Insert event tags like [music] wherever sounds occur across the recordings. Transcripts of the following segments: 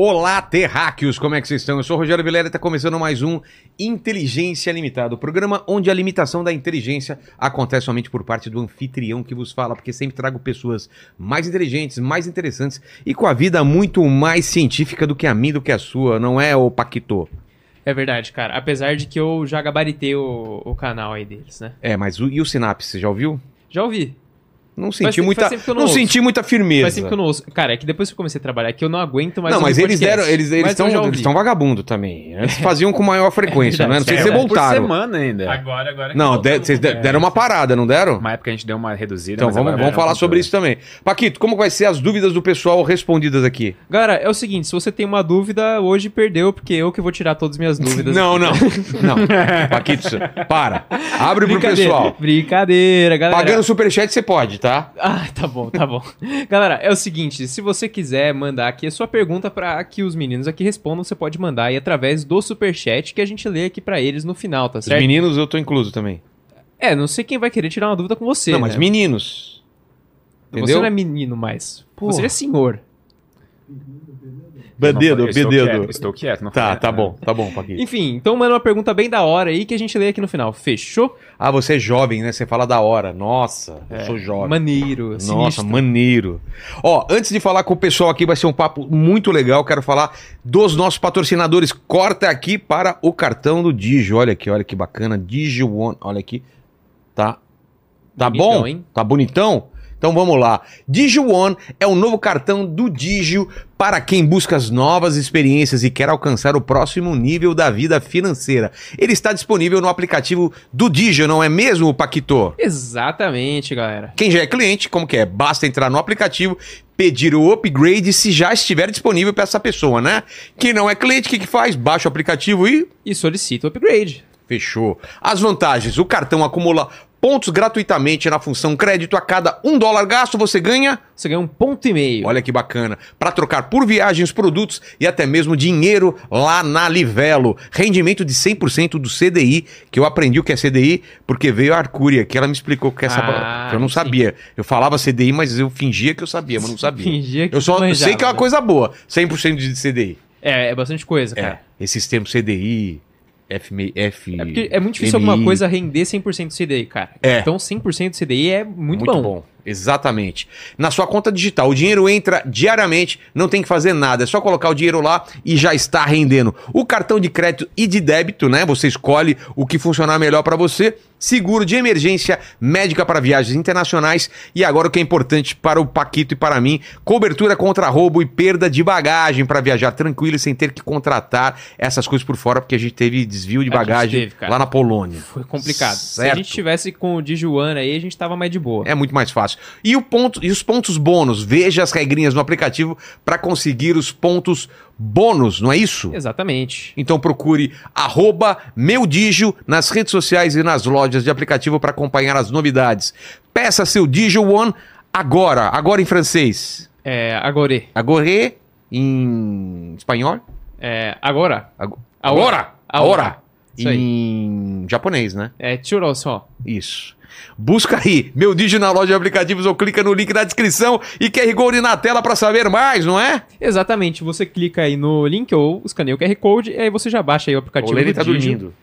Olá, terráqueos, como é que vocês estão? Eu sou o Rogério Vilera e está começando mais um Inteligência Limitada, o programa onde a limitação da inteligência acontece somente por parte do anfitrião que vos fala, porque sempre trago pessoas mais inteligentes, mais interessantes e com a vida muito mais científica do que a minha, do que a sua, não é, ô Paquito? É verdade, cara. Apesar de que eu já gabaritei o, o canal aí deles, né? É, mas o, e o Sinapse, você já ouviu? Já ouvi. Não senti muita, faz não, não senti muita firmeza. Faz tempo que eu não ouço. Cara, é que depois que eu comecei a trabalhar aqui, eu não aguento mais não, mas eles deram, eles eles estão eles estão vagabundo também. Antes faziam com maior frequência, né? Não sei se É você voltaram. Por semana ainda. Agora, agora. que Não, de- vocês de- deram uma parada, não deram? Uma época a gente deu uma reduzida. Então vamos, vamos falar sobre isso também. Paquito, como vai ser as dúvidas do pessoal respondidas aqui? Galera, é o seguinte, se você tem uma dúvida, hoje perdeu, porque eu que vou tirar todas as minhas dúvidas. Não, não. [laughs] Não. Paquito, para. Abre pro pessoal. brincadeira, galera. Pagando superchat você pode, tá? Ah, tá bom, tá bom. Galera, é o seguinte, se você quiser mandar aqui a sua pergunta para que os meninos aqui respondam, você pode mandar aí através do superchat que a gente lê aqui pra eles no final, tá Os certo? meninos eu tô incluso também. É, não sei quem vai querer tirar uma dúvida com você, não, mas né? meninos. Você Entendeu? não é menino mais. Porra. Você é senhor. Bandido, estou bandido. quieto, Estou quieto, não Tá, tá bom, tá bom, Paquito. Enfim, então manda uma pergunta bem da hora aí que a gente lê aqui no final. Fechou? Ah, você é jovem, né? Você fala da hora. Nossa, eu sou jovem. Maneiro, Nossa, sinistro. maneiro. Ó, antes de falar com o pessoal aqui, vai ser um papo muito legal. Quero falar dos nossos patrocinadores. Corta aqui para o cartão do Digio. Olha aqui, olha que bacana. Digio One. Olha aqui. Tá. Tá Bonitão, bom? hein? Tá bonitão? Então vamos lá. Digio One é o novo cartão do Digio para quem busca as novas experiências e quer alcançar o próximo nível da vida financeira. Ele está disponível no aplicativo do Digio, não é mesmo, Paquito? Exatamente, galera. Quem já é cliente, como que é? Basta entrar no aplicativo, pedir o upgrade se já estiver disponível para essa pessoa, né? Quem não é cliente, o que, que faz? Baixa o aplicativo e E solicita o upgrade. fechou. As vantagens: o cartão acumula pontos gratuitamente na função crédito. A cada um dólar gasto, você ganha. Você ganha um ponto e meio. Olha que bacana. Para trocar por viagens, produtos e até mesmo dinheiro lá na Livelo. Rendimento de 100% do CDI, que eu aprendi o que é CDI, porque veio a Arcúria, que ela me explicou que essa Ah, palavra. Eu não sim. sabia. Eu falava CDI, mas eu fingia que eu sabia, mas não sabia. Fingia que Eu só manjava, sei que é uma né? coisa boa. 100% de CDI. É, é bastante coisa, É. cara. Esses termos CDI, F, F É porque é muito difícil MI. alguma coisa render 100% do CDI, cara. É. Então 100% do CDI é muito, bom. Exatamente. Na sua conta digital, o dinheiro entra diariamente, não tem que fazer nada, é só colocar o dinheiro lá e já está rendendo. O cartão de crédito e de débito, né? Você escolhe o que funcionar melhor para você. Seguro de emergência médica para viagens internacionais e agora o que é importante para o Paquito e para mim, cobertura contra roubo e perda de bagagem para viajar tranquilo e sem ter que contratar essas coisas por fora, porque a gente teve desvio de A bagagem teve, lá na Polônia. Foi complicado. Se a Certo. gente tivesse com o Dijuana aí, a gente tava mais de boa. É muito mais fácil. E, o ponto, e os pontos bônus? Veja as regrinhas no aplicativo para conseguir os pontos bônus, não é isso? Exatamente. Então procure arroba meudigio nas redes sociais e nas lojas de aplicativo para acompanhar as novidades. Peça seu Digio One agora, agora em francês. É, agora. Agora em espanhol? É, agora. Ag- Agora. Agora. Isso aí. Em japonês, né? É, churro só. Isso. Busca aí, meu Digi na loja de aplicativos ou clica no link na descrição e QR Code na tela para saber mais, não é? Exatamente. Você clica aí no link ou escaneia o QR Code e aí você já baixa aí o aplicativo O Lene do tá Digio. dormindo.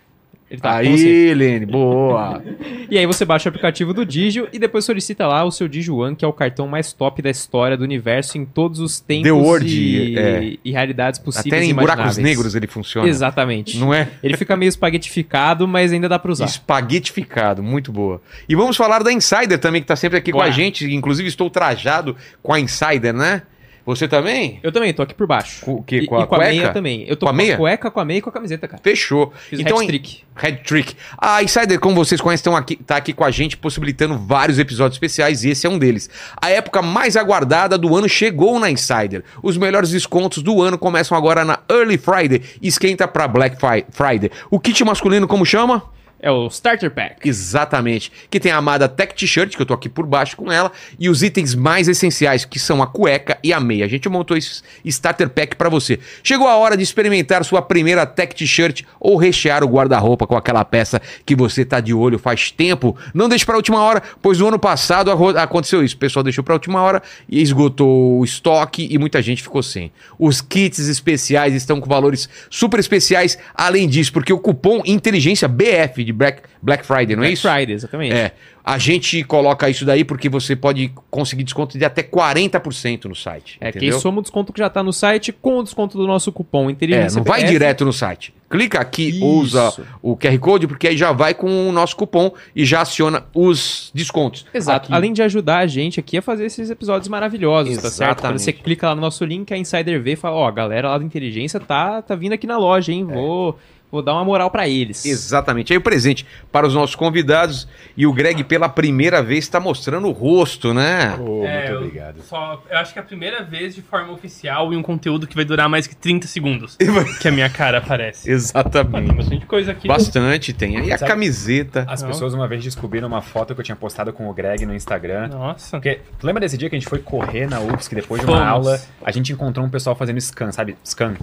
Ele tá aí, Lene, boa. [laughs] E aí você baixa o aplicativo do Digio e depois solicita lá o seu Digio One, que é o cartão mais top da história do universo em todos os tempos e, é. e realidades possíveis Até em buracos negros ele funciona. Exatamente. Não é? Ele fica meio espaguetificado, mas ainda dá pra usar. Espaguetificado, muito boa. E vamos falar da Insider também, que tá sempre aqui com a gente. Inclusive, estou trajado com a Insider, né? Você também? Eu também, tô aqui por baixo. Com o quê? E, Com a e com a cueca? meia também. Eu tô Com a com, meia? a cueca, com a meia e com a camiseta, cara. Fechou. Fiz então, hat trick. Red Trick. A Insider, como vocês conhecem, estão aqui, tá aqui com a gente, possibilitando vários episódios especiais, e esse é um deles. A época mais aguardada do ano chegou na Insider. Os melhores descontos do ano começam agora na Early Friday e esquenta para Black Friday. O kit masculino, como chama? É o Starter Pack. Exatamente. Que tem a amada Tech T-shirt, que eu tô aqui por baixo com ela, e os itens mais essenciais, que são a cueca e a meia. A gente montou esse starter pack pra você. Chegou a hora de experimentar sua primeira Tech T-shirt ou rechear o guarda-roupa com aquela peça que você tá de olho faz tempo. Não deixe pra última hora, pois no ano passado aconteceu isso. O pessoal deixou pra última hora e esgotou o estoque e muita gente ficou sem. Os kits especiais estão com valores super especiais, além disso, porque o cupom Inteligência BF de Black, Black Friday, não é Black isso? Friday, exatamente. É. A gente coloca isso daí porque você pode conseguir desconto de até 40% no site. É, quem entendeu? soma o desconto que já tá no site com o desconto do nosso cupom É, Inteligência não vai direto no site. Clica aqui, Isso. usa o QR Code, porque aí já vai com o nosso cupom e já aciona os descontos. Exato. Aqui. Além de ajudar a gente aqui a fazer esses episódios maravilhosos, tá certo? Quando Exatamente. você clica lá no nosso link, a Insider vê e fala, ó, a galera lá do Inteligência tá, tá vindo aqui na loja, hein? Vou, vou dar uma moral pra eles. Exatamente. Aí o presente para os nossos convidados. E o Greg, pela primeira vez, está mostrando o rosto, né? Oh, É, muito eu obrigado. Só, eu acho que é a primeira vez de forma oficial e um conteúdo que vai durar mais que 30 segundos que a minha cara aparece. Mas [laughs] tem Exatamente. bastante coisa aqui. Bastante tem. Aí a Sabe- camiseta. As Não. pessoas uma vez descobriram uma foto que eu tinha postado com o Greg no Instagram. Nossa. Porque, tu lembra desse dia que a gente foi correr na UFSC depois de Fomos. uma aula? A gente encontrou um pessoal fazendo scan, sabe? Scan.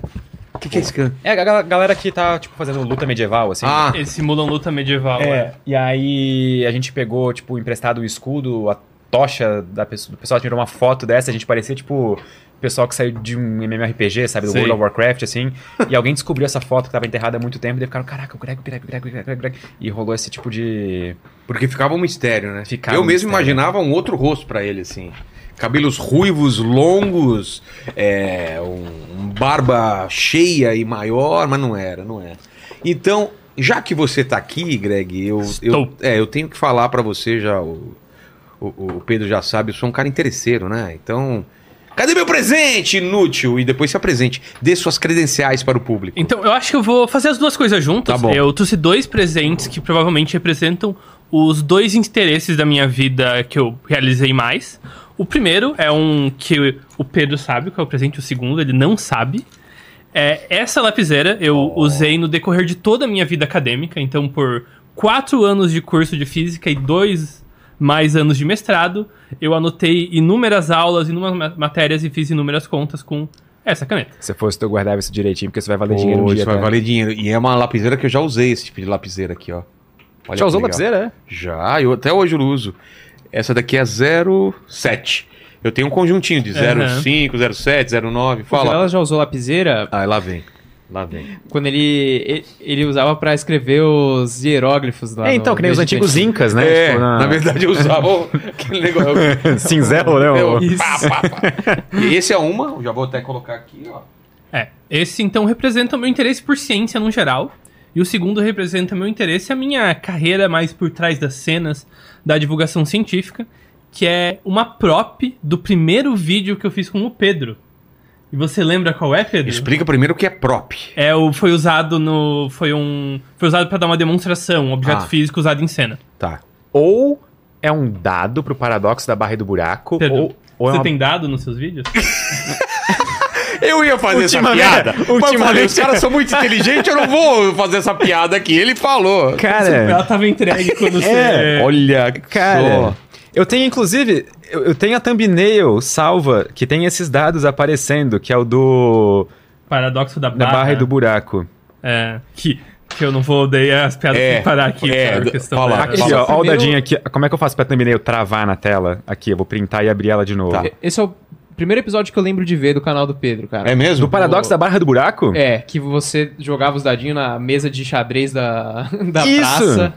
O que, que é esse? É, a gal- galera que tá, tipo, fazendo luta medieval, assim. Ah, Eles simulam luta medieval. É, e aí a gente pegou, tipo, emprestado o escudo, a tocha da pessoa, do pessoal tirou uma foto dessa, a gente parecia, tipo, pessoal que saiu de um MMORPG, sabe, do Sei. World of Warcraft, assim, e alguém descobriu essa foto que tava enterrada há muito tempo, e daí ficaram, caraca, o Greg, o Greg, o Greg, o Greg, o Greg, e rolou esse tipo de... porque ficava um mistério, né? Ficava Eu um mesmo mistério. imaginava um outro rosto pra ele, assim. Cabelos ruivos, longos, é, um, um barba cheia e maior, mas não era, não era. Então, já que você tá aqui, Greg, eu, eu, é, eu tenho que falar pra você já, o, o, o Pedro já sabe, eu sou um cara interesseiro, né? Então, cadê meu presente, inútil? E depois se apresente, dê suas credenciais para o público. Então, eu acho que eu vou fazer as duas coisas juntas. Tá bom. Eu trouxe dois presentes que provavelmente representam os dois interesses da minha vida que eu realizei mais. O primeiro é um que o Pedro sabe qual é o presente, o segundo ele não sabe. É, essa lapiseira eu usei no decorrer de toda a minha vida acadêmica, então por quatro anos de curso de física e dois mais anos de mestrado, eu anotei inúmeras aulas, inúmeras ma- matérias e fiz inúmeras contas com essa caneta. Se fosse tu guardava isso direitinho, porque isso vai valer dinheiro um Pô, dia, isso vai tá? valer dinheiro. E é uma lapiseira que eu já usei, esse tipo de lapiseira aqui, ó. Olha Já que usou legal. lapiseira, é? Já, eu até hoje eu uso. Essa daqui é 07. Eu tenho um conjuntinho de Aham. 05, 07, 09. O Fala. Ela já usou lapiseira Ah, lá vem. Lá vem. quando ele, ele, ele usava pra escrever os hieróglifos lá É, então, no que nem os antigos Antigo. incas, né? É, Tipo, na... verdade eu usava o- aquele negócio. [laughs] Cinzel, né? Eu- o- Isso. pá, pá, pá. E esse é uma, já vou até colocar aqui, ó. É, esse então representa o meu interesse por ciência no geral. E o segundo representa o meu interesse a minha carreira mais por trás das cenas da divulgação científica, que é uma prop do primeiro vídeo que eu fiz com o Pedro. E você lembra qual é, Pedro? Explica primeiro o que é prop. É o foi usado no foi um foi usado para dar uma demonstração, um objeto Ah. físico usado em cena. Tá. Ou é um dado pro paradoxo da barra e do buraco, Pedro, ou, ou é você uma... tem dado nos seus vídeos? [laughs] Eu ia fazer essa Ultimamente- piada. [laughs] Mas eu falei, ultimamente- os caras são muito inteligentes, eu não vou fazer essa piada aqui. Ele falou. Cara, Ela tava entregue quando você É. Olha, cara... só. Eu tenho, inclusive, eu, eu tenho a thumbnail salva que tem esses dados aparecendo, que é o do... paradoxo da da barra, barra e do buraco. É, que, que eu não vou dar as piadas É, parar aqui. é, por d- questão fala. Aqui, ó, o ó o dadinho aqui. Como é que eu faço pra thumbnail travar na tela? Aqui, eu vou printar e abrir ela de novo. Tá. Esse é o primeiro episódio que eu lembro de ver do canal do Pedro, cara. É mesmo? Do paradoxo da barra e do buraco? É, que você jogava os dadinhos na mesa de xadrez da, [laughs] da Isso. praça.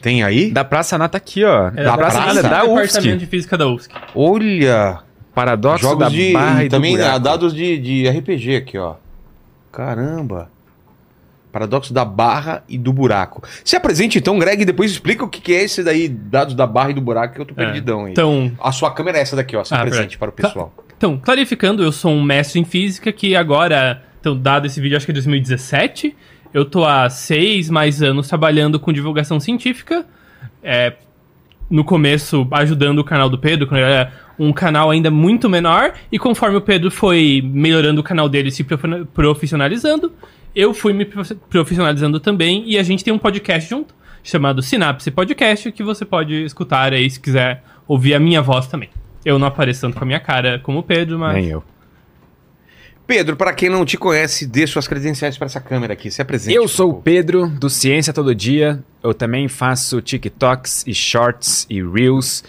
Tem aí? Da Praça Nata aqui, ó. É, da Praça praça? Nata da Departamento UFSC. de Física da UFSC. Olha. Paradoxo Jogos da de. barra e também do buraco. ah, dados de, de RPG aqui, ó. Caramba. Paradoxo da barra e do buraco. Se apresente então, Greg, e depois explica o que que é esse daí, dados da barra e do buraco, que eu tô perdidão aí. Então, A sua câmera é essa daqui, ó. Se Ah, apresente verdade. para o pessoal. então, clarificando, eu sou um mestre em física que agora, então, dado esse vídeo, acho que é 2017, eu tô há seis mais anos trabalhando com divulgação científica. É, no começo, ajudando o canal do Pedro, quando ele era um canal ainda muito menor, e conforme o Pedro foi melhorando o canal dele, e se profi- profissionalizando, eu fui me prof- profissionalizando também, e a gente tem um podcast junto, chamado Sinapse Podcast, que você pode escutar aí se quiser ouvir a minha voz também. Eu não apareço tanto com a minha cara como o Pedro, mas. Nem eu. Pedro, pra quem não te conhece, dê suas credenciais pra essa câmera aqui. Se apresente. Eu sou o. Pedro, do Ciência Todo Dia. Eu também faço TikToks e Shorts e Reels.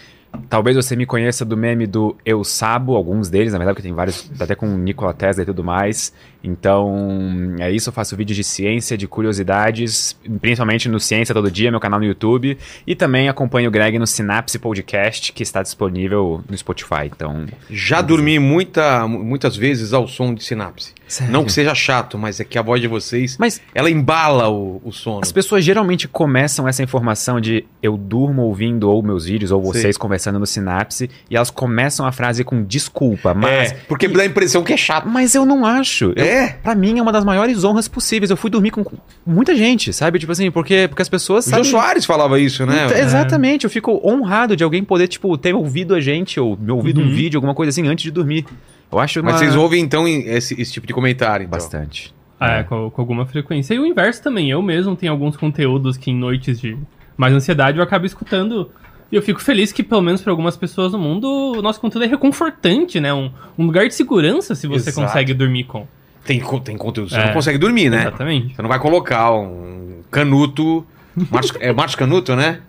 Talvez você me conheça do meme do Eu Sabo, alguns deles, na verdade, porque tem vários, até com Nikola Tesla e tudo mais. Então, é isso. Eu faço vídeos de ciência, de curiosidades, principalmente no Ciência Todo Dia, meu canal no YouTube. E também acompanho o Greg no Synapse Podcast, que está disponível no Spotify. Então, Já dormi muita, muitas vezes ao som de sinapse. Sério? Não que seja chato, mas é que a voz de vocês, Mas ela embala o, o sono. As pessoas geralmente começam essa informação de eu durmo ouvindo ou meus vídeos ou vocês conversando no Sinapse e elas começam a frase com desculpa, mas É, porque dá a impressão que é chato. mas eu não acho. Eu, É? Pra mim é uma das maiores honras possíveis. Eu fui dormir com muita gente, sabe? Tipo assim, porque porque as pessoas O Jô sabem Soares falava isso, né? Então, Exatamente, eu fico honrado de alguém poder, tipo, ter ouvido a gente ou me ouvido um vídeo, alguma coisa assim, antes de dormir. Eu acho uma... Mas vocês ouvem, então, esse, esse tipo de comentário, então. Bastante. É, com, com alguma frequência. E o inverso também. Eu mesmo tenho alguns conteúdos que em noites de mais ansiedade eu acabo escutando. E eu fico feliz que, pelo menos para algumas pessoas no mundo, o nosso conteúdo é reconfortante, né? Um, um lugar de segurança se você Exato. consegue dormir com. Tem, tem conteúdo, você É. não consegue dormir, né? Exatamente. Você não vai colocar um canuto. Marcos, é Marcos Canuto, né?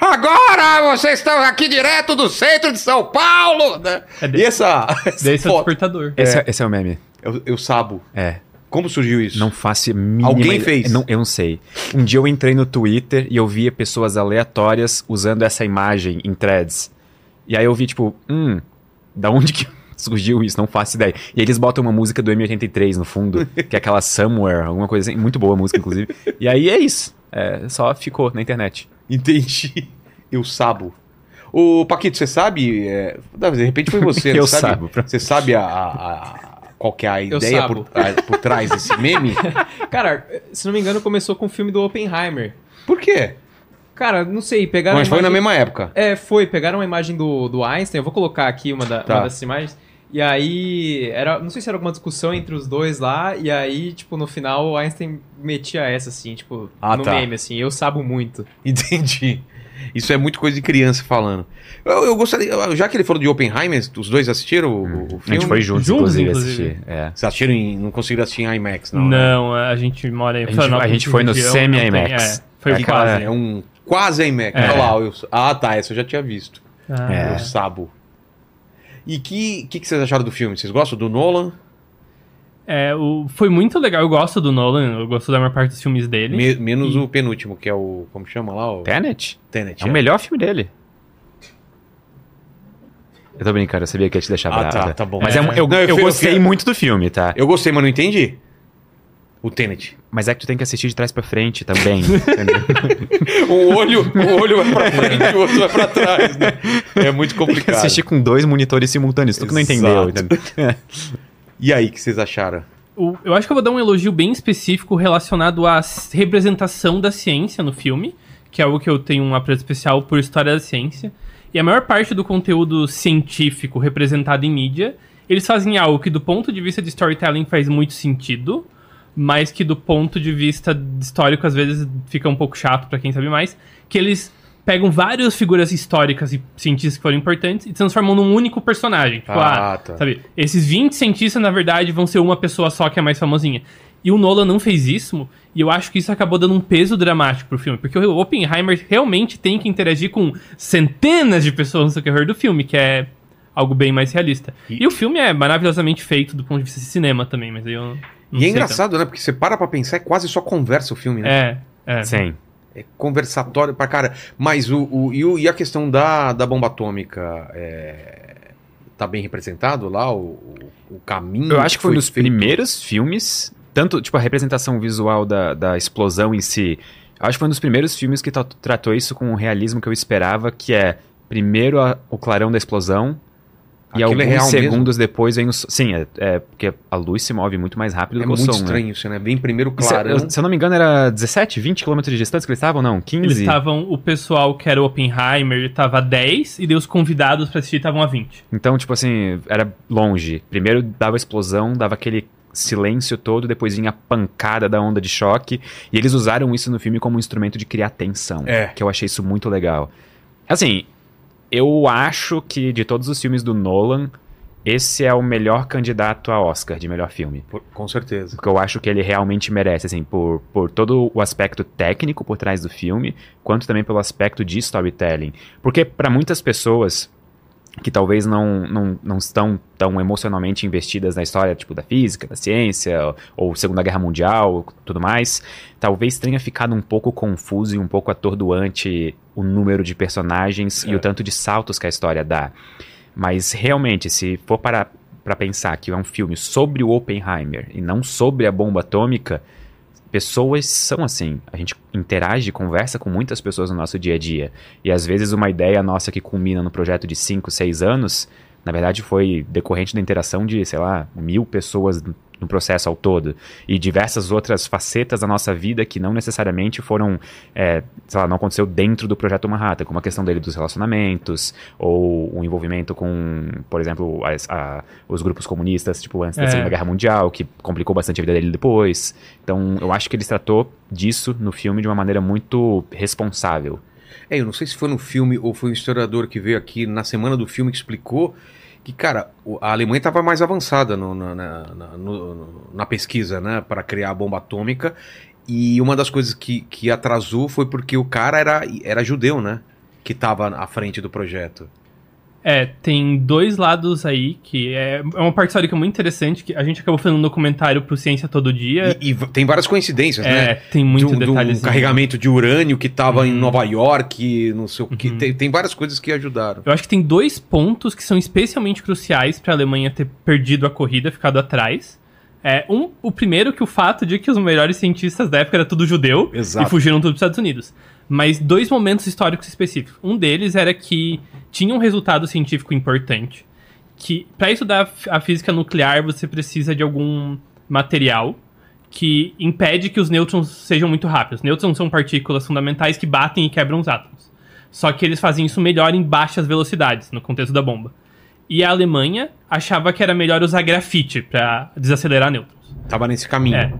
Agora vocês estão aqui direto do centro de São Paulo! Né? É de- E essa, essa Daí esse é o despertador. Esse é, esse é o meme. Eu, eu sabo. É. Como surgiu isso? Não faço mínima Alguém fez? Não, eu não sei. Um dia eu entrei no Twitter e eu via pessoas aleatórias usando essa imagem em threads. E aí eu vi, tipo, hum, da onde que surgiu isso? Não faço ideia. E eles botam uma música do M83 no fundo, que é aquela Somewhere, alguma coisa assim. Muito boa a música, inclusive. E aí é isso. É, só ficou na internet. Entendi. Eu sabo. Ô, Paquito, você sabe. é, De repente foi você, [laughs] né? Eu sabe, sabo. Você sabe a, a- a- qual que é a ideia por, a- por trás desse meme? [laughs] Cara, se não me engano, começou com o filme do Oppenheimer. Por quê? Cara, não sei, pegaram. Mas foi na imagem- mesma época. É, foi. Pegaram uma imagem do, do Einstein. Eu vou colocar aqui uma, da- Tá. uma dessas imagens. E aí, era, não sei se era alguma discussão entre os dois lá. E aí, tipo, no final, o Einstein metia essa, assim, tipo, Ah, no tá. meme, assim. Eu sabo muito. [laughs] Entendi. Isso é muito coisa de criança falando. Eu, eu gostaria. Já que ele falou de Oppenheimer, os dois assistiram o, o Hum. A filme? gente foi juntos, Juntos, inclusive, inclusive. assistir. É. Vocês assistiram em. Não conseguiram assistir em IMAX, não? Não, né? a gente mora em A gente- a gente foi no região, Semi não tem- IMAX. É, foi É o quase. É um quase IMAX. É. Olha lá. Eu, ah, tá. Essa eu já tinha visto. Ah, É. Eu sabo. E que que, que vocês acharam do filme? Vocês gostam do Nolan? É, o, foi muito legal. Eu gosto do Nolan, eu gosto da maior parte dos filmes dele. Me- menos E- o penúltimo, que é o. Como chama lá? O Tenet? Tenet. É o melhor filme dele. Eu tô brincando, eu sabia que ia te deixar Ah, brava. tá, tá bom. Mas é, É. um- eu, Não, eu eu fui- eu gostei fui- muito do filme, tá? Eu gostei, mas não entendi. O Tenet. Mas é que tu tem que assistir de trás pra frente também. [laughs] O olho, o olho vai pra frente e o outro vai pra trás, né? É muito complicado. assistir com dois monitores simultâneos. Tu que não entendeu? [laughs] E aí, o que vocês acharam? O- eu acho que eu vou dar um elogio bem específico relacionado à representação da ciência no filme, que é algo que eu tenho um apreço especial por história da ciência. E a maior parte do conteúdo científico representado em mídia, eles fazem algo que do ponto de vista de storytelling faz muito sentido, mas que do ponto de vista histórico às vezes fica um pouco chato pra quem sabe mais, que eles pegam várias figuras históricas e cientistas que foram importantes e transformam num único personagem. Tipo, Ah, ah, tá. sabe? Esses 20 cientistas, na verdade, vão ser uma pessoa só que é mais famosinha. E o Nolan não fez isso, e eu acho que isso acabou dando um peso dramático pro filme, porque o Oppenheimer realmente tem que interagir com centenas de pessoas no decorrer do filme, que é algo bem mais realista. E- E, o filme é maravilhosamente feito do ponto de vista de cinema também, mas aí eu não e é engraçado, né? Porque você para pra pensar, é quase só conversa o filme, tanto. né? É, é. Sim. É conversatório pra cara. Mas o, o, e, o- e a questão da, da bomba atômica é, tá bem representado lá? O, o, caminho. Eu acho que foi um dos feito? primeiros filmes, tanto tipo a representação visual da, da explosão em si. Acho que foi um dos primeiros filmes que tra- tratou isso com o realismo que eu esperava, que é primeiro a- o clarão da explosão e Aquilo é alguns mesmo? segundos depois vem o sim, é, é porque a luz se move muito mais rápido É do que o muito som, né? estranho isso, né? Bem primeiro Se, clarão. eu- se eu não me engano era 17, 20 quilômetros de distância que eles estavam, não? 15? Eles estavam, o pessoal que era o Oppenheimer tava a 10 e daí os convidados pra assistir estavam a 20. Então, tipo assim, era longe. Primeiro dava a explosão, dava aquele silêncio todo, depois vinha a pancada da onda de choque. E eles usaram isso no filme como um instrumento de criar tensão. É. Que eu achei isso muito legal. Assim, eu acho que de todos os filmes do Nolan, esse é o melhor candidato a Oscar de melhor filme. Por- com certeza. Porque eu acho que ele realmente merece, assim, por, por todo o aspecto técnico por trás do filme, quanto também pelo aspecto de storytelling. Porque para muitas pessoas que talvez não, não, não estão tão emocionalmente investidas na história, tipo, da física, da ciência, ou Segunda Guerra Mundial, tudo mais, talvez tenha ficado um pouco confuso e um pouco atordoante o número de personagens e É. o tanto de saltos que a história dá. Mas realmente, se for para para pensar que é um filme sobre o Oppenheimer e não sobre a bomba atômica, pessoas são assim. A gente interage, conversa com muitas pessoas no nosso dia a dia. E às vezes uma ideia nossa que culmina no projeto de 5, 6 anos, na verdade foi decorrente da interação de, sei lá, mil pessoas no processo ao todo. E diversas outras facetas da nossa vida que não necessariamente foram, é, sei lá, não aconteceu dentro do projeto Manhattan, como a questão dele dos relacionamentos, ou o envolvimento com, por exemplo, as- a- os grupos comunistas, tipo, antes da É. Segunda Guerra Mundial, que complicou bastante a vida dele depois. Então, eu acho que ele tratou disso no filme de uma maneira muito responsável. É, eu não sei se foi no filme ou foi um historiador que veio aqui na semana do filme que explicou que, cara, a Alemanha estava mais avançada no- na, na- no- na pesquisa, né, para criar a bomba atômica. E uma das coisas que, que atrasou foi porque o cara era, era judeu, né? Que estava à frente do projeto. É, tem dois lados aí, que é, é uma parte histórica muito interessante, que a gente acabou fazendo um documentário pro Ciência Todo Dia. E, e tem várias coincidências, é, né? tem muito um detalhes. carregamento de urânio que estava em Uhum. Nova York, não sei o que. Uhum. Tem, tem várias coisas que ajudaram. Eu acho que tem dois pontos que são especialmente cruciais para a Alemanha ter perdido a corrida, ficado atrás. É, um, o primeiro que o fato de que os melhores cientistas da época era tudo judeu Exato. e fugiram tudo para os Estados Unidos. Mas dois momentos históricos específicos. Um deles era que tinha um resultado científico importante, que para estudar a física nuclear você precisa de algum material que impede que os nêutrons sejam muito rápidos. Nêutrons são partículas fundamentais que batem e quebram os átomos. Só que eles fazem isso melhor em baixas velocidades, no contexto da bomba. E a Alemanha achava que era melhor usar grafite para desacelerar nêutrons. Tava nesse caminho. É.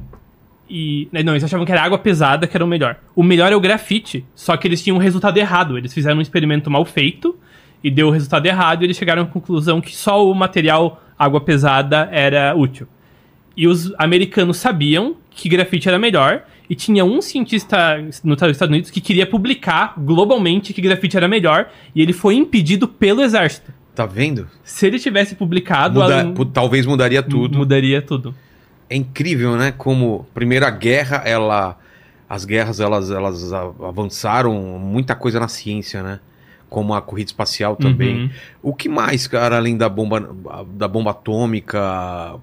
E. né, Não, eles achavam que era água pesada que era o melhor. O melhor é o grafite, só que eles tinham um resultado errado. Eles fizeram um experimento mal feito e deu o resultado errado e eles chegaram à conclusão que só o material água pesada era útil. E os americanos sabiam que grafite era melhor e tinha um cientista nos Estados Unidos que queria publicar globalmente que grafite era melhor e ele foi impedido pelo exército. Tá vendo? Se ele tivesse publicado, Muda- talvez mudaria tudo. mudaria tudo. É incrível, né? Como primeira guerra, ela, as guerras elas, elas avançaram muita coisa na ciência, né? Como a corrida espacial também. Uhum. O que mais, cara, além da bomba, da bomba atômica,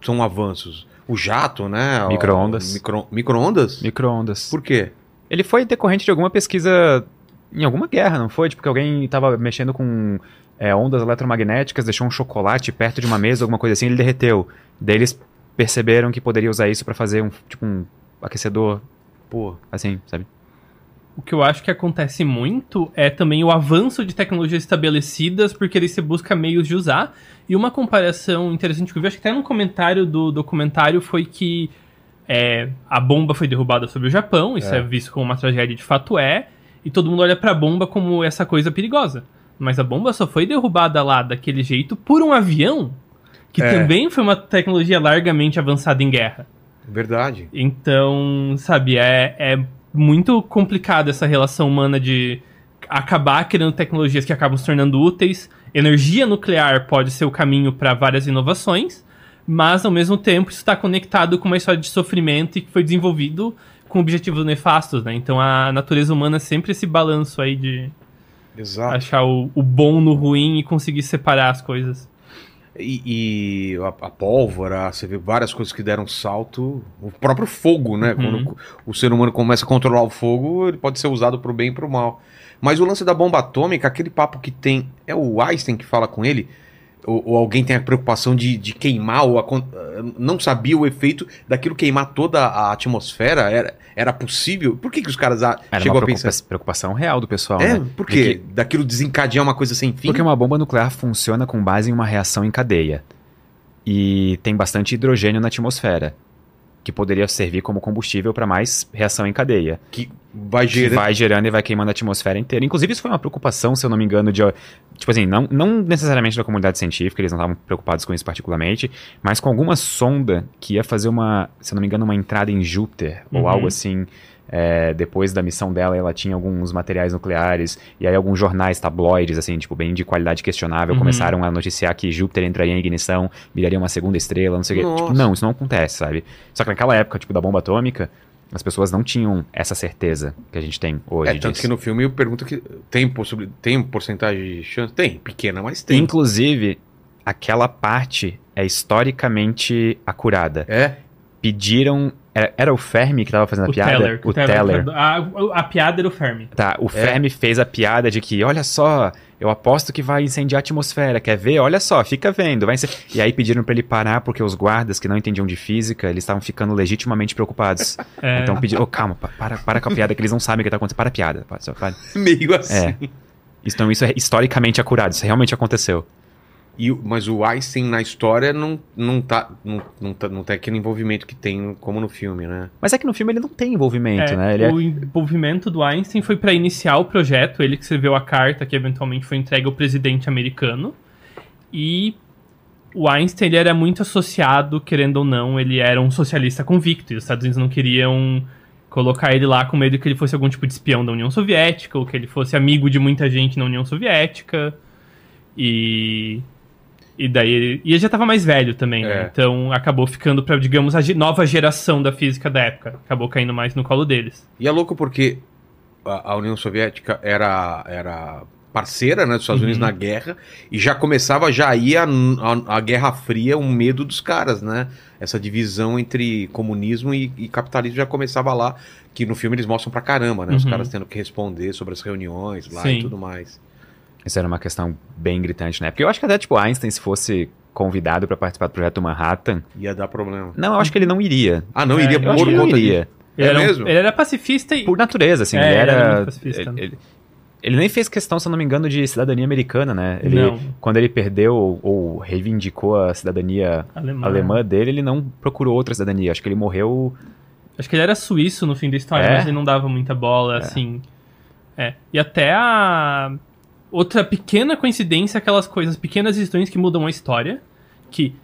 são avanços? O jato, né? Micro-ondas. Micro, micro-ondas? Micro-ondas. Por quê? Ele foi decorrente de alguma pesquisa em alguma guerra, não foi? Tipo, que alguém tava mexendo com é, ondas eletromagnéticas, deixou um chocolate perto de uma mesa, alguma coisa assim, ele derreteu. Daí eles perceberam que poderia usar isso pra fazer um, tipo, um aquecedor, Pô, assim, sabe? O que eu acho que acontece muito é também o avanço de tecnologias estabelecidas, porque ele se busca meios de usar. E uma comparação interessante que eu vi, acho que até num comentário do documentário, foi que é, a bomba foi derrubada sobre o Japão, isso é. visto como uma tragédia, de fato é, e todo mundo olha pra bomba como essa coisa perigosa. Mas a bomba só foi derrubada lá daquele jeito por um avião, que É. também foi uma tecnologia largamente avançada em guerra. verdade. Então, sabe, é, é muito complicado essa relação humana de acabar criando tecnologias que acabam se tornando úteis. Energia nuclear pode ser o caminho para várias inovações, mas ao mesmo tempo isso está conectado com uma história de sofrimento e que foi desenvolvido com objetivos nefastos, né? Então a natureza humana é sempre esse balanço aí de Exato. achar o, o bom no ruim e conseguir separar as coisas. E, e a, a pólvora, você vê várias coisas que deram salto. O próprio fogo, né? Uhum. Quando o ser humano começa a controlar o fogo, ele pode ser usado pro bem e pro mal. Mas o lance da bomba atômica, aquele papo que tem. É o Einstein que fala com ele? Ou, ou alguém tem a preocupação de, de queimar, ou acon- não sabia o efeito daquilo queimar toda a atmosfera? Era, era possível? Por que, que os caras a, Era chegou a pensar? preocupa- preocupação real do pessoal, É, né? por De quê? que- Daquilo desencadear uma coisa sem fim? Porque uma bomba nuclear funciona com base em uma reação em cadeia. e tem bastante hidrogênio na atmosfera, que poderia servir como combustível para mais reação em cadeia. Que vai Que gerando. vai gerando e vai queimando a atmosfera inteira. Inclusive, isso foi uma preocupação, se eu não me engano, de. Tipo assim, não, não necessariamente da comunidade científica, eles não estavam preocupados com isso particularmente, mas com alguma sonda que ia fazer uma, se eu não me engano, uma entrada em Júpiter ou Uhum. algo assim. É, depois da missão dela, ela tinha alguns materiais nucleares, e aí alguns jornais tabloides, assim, tipo, bem de qualidade questionável, Uhum. começaram a noticiar que Júpiter entraria em ignição, viraria uma segunda estrela, não sei o quê. Tipo, não, isso não acontece, sabe? Só que naquela época, tipo, da bomba atômica, as pessoas não tinham essa certeza que a gente tem hoje. É, tanto disso. que no filme eu pergunto que tem tem porcentagem de chance? Tem, pequena, mas tem. Inclusive, aquela parte é historicamente acurada. É? Pediram. Era, era o Fermi que tava fazendo a O piada? Teller. O Teller. A, a piada era o Fermi. Tá, o Fermi fez a piada de que, olha só, eu aposto que vai incendiar a atmosfera, quer ver? Olha só, fica vendo. Vai incen-" E aí pediram pra ele parar porque os guardas que não entendiam de física, eles estavam ficando legitimamente preocupados. É. Então pediram, ô, calma, pa- para, para com a piada que eles não sabem o que tá acontecendo. Para a piada. Para, só para. Meio assim. Então isso é historicamente acurado, isso realmente aconteceu. E, o- mas o Einstein na história não, não, tá, não, não, tá, não tem aquele envolvimento que tem como no filme, né? Mas é que no filme ele não tem envolvimento, É, né? Ele é o envolvimento do Einstein foi para iniciar o projeto, ele que escreveu a carta que eventualmente foi entregue ao presidente americano. E o Einstein ele era muito associado, querendo ou não, ele era um socialista convicto, e os Estados Unidos não queriam colocar ele lá com medo que ele fosse algum tipo de espião da União Soviética, ou que ele fosse amigo de muita gente na União Soviética. E e daí ele, e ele já estava mais velho também, né? É. Então acabou ficando para, digamos, a nova geração da física da época. Acabou caindo mais no colo deles. E é louco porque a, a União Soviética era, era parceira né, dos Estados Uhum. Unidos na guerra e já começava, já ia a, a Guerra Fria, um medo dos caras, né? Essa divisão entre comunismo e, e capitalismo já começava lá, que no filme eles mostram pra caramba, né? Os Uhum. caras tendo que responder sobre as reuniões lá Sim. e tudo mais. Isso era uma questão bem gritante na época. Eu acho que até, tipo, Einstein, se fosse convidado pra participar do projeto Manhattan, Ia dar problema. não, eu acho que ele não iria. Ah, não É, iria por ele não conta iria. Ele, É era um- mesmo? ele era pacifista e. Por natureza, assim, É, ele ele era era. pacifista. ele, ele- ele nem fez questão, se eu não me engano, de cidadania americana, né? Ele, Não. Quando ele perdeu ou, ou reivindicou a cidadania Alemã. alemã dele, ele não procurou outra cidadania. Acho que ele morreu. Acho que ele era suíço no fim da história, É? mas ele não dava muita bola, assim. É. E até a. Outra pequena coincidência, aquelas coisas, pequenas decisões que mudam a história. Que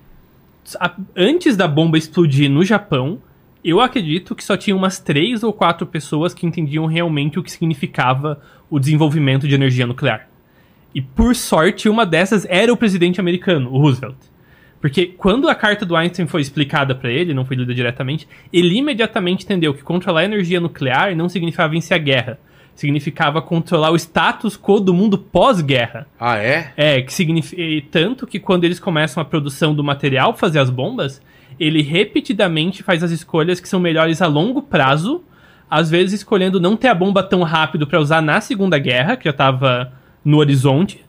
a- antes da bomba explodir no Japão, eu acredito que só tinha umas três ou quatro pessoas que entendiam realmente o que significava o desenvolvimento de energia nuclear. E por sorte, uma dessas era o presidente americano, o Roosevelt. Porque quando a carta do Einstein foi explicada para ele, não foi lida diretamente, ele imediatamente entendeu que controlar a energia nuclear não significava vencer a guerra. Significava controlar o status quo do mundo pós-guerra. Ah, é? É, que significa. Tanto que quando eles começam a produção do material fazer as bombas, ele repetidamente faz as escolhas que são melhores a longo prazo, às vezes escolhendo não ter a bomba tão rápido pra usar na Segunda Guerra, que já tava no horizonte,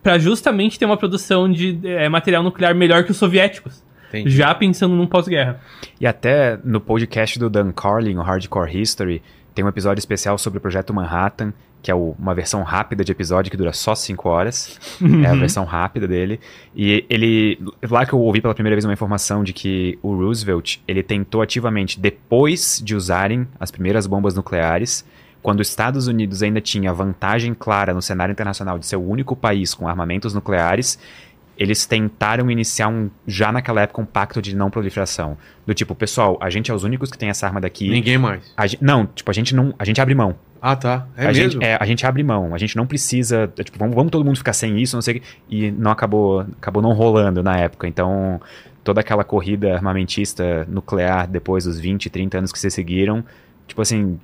pra justamente ter uma produção de é, material nuclear melhor que os soviéticos, Entendi. já pensando num pós-guerra. E até no podcast do Dan Carlin, o Hardcore History, tem um episódio especial sobre o projeto Manhattan, que é o- uma versão rápida de episódio que dura só 5 horas. É a versão rápida dele. E ele. Lá que eu ouvi pela primeira vez uma informação de que o Roosevelt ele tentou ativamente, depois de usarem as primeiras bombas nucleares, quando os Estados Unidos ainda tinha vantagem clara no cenário internacional de ser o único país com armamentos nucleares, eles tentaram iniciar um, já naquela época um pacto de não proliferação. Do tipo, pessoal, a gente é os únicos que tem essa arma daqui. Ninguém mais. A não, tipo, a gente não. A gente abre mão. Ah, tá. É a mesmo? Gente, é, a gente abre mão. A gente não precisa. é, Tipo, vamos, vamos todo mundo ficar sem isso, não sei o quê. E não acabou, acabou não rolando na época. Então, toda aquela corrida armamentista nuclear depois dos 20, 30 anos que se seguiram, tipo assim,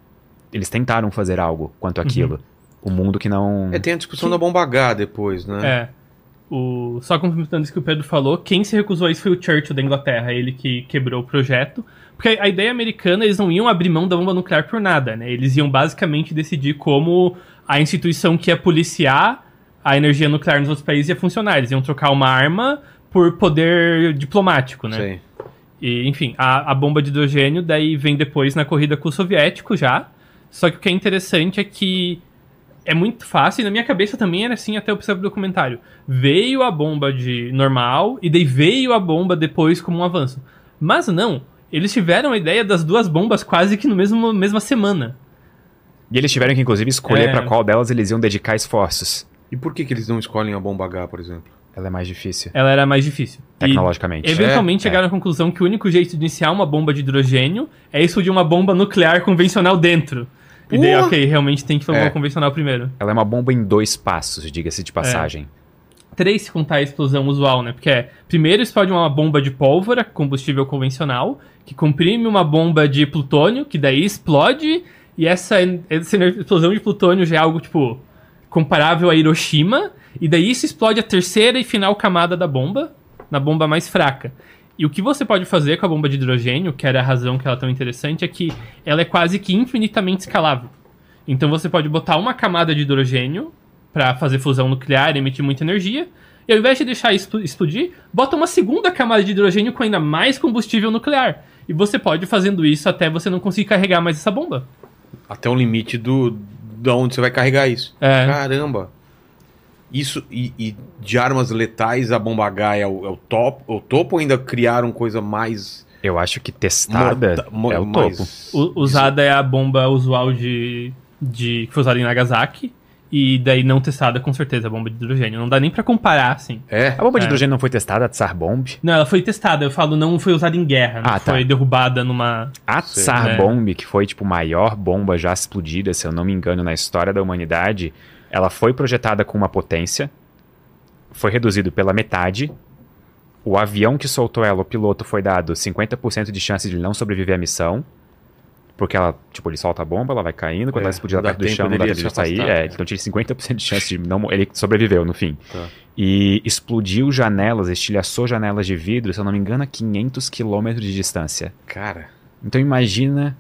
eles tentaram fazer algo quanto àquilo. O mundo que não. É, tem a discussão da bomba H depois, né? É. O, só complementando isso que o Pedro falou, quem se recusou a isso foi o Churchill da Inglaterra, ele que quebrou o projeto. Porque a ideia americana, eles não iam abrir mão da bomba nuclear por nada, né? Eles iam basicamente decidir como a instituição que ia policiar a energia nuclear nos outros países ia funcionar. Eles iam trocar uma arma por poder diplomático, né? Sei. E, enfim, a, a bomba de hidrogênio daí vem depois na corrida com o soviético já. Só que o que é interessante é que é muito fácil, e na minha cabeça também era assim até eu perceber o documentário. Veio a bomba de normal, e daí veio a bomba depois como um avanço. Mas não, eles tiveram a ideia das duas bombas quase que no mesmo mesma semana. E eles tiveram que, inclusive, escolher É. pra qual delas eles iam dedicar esforços. E por que, que eles não escolhem a bomba H, por exemplo? Ela é mais difícil, Ela era mais difícil. E tecnologicamente. eventualmente É, chegaram à conclusão que o único jeito de iniciar uma bomba de hidrogênio é explodir uma bomba nuclear convencional dentro. E daí, Porra! ok, realmente tem que fazer É. uma convencional primeiro. Ela é uma bomba em dois passos, diga-se de passagem. Três se contar a explosão usual, né? Porque é, primeiro explode uma bomba de pólvora, combustível convencional, que comprime uma bomba de plutônio, que daí explode, e essa, essa explosão de plutônio já é algo, tipo, comparável a Hiroshima, e daí isso explode a terceira e final camada da bomba, na bomba mais fraca. E o que você pode fazer com a bomba de hidrogênio, que era a razão que ela é tão interessante, é que ela é quase que infinitamente escalável. Então você pode botar uma camada de hidrogênio para fazer fusão nuclear e emitir muita energia, e ao invés de deixar isso explodir, bota uma segunda camada de hidrogênio com ainda mais combustível nuclear. E você pode ir fazendo isso até você não conseguir carregar mais essa bomba. Até o limite do de onde você vai carregar isso. É. Caramba. Isso, e, e de armas letais, a bomba H é o, é o top, o topo ou ainda criaram coisa mais... Eu acho que testada morta- mo- é o topo. U- usada é a bomba usual de, de que foi usada em Nagasaki. E daí não testada, com certeza, a bomba de hidrogênio. Não dá nem pra comparar, assim. É? A bomba de É. hidrogênio não foi testada, a Tsar Bomb? Não, ela foi testada, eu falo, não foi usada em guerra. Não Ah, tá. foi derrubada numa. A. Tsar É. Bomb, que foi tipo a maior bomba já explodida, se eu não me engano, na história da humanidade, ela foi projetada com uma potência, foi reduzido pela metade. O avião que soltou ela, o piloto, foi dado 50% de chance de não sobreviver à missão. Porque ela, tipo, ele solta a bomba, ela vai caindo, quando É, ela explodir, perto do chão, não dá tempo de sair. afastar. É, então tinha 50% de chance de não. Ele sobreviveu no fim. Tá. E explodiu janelas, estilhaçou janelas de vidro, se eu não me engano, a 500 quilômetros de distância. Cara, Então imagina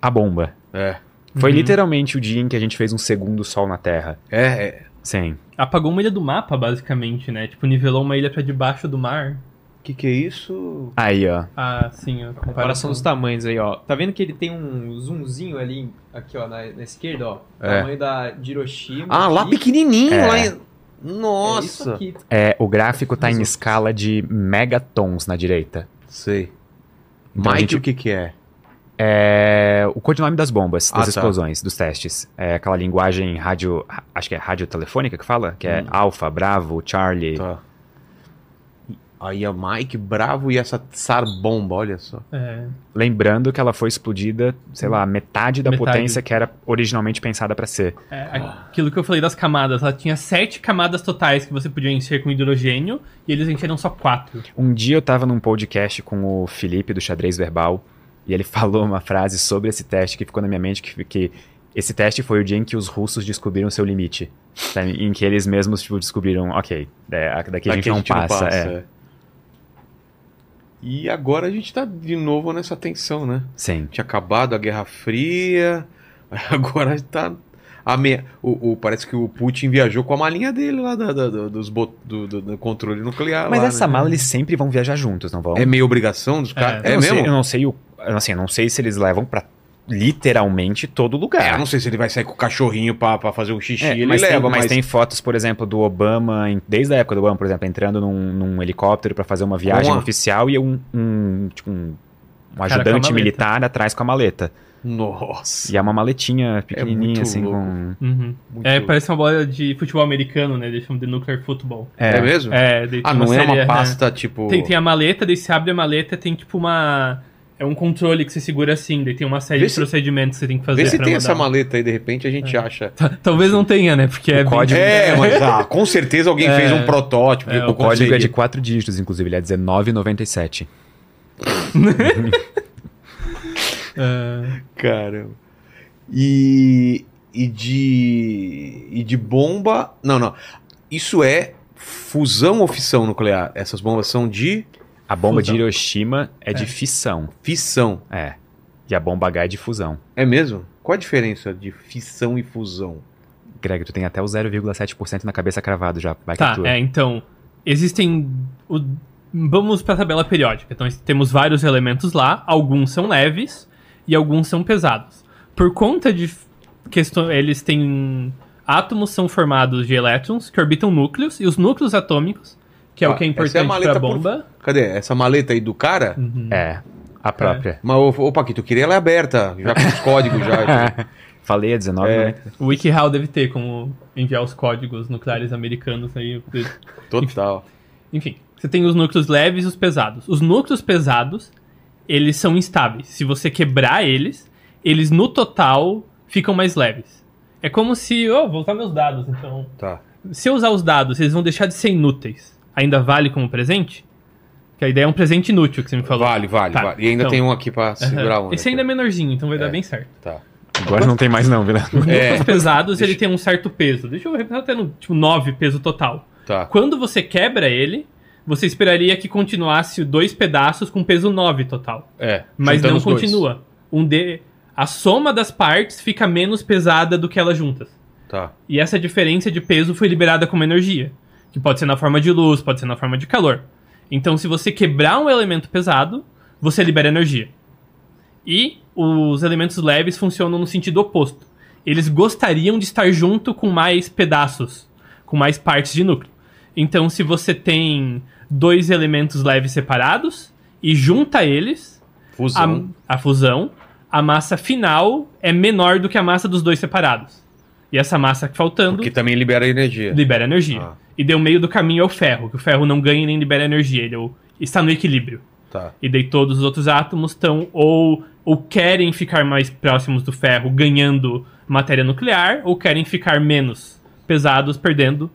a bomba. é. Foi Uhum. literalmente o dia em que a gente fez um segundo sol na Terra. É, é. Sim. Apagou uma ilha do mapa, basicamente, né? Tipo, nivelou uma ilha pra debaixo do mar. O que que é isso? Aí, ó. Ah, sim, ó. Comparação dos tamanhos aí, ó. Tá vendo que ele tem um zoomzinho ali, aqui, ó, na, na esquerda, ó. É. Tamanho da de Hiroshima. Ah, lá aqui. pequenininho, É. lá em... É isso Nossa. aqui. É, o gráfico tá em escala de megatons na direita. Sei. Então, Mike, gente- o que que é? É o codinome das bombas, Ah, das tá. explosões, dos testes. É aquela linguagem rádio, acho que é radiotelefônica que fala, que é Hum. Alpha, Bravo, Charlie. Tá. Aí a Mike bravo e essa Tsar bomba, olha só. É. Lembrando que ela foi explodida, sei lá, metade da Metade. potência que era originalmente pensada pra ser. É, aquilo que eu falei das camadas, ela tinha sete camadas totais que você podia encher com hidrogênio e eles encheram só quatro. Um dia eu tava num podcast com o Felipe do Xadrez Verbal e ele [laughs] falou uma frase sobre esse teste que ficou na minha mente que, que esse teste foi o dia em que os russos descobriram seu limite. sabe? Em que eles mesmos tipo, descobriram, ok, é, daqui a gente, não, passa, é. é. E agora a gente tá de novo nessa tensão, né? Sim. Tinha acabado a Guerra Fria, [laughs] agora tá. A me... o, o- parece que o Putin viajou com a malinha dele lá da, da- do, dos bot... do, do- do controle nuclear. Mas lá, essa né? mala eles sempre vão viajar juntos, não vão? É meio obrigação dos caras? É. É, eu não mesmo? Sei, eu não sei o, assim, eu não sei se eles levam pra literalmente todo É, lugar. eu não sei se ele vai sair com o cachorrinho pra, pra fazer um xixi, É, ele mas, leva, tem, mas mas tem fotos, por exemplo, do Obama, em- desde a época do Obama, por exemplo, entrando num, num helicóptero pra fazer uma viagem Com a- oficial e um, um, tipo, um, um ajudante militar atrás com a maleta. Nossa. E é uma maletinha pequenininha, muito assim, louco. com... Uhum. Muito É, louco. parece uma bola de futebol americano, né? Eles chamam de nuclear football. É, mesmo? É, daí tem ah, não é série, uma né? pasta tipo. Tem, tem a maleta, daí você abre a maleta, tem tipo uma. É um controle que você segura assim, daí tem uma série Vê de se- procedimentos que você tem que fazer. Vê se pra tem mandar. essa maleta aí, de repente a gente acha. Talvez não tenha, né? Porque é bem- código- É, mas ah, com certeza alguém É. fez um protótipo. É, o O código é de quatro dígitos, inclusive, ele é 1997. [laughs] É, Caramba. E, e de. E de bomba. Não, não. Isso é fusão ou fissão nuclear? Essas bombas são de A bomba Fusão. de Hiroshima é, de É. fissão. fissão. É. E a bomba H é de fusão. É mesmo? Qual a diferença de fissão e fusão? Greg, tu tem até o 0,7% na cabeça cravado já. Vai Tá, é então. Existem. o- Vamos pra tabela periódica. Então temos vários elementos lá, alguns são leves e alguns são pesados. Por conta de questões. Eles têm Átomos são formados de elétrons que orbitam núcleos, e os núcleos atômicos, que é Ah, o que é essa é a importante maleta pra por- bomba. Cadê? Essa maleta aí do cara? É, a própria. Mas, ô, ô Paquito, eu queria ela aberta, já com os códigos já. [laughs] Falei a 19, É. né? O WikiHow deve ter como enviar os códigos nucleares americanos aí. Total. Enfim, você tem os núcleos leves e os pesados. Os núcleos pesados, eles são instáveis. Se você quebrar eles, eles no total ficam mais leves. É como se. Oh, vou usar meus dados, então. Tá. Se eu usar os dados, eles vão deixar de ser inúteis. Ainda vale como presente? Que a ideia é um presente inútil que você me falou. Vale, vale, Tá, vale. E ainda então. tem um aqui pra segurar um. Esse ainda é menorzinho, então vai É. dar bem certo. Tá. Agora não tem mais não, Vila. [laughs] É, Os pesados, ele tem um certo peso. Deixa eu representar até no tipo 9 peso total. tá. Quando você quebra ele, você esperaria que continuasse dois pedaços com peso 9 total. É. Mas não continua. Um de... A soma das partes fica menos pesada do que elas juntas. Tá. E essa diferença de peso foi liberada como energia. Que pode ser na forma de luz, pode ser na forma de calor. Então, se você quebrar um elemento pesado, você libera energia. E os elementos leves funcionam no sentido oposto. Eles gostariam de estar junto com mais pedaços, com mais partes de núcleo. Então, se você tem dois elementos leves separados e junta eles, Fusão. a, a fusão, a massa final é menor do que a massa dos dois separados. E essa massa faltando Que também libera energia. libera energia. Ah. E deu meio do caminho é o ferro, que o ferro não ganha nem libera energia, ele é está no equilíbrio. Tá. E daí todos os outros átomos estão ou, ou querem ficar mais próximos do ferro, ganhando matéria nuclear, ou querem ficar menos pesados, perdendo.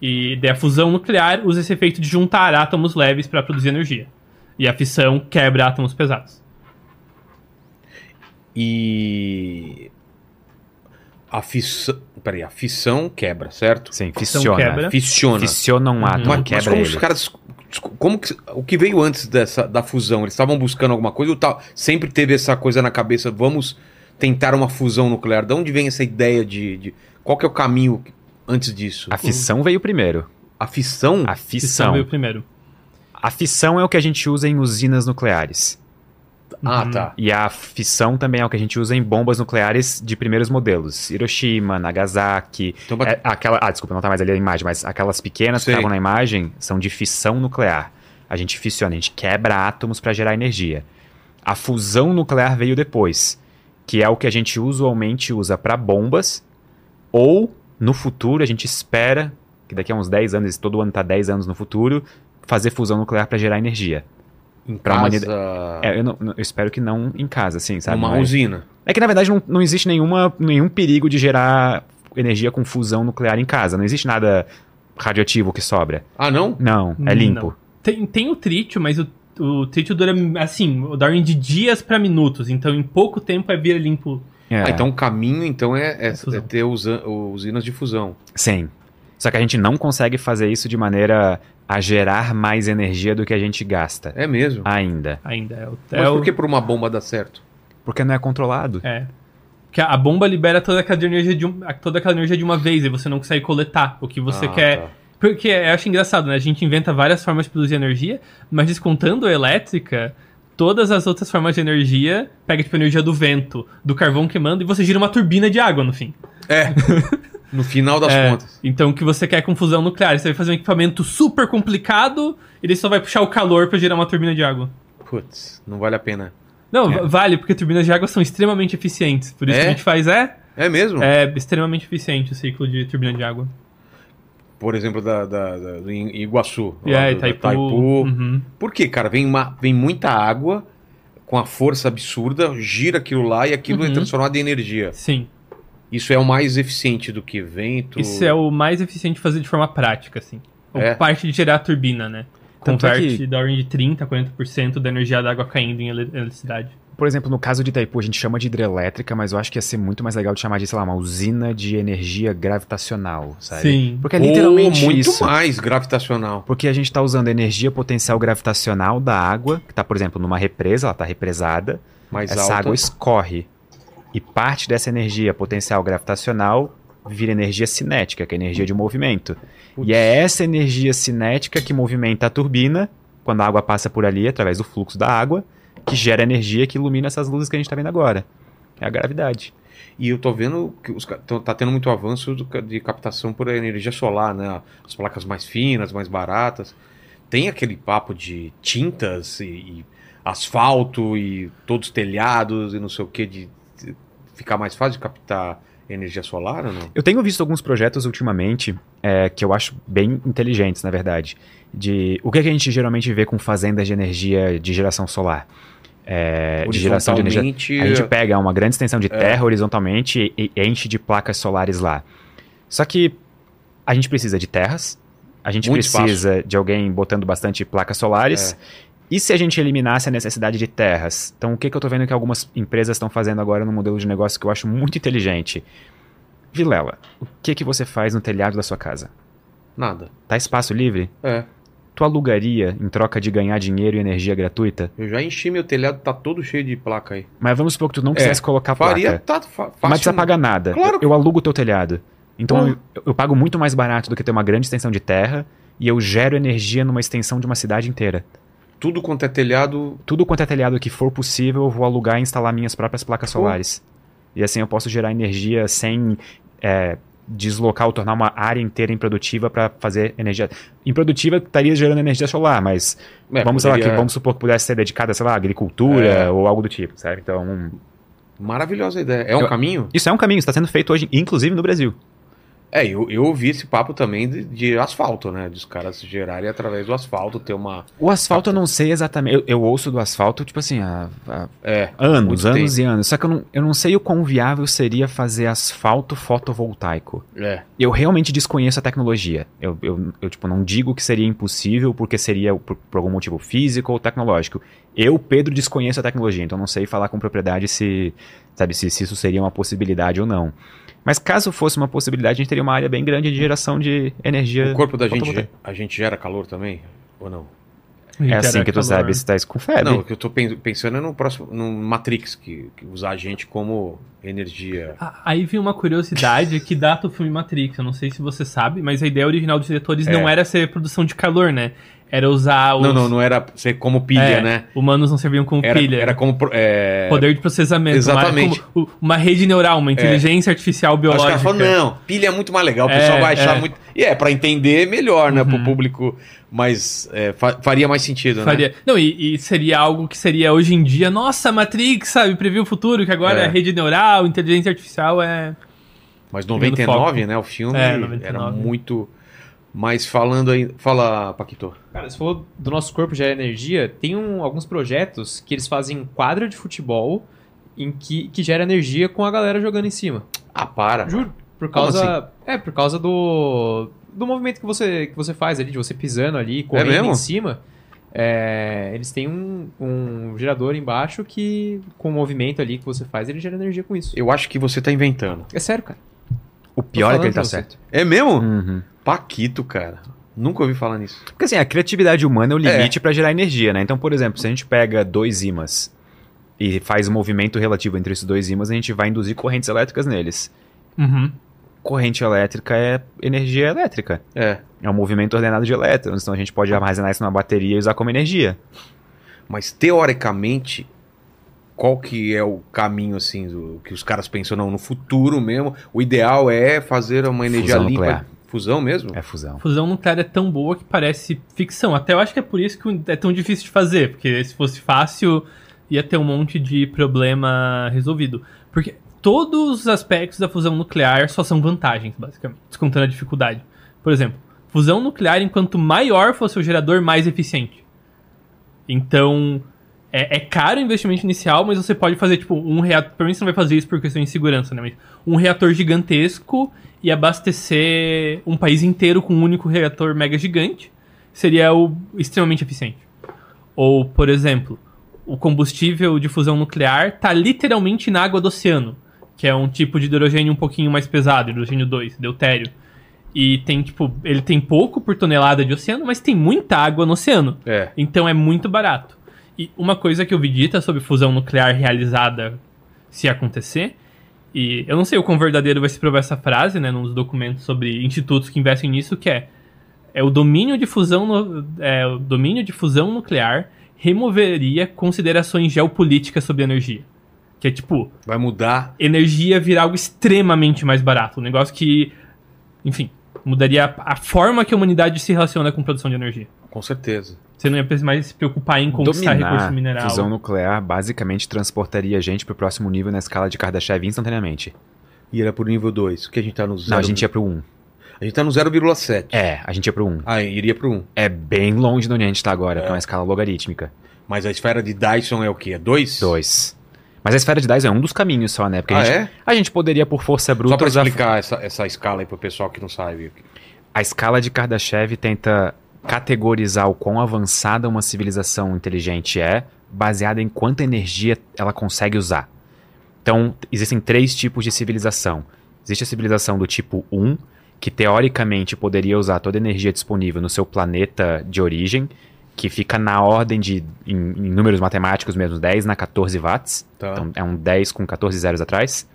E daí a fusão nuclear usa esse efeito de juntar átomos leves para produzir energia. E a fissão quebra átomos pesados. E. A fissão. Peraí, a fissão quebra, certo? Sim, fissiona. quebra. Fissiona. Fissiona um átomo, Mas, mas quebra como ele. os caras. Como que, o que veio antes dessa, da fusão? Eles estavam buscando alguma coisa ou tá, sempre teve essa coisa na cabeça? Vamos tentar uma fusão nuclear. De onde vem essa ideia de. de- qual que é o caminho antes disso? A fissão veio primeiro. A fissão? A Fissão fissão. veio primeiro. A fissão é o que a gente usa em usinas nucleares. Ah, tá. E a fissão também é o que a gente usa em bombas nucleares de primeiros modelos. Hiroshima, Nagasaki. Então, É, aquela, ah, desculpa, não tá mais ali a imagem, mas aquelas pequenas Sei. que estavam na imagem são de fissão nuclear. A gente fissiona, a gente quebra átomos para gerar energia. A fusão nuclear veio depois, que é o que a gente usualmente usa para bombas, ou no futuro a gente espera, que daqui a uns 10 anos, todo ano tá 10 anos no futuro, fazer fusão nuclear para gerar energia. Em pra casa, humanidade- É, eu, não- eu espero que não em casa, assim, sabe? numa Mas- usina. é que na verdade não, não existe nenhuma, nenhum perigo de gerar energia com fusão nuclear em casa. Não existe nada radioativo que sobra. Ah, não? Não, é limpo. Tem, tem o trítio, mas o, o trítio dura, assim, ordem de dias para minutos. Então, em pouco tempo, é vira limpo. É, Ah, então o caminho então é, é- fusão. é ter usinas de fusão. Sim. Só que a gente não consegue fazer isso de maneira a gerar mais energia do que a gente gasta. É mesmo. Ainda. Ainda. É o, Mas é por que por uma bomba dar certo? Porque não é controlado. É. Que a a bomba libera toda aquela energia de, um- toda aquela energia de uma vez e você não consegue coletar o que você Ah, quer. tá. Porque eu acho engraçado, né? A gente inventa várias formas de produzir energia, mas descontando a elétrica, todas as outras formas de energia, pega tipo a energia do vento, do carvão queimando, e você gira uma turbina de água no fim. É. [laughs] No final das É, contas. Então o que você quer com fusão nuclear? Você vai fazer um equipamento super complicado, ele só vai puxar o calor pra gerar uma turbina de água. Putz, não vale a pena. Não, É. va- vale, porque turbinas de água são extremamente eficientes. Por isso É? que a gente faz é, É mesmo? é extremamente eficiente o ciclo de turbina de água. Por exemplo, da, da, da- do Iguaçu. Lá aí, do- da Itaipu. Uhum. Por quê, cara? Vem, uma, vem muita água com a força absurda, gira aquilo lá e aquilo é Uhum. transformado em energia. Sim. Isso é o mais eficiente do que vento. Isso é o mais eficiente de fazer de forma prática, assim. Ou É. parte de gerar a turbina, né? Tanto é Converte que- da ordem de 30% a 40% da energia da água caindo em ele- eletricidade. Por exemplo, no caso de Itaipu, a gente chama de hidrelétrica, mas eu acho que ia ser muito mais legal de chamar de, sei lá, uma usina de energia gravitacional, sabe? Sim. Porque é Ou literalmente muito isso. mais gravitacional. Porque a gente está usando a energia potencial gravitacional da água, que está, por exemplo, numa represa, ela está represada. Mais essa alta. água escorre. E parte dessa energia potencial gravitacional vira energia cinética, que é energia de movimento. Putz. E é essa energia cinética que movimenta a turbina, quando a água passa por ali, através do fluxo da água, que gera energia que ilumina essas luzes que a gente está vendo agora. É a gravidade. E eu tô vendo que os, tá tendo muito avanço de captação por energia solar, né? As placas mais finas, mais baratas. Tem aquele papo de tintas e, e asfalto e todos telhados e não sei o que, de ficar mais fácil de captar energia solar ou não? Eu tenho visto alguns projetos ultimamente é, que eu acho bem inteligentes, na verdade. De o que, que a gente geralmente vê com fazendas de energia de geração solar? É, de geração de energia. A gente pega uma grande extensão de terra horizontalmente e, enche de placas solares lá. Só que a gente precisa de terras, a gente Muito precisa de alguém botando bastante placas solares. E se a gente eliminasse a necessidade de terras? Então, o que, que eu tô vendo que algumas empresas estão fazendo agora no modelo de negócio que eu acho muito inteligente? Vilela, o que, que você faz no telhado da sua casa? Nada. Tá espaço livre? É. Tu alugaria em troca de ganhar dinheiro e energia gratuita? Eu já enchi meu telhado, tá todo cheio de placa aí. Mas vamos supor que tu não quisesse colocar Faria, placa. tá fa fácil. Mas precisa pagar nada. Claro. Eu, eu alugo o teu telhado. Então eu, eu pago muito mais barato do que ter uma grande extensão de terra e eu gero energia numa extensão de uma cidade inteira. Tudo quanto é telhado, Tudo quanto é telhado que for possível, eu vou alugar e instalar minhas próprias placas Pô. solares. E assim eu posso gerar energia sem é, deslocar ou tornar uma área inteira improdutiva para fazer energia. Improdutiva estaria gerando energia solar, mas É, vamos, sei lá, poderia- que, vamos supor que pudesse ser dedicada, sei lá, à agricultura É. ou algo do tipo, certo? Então, maravilhosa ideia. É um Eu- caminho? isso é um caminho, está sendo feito hoje, inclusive no Brasil. É, eu, eu ouvi esse papo também de, de asfalto, né? Dos caras gerarem através do asfalto, ter uma. O asfalto eu não sei exatamente. Eu, eu ouço do asfalto, tipo assim, há, há É. anos, anos e anos. Só que eu não, eu não sei o quão viável seria fazer asfalto fotovoltaico. É. Eu realmente desconheço a tecnologia. Eu, eu, eu, tipo, não digo que seria impossível porque seria por, por algum motivo físico ou tecnológico. Eu, Pedro, desconheço a tecnologia, então não sei falar com propriedade se, sabe, se, se isso seria uma possibilidade ou não. Mas caso fosse uma possibilidade, a gente teria uma área bem grande de geração de energia. O corpo da gente, a gente gera calor também? Ou não? É assim que tu calor. sabe, se tá com febre. Não, o que eu tô pen- pensando é no próximo. no Matrix, que, que usar a gente como energia. Ah, Aí vem uma curiosidade que data o filme Matrix. Eu não sei se você sabe, mas a ideia original dos diretores É. não era ser produção de calor, né? Era usar os. Não, não, não era ser como pilha, é, né? Humanos não serviam como Era, pilha. era como. pro- É... Poder de processamento. Exatamente. Uma, como- uma rede neural, uma inteligência artificial Aí Os biológica. caras falam, não, pilha é muito mais legal, o É, pessoal vai achar é. muito. E é, pra entender melhor, né? Pro Uhum. público, mas é, fa- faria mais sentido, né? Faria... Não, e, e seria algo que seria hoje em dia, nossa, Matrix, sabe? Previu o futuro, que agora É. é rede neural, inteligência artificial é. Mas Pegando 99, foco. né? O filme É, era 99. muito. Mas falando aí. Fala, Paquito. Cara, você falou do nosso corpo gera energia. Tem um- alguns projetos que eles fazem quadra de futebol em que, que gera energia com a galera jogando em cima. Ah, para. Juro. Por causa. É, por causa do. Do movimento que você, que você faz ali, de você pisando ali, correndo mesmo? em cima. É, eles têm um, um gerador embaixo que, com o movimento ali que você faz, ele gera energia com isso. Eu acho que você tá inventando. É sério, cara. O pior é que ele tá certo. É mesmo? Uhum. Paquito, cara. Nunca ouvi falar nisso. Porque assim, a criatividade humana é o limite pra gerar energia, né? Então, por exemplo, se a gente pega dois ímãs e faz um movimento relativo entre esses dois ímãs, a gente vai induzir correntes elétricas neles. Uhum. Corrente elétrica é energia elétrica. É. É um movimento ordenado de elétrons, então a gente pode armazenar isso numa bateria e usar como energia. Mas teoricamente, qual que é o caminho, assim, do, que os caras pensam, não, no futuro mesmo, o ideal é fazer uma energia Fusão limpa. nuclear. Fusão mesmo? É fusão. Fusão nuclear é tão boa que parece ficção. Até eu acho que é por isso que é tão difícil de fazer. Porque se fosse fácil, ia ter um monte de problema resolvido. Porque todos os aspectos da fusão nuclear só são vantagens, basicamente. Descontando a dificuldade. Por exemplo, fusão nuclear, enquanto maior fosse o gerador, mais eficiente. Então, é, é caro o investimento inicial, mas você pode fazer, tipo, um reator. Provavelmente você não vai fazer isso por questão de segurança, né? Mas um reator gigantesco e abastecer um país inteiro com um único reator mega gigante seria o extremamente eficiente. Ou, por exemplo, o combustível de fusão nuclear está literalmente na água do oceano, que é um tipo de hidrogênio um pouquinho mais pesado, hidrogênio 2, deutério. E tem, tipo, ele tem pouco por tonelada de oceano, mas tem muita água no oceano. É. Então é muito barato. E uma coisa que eu vi dita sobre fusão nuclear realizada se acontecer, e eu não sei o quão verdadeiro vai se provar essa frase, né, nos documentos sobre institutos que investem nisso, que é, é o domínio de fusão no- é, o domínio de fusão nuclear removeria considerações geopolíticas sobre energia. Que é tipo, Vai mudar. energia virar algo extremamente mais barato. Um negócio que, enfim, mudaria a, a forma que a humanidade se relaciona com produção de energia. Com certeza. Você não ia mais se preocupar em conquistar recurso Dominar mineral. fusão nuclear basicamente transportaria a gente pro próximo nível na escala de Kardashev instantaneamente. E era pro nível 2. Que a gente tá no 0. Não, a gente ia pro 1. a gente tá no 0,7. É, a gente ia pro 1. Ah, iria pro 1. É bem longe de onde a gente tá agora, é uma escala logarítmica. Mas a esfera de Dyson é o quê? É 2? 2. Mas a esfera de Dyson é um dos caminhos só, né? Porque a, Ah, gente, é? a gente poderia, por força bruta, Só pra usar- explicar essa, essa escala aí pro pessoal que não sabe. A escala de Kardashev tenta categorizar o quão avançada uma civilização inteligente é, baseada em quanta energia ela consegue usar. Então, existem três tipos de civilização. Existe a civilização do tipo 1, que teoricamente poderia usar toda a energia disponível no seu planeta de origem, que fica na ordem de, em, em números matemáticos mesmo, 10 na 14 watts. Tá. Então, é um 10 com 14 zeros atrás.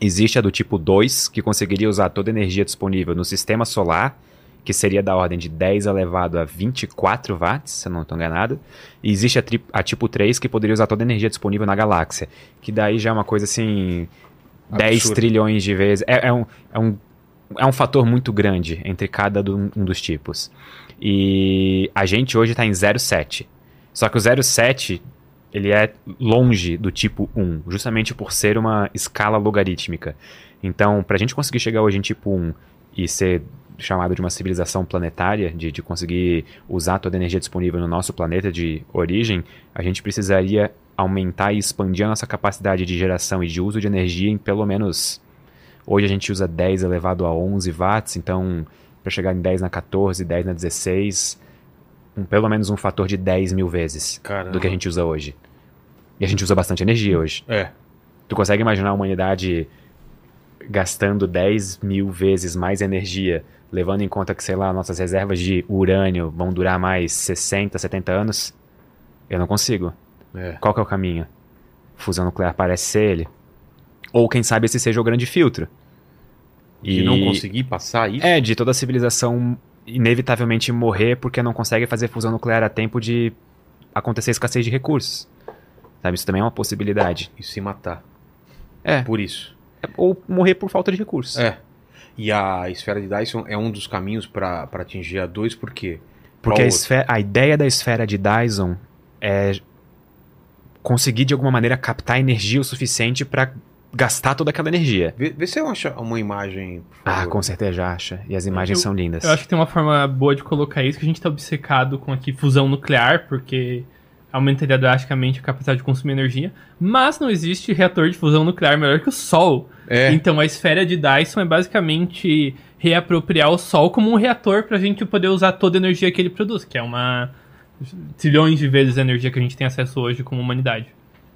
Existe a do tipo 2, que conseguiria usar toda a energia disponível no sistema solar, que seria da ordem de 10 elevado a 24 watts, se eu não estou enganado. E existe a, a tipo 3, que poderia usar toda a energia disponível na galáxia, que daí já é uma coisa assim. 10 Absurdo. trilhões de vezes. É, é um, é, um, é um fator muito grande entre cada do- um dos tipos. E a gente hoje está em 0,7. Só que o 0,7 ele é longe do tipo 1, justamente por ser uma escala logarítmica. Então, para a gente conseguir chegar hoje em tipo 1 e ser chamado de uma civilização planetária, de, de conseguir usar toda a energia disponível no nosso planeta de origem, a gente precisaria aumentar e expandir a nossa capacidade de geração e de uso de energia em pelo menos. Hoje a gente usa 10 elevado a 11 watts, então para chegar em 10 na 14, 10 na 16, um, pelo menos um fator de 10 mil vezes Caramba. do que a gente usa hoje. E a gente usa bastante energia hoje. É. Tu consegue imaginar a humanidade gastando 10 mil vezes mais energia, levando em conta que, sei lá, nossas reservas de urânio vão durar mais 60, 70 anos? Eu não consigo. É. Qual que é o caminho? Fusão nuclear parece ser ele. Ou quem sabe esse seja o grande filtro. E não conseguir passar isso. É, de toda a civilização inevitavelmente morrer porque não consegue fazer fusão nuclear a tempo de acontecer escassez de recursos. Sabe, isso também é uma possibilidade. E se matar. É. Por isso. Ou morrer por falta de recursos. É. E a esfera de Dyson é um dos caminhos pra pra atingir a 2, por quê? Porque a, esfera- a ideia da esfera de Dyson é conseguir de alguma maneira captar energia o suficiente para gastar toda aquela energia. Vê, vê se eu acho uma imagem. por Ah, com certeza acha. E as imagens Eu- são lindas. Eu acho que tem uma forma boa de colocar isso, que a gente tá obcecado com aqui fusão nuclear, porque aumentaria drasticamente a capacidade de consumir energia, mas não existe reator de fusão nuclear melhor que o Sol. É. Então a esfera de Dyson é basicamente reapropriar o Sol como um reator pra gente poder usar toda a energia que ele produz, que é uma trilhões de vezes a energia que a gente tem acesso hoje como humanidade.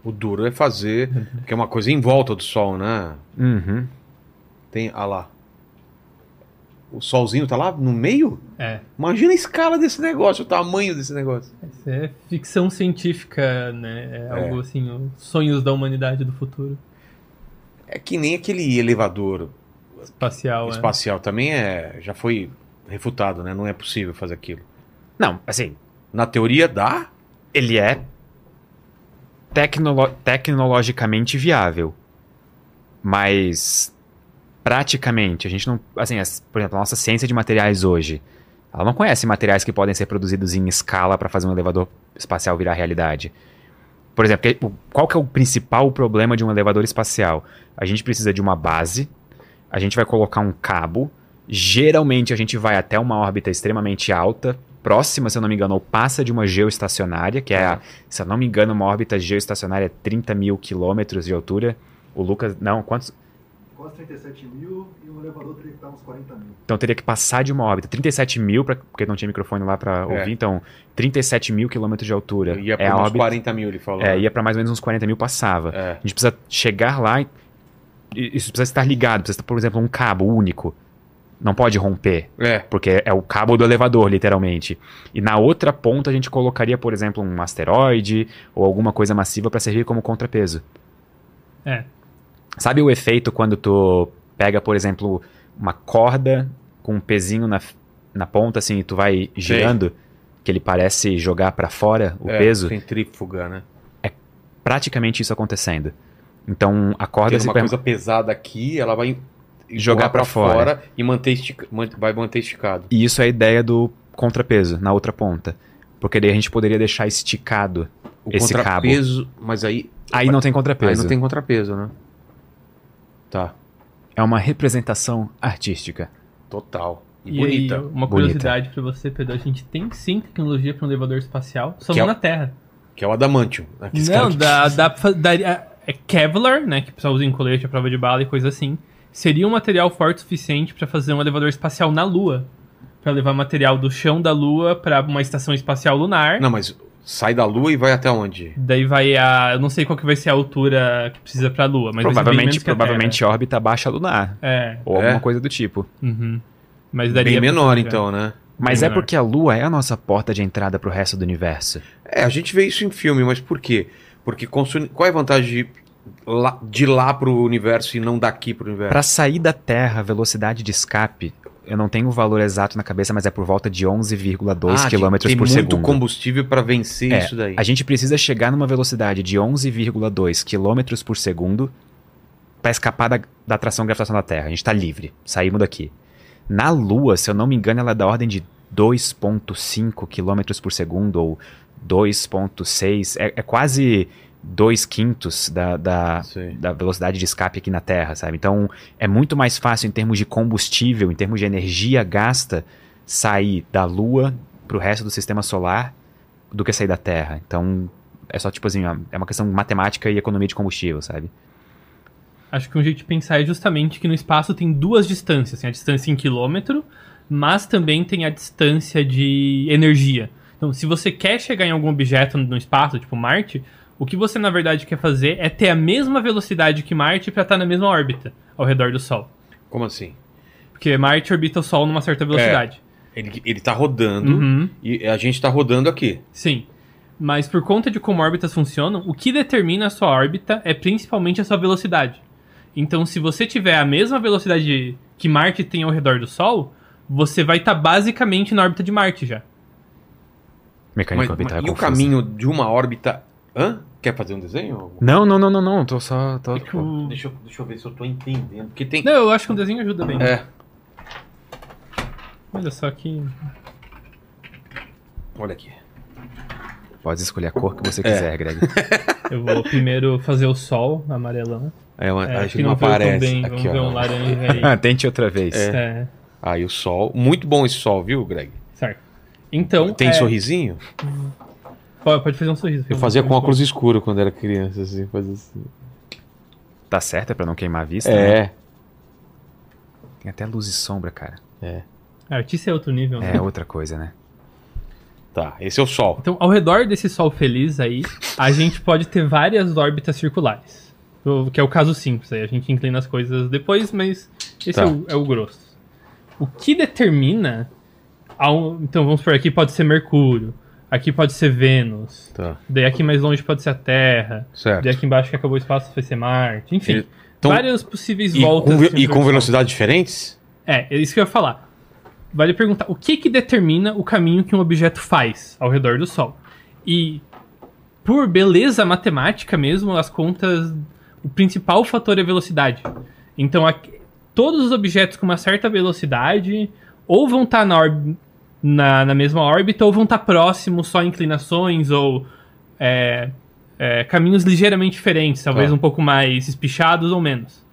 O duro é fazer. Que é uma coisa em volta do sol, né? Uhum. Tem. Ah lá. O solzinho tá lá no meio? É, Imagina a escala desse negócio, o tamanho desse negócio. isso é ficção científica, né? É algo assim, os sonhos da humanidade do futuro É que nem aquele elevador espacial. é. espacial também é. Já foi refutado, né? Não é possível fazer aquilo. Não, assim, Na teoria dá? ele é tecnolo- tecnologicamente viável. Mas praticamente, a gente não. Assim, as- por exemplo, a nossa ciência de materiais hoje. Ela não conhece materiais que podem ser produzidos em escala para fazer um elevador espacial virar realidade. Por exemplo, qual que é o principal problema de um elevador espacial? A gente precisa de uma base, a gente vai colocar um cabo, geralmente a gente vai até uma órbita extremamente alta, próxima, se eu não me engano, ou passa de uma geoestacionária, que é, a- se eu não me engano, uma órbita geoestacionária é 30 mil quilômetros de altura. O Lucas, não, quantos? Quase 37 mil e o elevador teria que estar uns 40 mil. Então teria que passar de uma órbita. 37 mil, pra, porque não tinha microfone lá pra ouvir, então 37 mil quilômetros de altura. Ia é pra a uns órbita, 40 mil, ele falou. é, né? ia pra mais ou menos uns 40 mil, passava. É. A gente precisa chegar lá e isso precisa estar ligado, precisa ter, por exemplo, um cabo único. Não pode romper, É. porque é o cabo do elevador, literalmente. E na outra ponta a gente colocaria, por exemplo, um asteroide ou alguma coisa massiva para servir como contrapeso. É. Sabe o efeito quando tu pega, por exemplo, uma corda com um pezinho na, na ponta, assim, e tu vai girando, que ele parece jogar para fora o é, peso? Centrífuga, né? praticamente isso acontecendo. Então a corda Tem se uma coisa pesada aqui, ela vai Jogar empurrar pra fora. e manter estica... man- vai manter esticado. E isso é a ideia do contrapeso, na outra ponta. Porque daí a gente poderia deixar esticado. O Esse contrapeso, mas aí Aí não tem aí contrapeso. não tem contrapeso, né? Tá, É uma representação artística. total. E, E bonita. aí, uma curiosidade pra você, Pedro, a gente tem sim tecnologia para um elevador espacial, só Que não é o- na Terra. Que é o adamantium. né? Que Não, dá, dá, pra fa- daria- é Kevlar, né, que o pessoal usa em colete, a prova de bala e coisa assim. Seria um material forte o suficiente pra fazer um elevador espacial na Lua. Pra levar material do chão da Lua pra uma estação espacial lunar. Não, mas sai da Lua e vai até onde? Daí vai a. Eu não sei qual que vai ser a altura que precisa pra Lua, mas vai ser bem provavelmente menos que a provavelmente órbita baixa lunar. É. Ou É? alguma coisa do tipo. Uhum. Mas daria Bem menor, então, né? Mas Bem é menor. porque a Lua é a nossa porta de entrada pro resto do universo. É, a gente vê isso em filme, mas por quê? Porque consune... qual é a vantagem de, lá, de lá pro universo e não daqui pro universo? Pra sair da Terra, a velocidade de escape, eu não tenho o valor exato na cabeça, mas é por volta de 11,2 Ah, km tem por muito segundo. combustível pra vencer É, isso daí. A gente precisa chegar numa velocidade de 11,2 km por segundo para escapar da, da atração gravitacional da Terra. A gente tá livre, saímos daqui. Na Lua, se eu não me engano, ela é da ordem de 2,5 km por segundo ou 2,6. É, é quase 2 quintos da, da, da velocidade de escape aqui na Terra, sabe? Então é muito mais fácil em termos de combustível, em termos de energia gasta, sair da Lua pro resto do sistema solar do que sair da Terra. Então é só tipo assim, é uma questão de matemática e economia de combustível, sabe? Acho que um jeito de pensar é justamente que no espaço tem duas distâncias. Tem a distância em quilômetro, mas também tem a distância de energia. Então, se você quer chegar em algum objeto no espaço, tipo Marte, o que você na verdade quer fazer é ter a mesma velocidade que Marte para estar na mesma órbita ao redor do Sol. Como assim? Porque Marte orbita o Sol numa certa velocidade. Ele, ele tá rodando Uhum. e a gente tá rodando aqui. Sim. Mas por conta de como órbitas funcionam, o que determina a sua órbita é principalmente a sua velocidade. Então, se você tiver a mesma velocidade que Marte tem ao redor do Sol, você vai estar basicamente na órbita de Marte já. Mecânica Mas, orbital mas é e o caminho de uma órbita. Hã? Quer fazer um desenho? Não, não, não, não, não, tô só tô... É que o- Deixa eu, deixa eu ver se eu tô entendendo. Porque tem. Não, eu acho que um desenho ajuda bem. É, Olha só que. olha aqui. Pode escolher a cor que você É. quiser, Greg. [laughs] Eu vou primeiro fazer o Sol amarelão. É, uma, É, acho que que não não aparece. bem. aqui, Vamos ver ó. um laranja aí. [laughs] Ah, Tente outra vez. É. É, Aí o sol. Muito bom esse sol, viu, Greg? certo. Então. Tem é, sorrisinho? Pode, fazer um sorriso. Eu fazia com óculos escuros quando era criança, assim, fazia assim. Tá certo, é pra não queimar a vista? né? É. Tem até luz e sombra, cara. Artista é outro nível, né? É outra coisa, né? Tá, esse é o sol. Então, ao redor desse Sol feliz aí, a gente pode ter várias órbitas circulares. Que é o caso simples aí. A gente inclina as coisas depois, mas esse Tá. é, o, é o grosso. O que determina. ao- então, vamos por aqui pode ser Mercúrio. Aqui pode ser Vênus. Tá, Daí aqui mais longe pode ser a Terra. certo. Daí aqui embaixo que acabou o espaço vai ser Marte. Enfim, Ele- então- várias possíveis E voltas. com, e com velocidades diferentes? É, é isso que eu ia falar. Vale perguntar, o que que determina o caminho que um objeto faz ao redor do Sol? E, por beleza matemática mesmo, as contas, o principal fator é a velocidade. Então, aqui- todos os objetos com uma certa velocidade ou vão estar na, orb- na, na mesma órbita ou vão estar próximos, só inclinações ou é, é, caminhos ligeiramente diferentes, talvez Tá. um pouco mais espichados ou menos.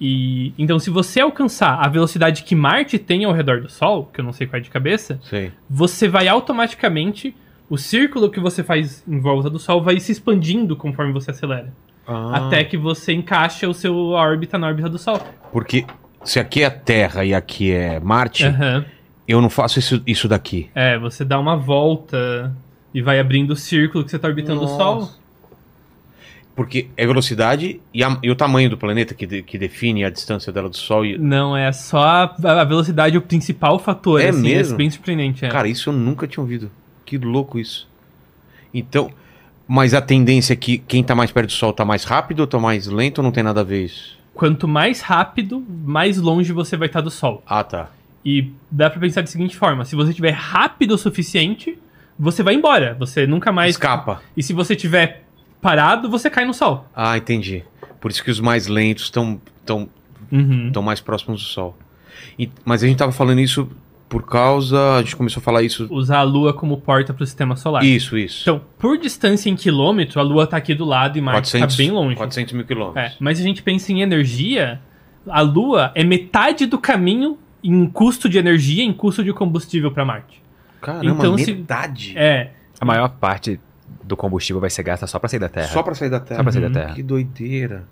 E então, se você alcançar a velocidade que Marte tem ao redor do Sol, que eu não sei qual é de cabeça, Sei. você vai automaticamente. O círculo que você faz em volta do Sol vai se expandindo conforme você acelera. Ah, Até que você encaixa o seu órbita na órbita do Sol. Porque se aqui é Terra e aqui é Marte, Aham. Eu não faço isso, isso daqui. É, você dá uma volta e vai abrindo o círculo que você está orbitando o Sol. Nossa. Porque é velocidade e, a- e o tamanho do planeta que, de- que define a distância dela do Sol. E, Não, é só a, a velocidade o principal fator. É assim, mesmo? bem surpreendente. É. Cara, isso eu nunca tinha ouvido. Que louco isso. Então, mas a tendência é que quem tá mais perto do Sol tá mais rápido ou tá mais lento ou não tem nada a ver isso? Quanto mais rápido, mais longe você vai estar do Sol. Ah, tá. E dá pra pensar da seguinte forma: se você estiver rápido o suficiente, você vai embora. Você nunca mais. Escapa. E se você estiver parado, você cai no Sol. Ah, entendi. Por isso que os mais lentos estão tão, Uhum. tão mais próximos do Sol. E- mas a gente tava falando isso por causa. A gente começou a falar isso. Usar a Lua como porta pro sistema solar. Isso, isso. Então, por distância em quilômetro, a Lua tá aqui do lado e Marte 400, tá bem longe. 400 mil quilômetros. É, mas a gente pensa em energia, a Lua é metade do caminho em custo de energia, em custo de combustível para Marte. Caramba, Então, se- metade. É, A maior parte do combustível vai ser gasta só pra sair da Terra. Só pra sair da Terra. Só pra sair da Uhum. Terra. Que doideira.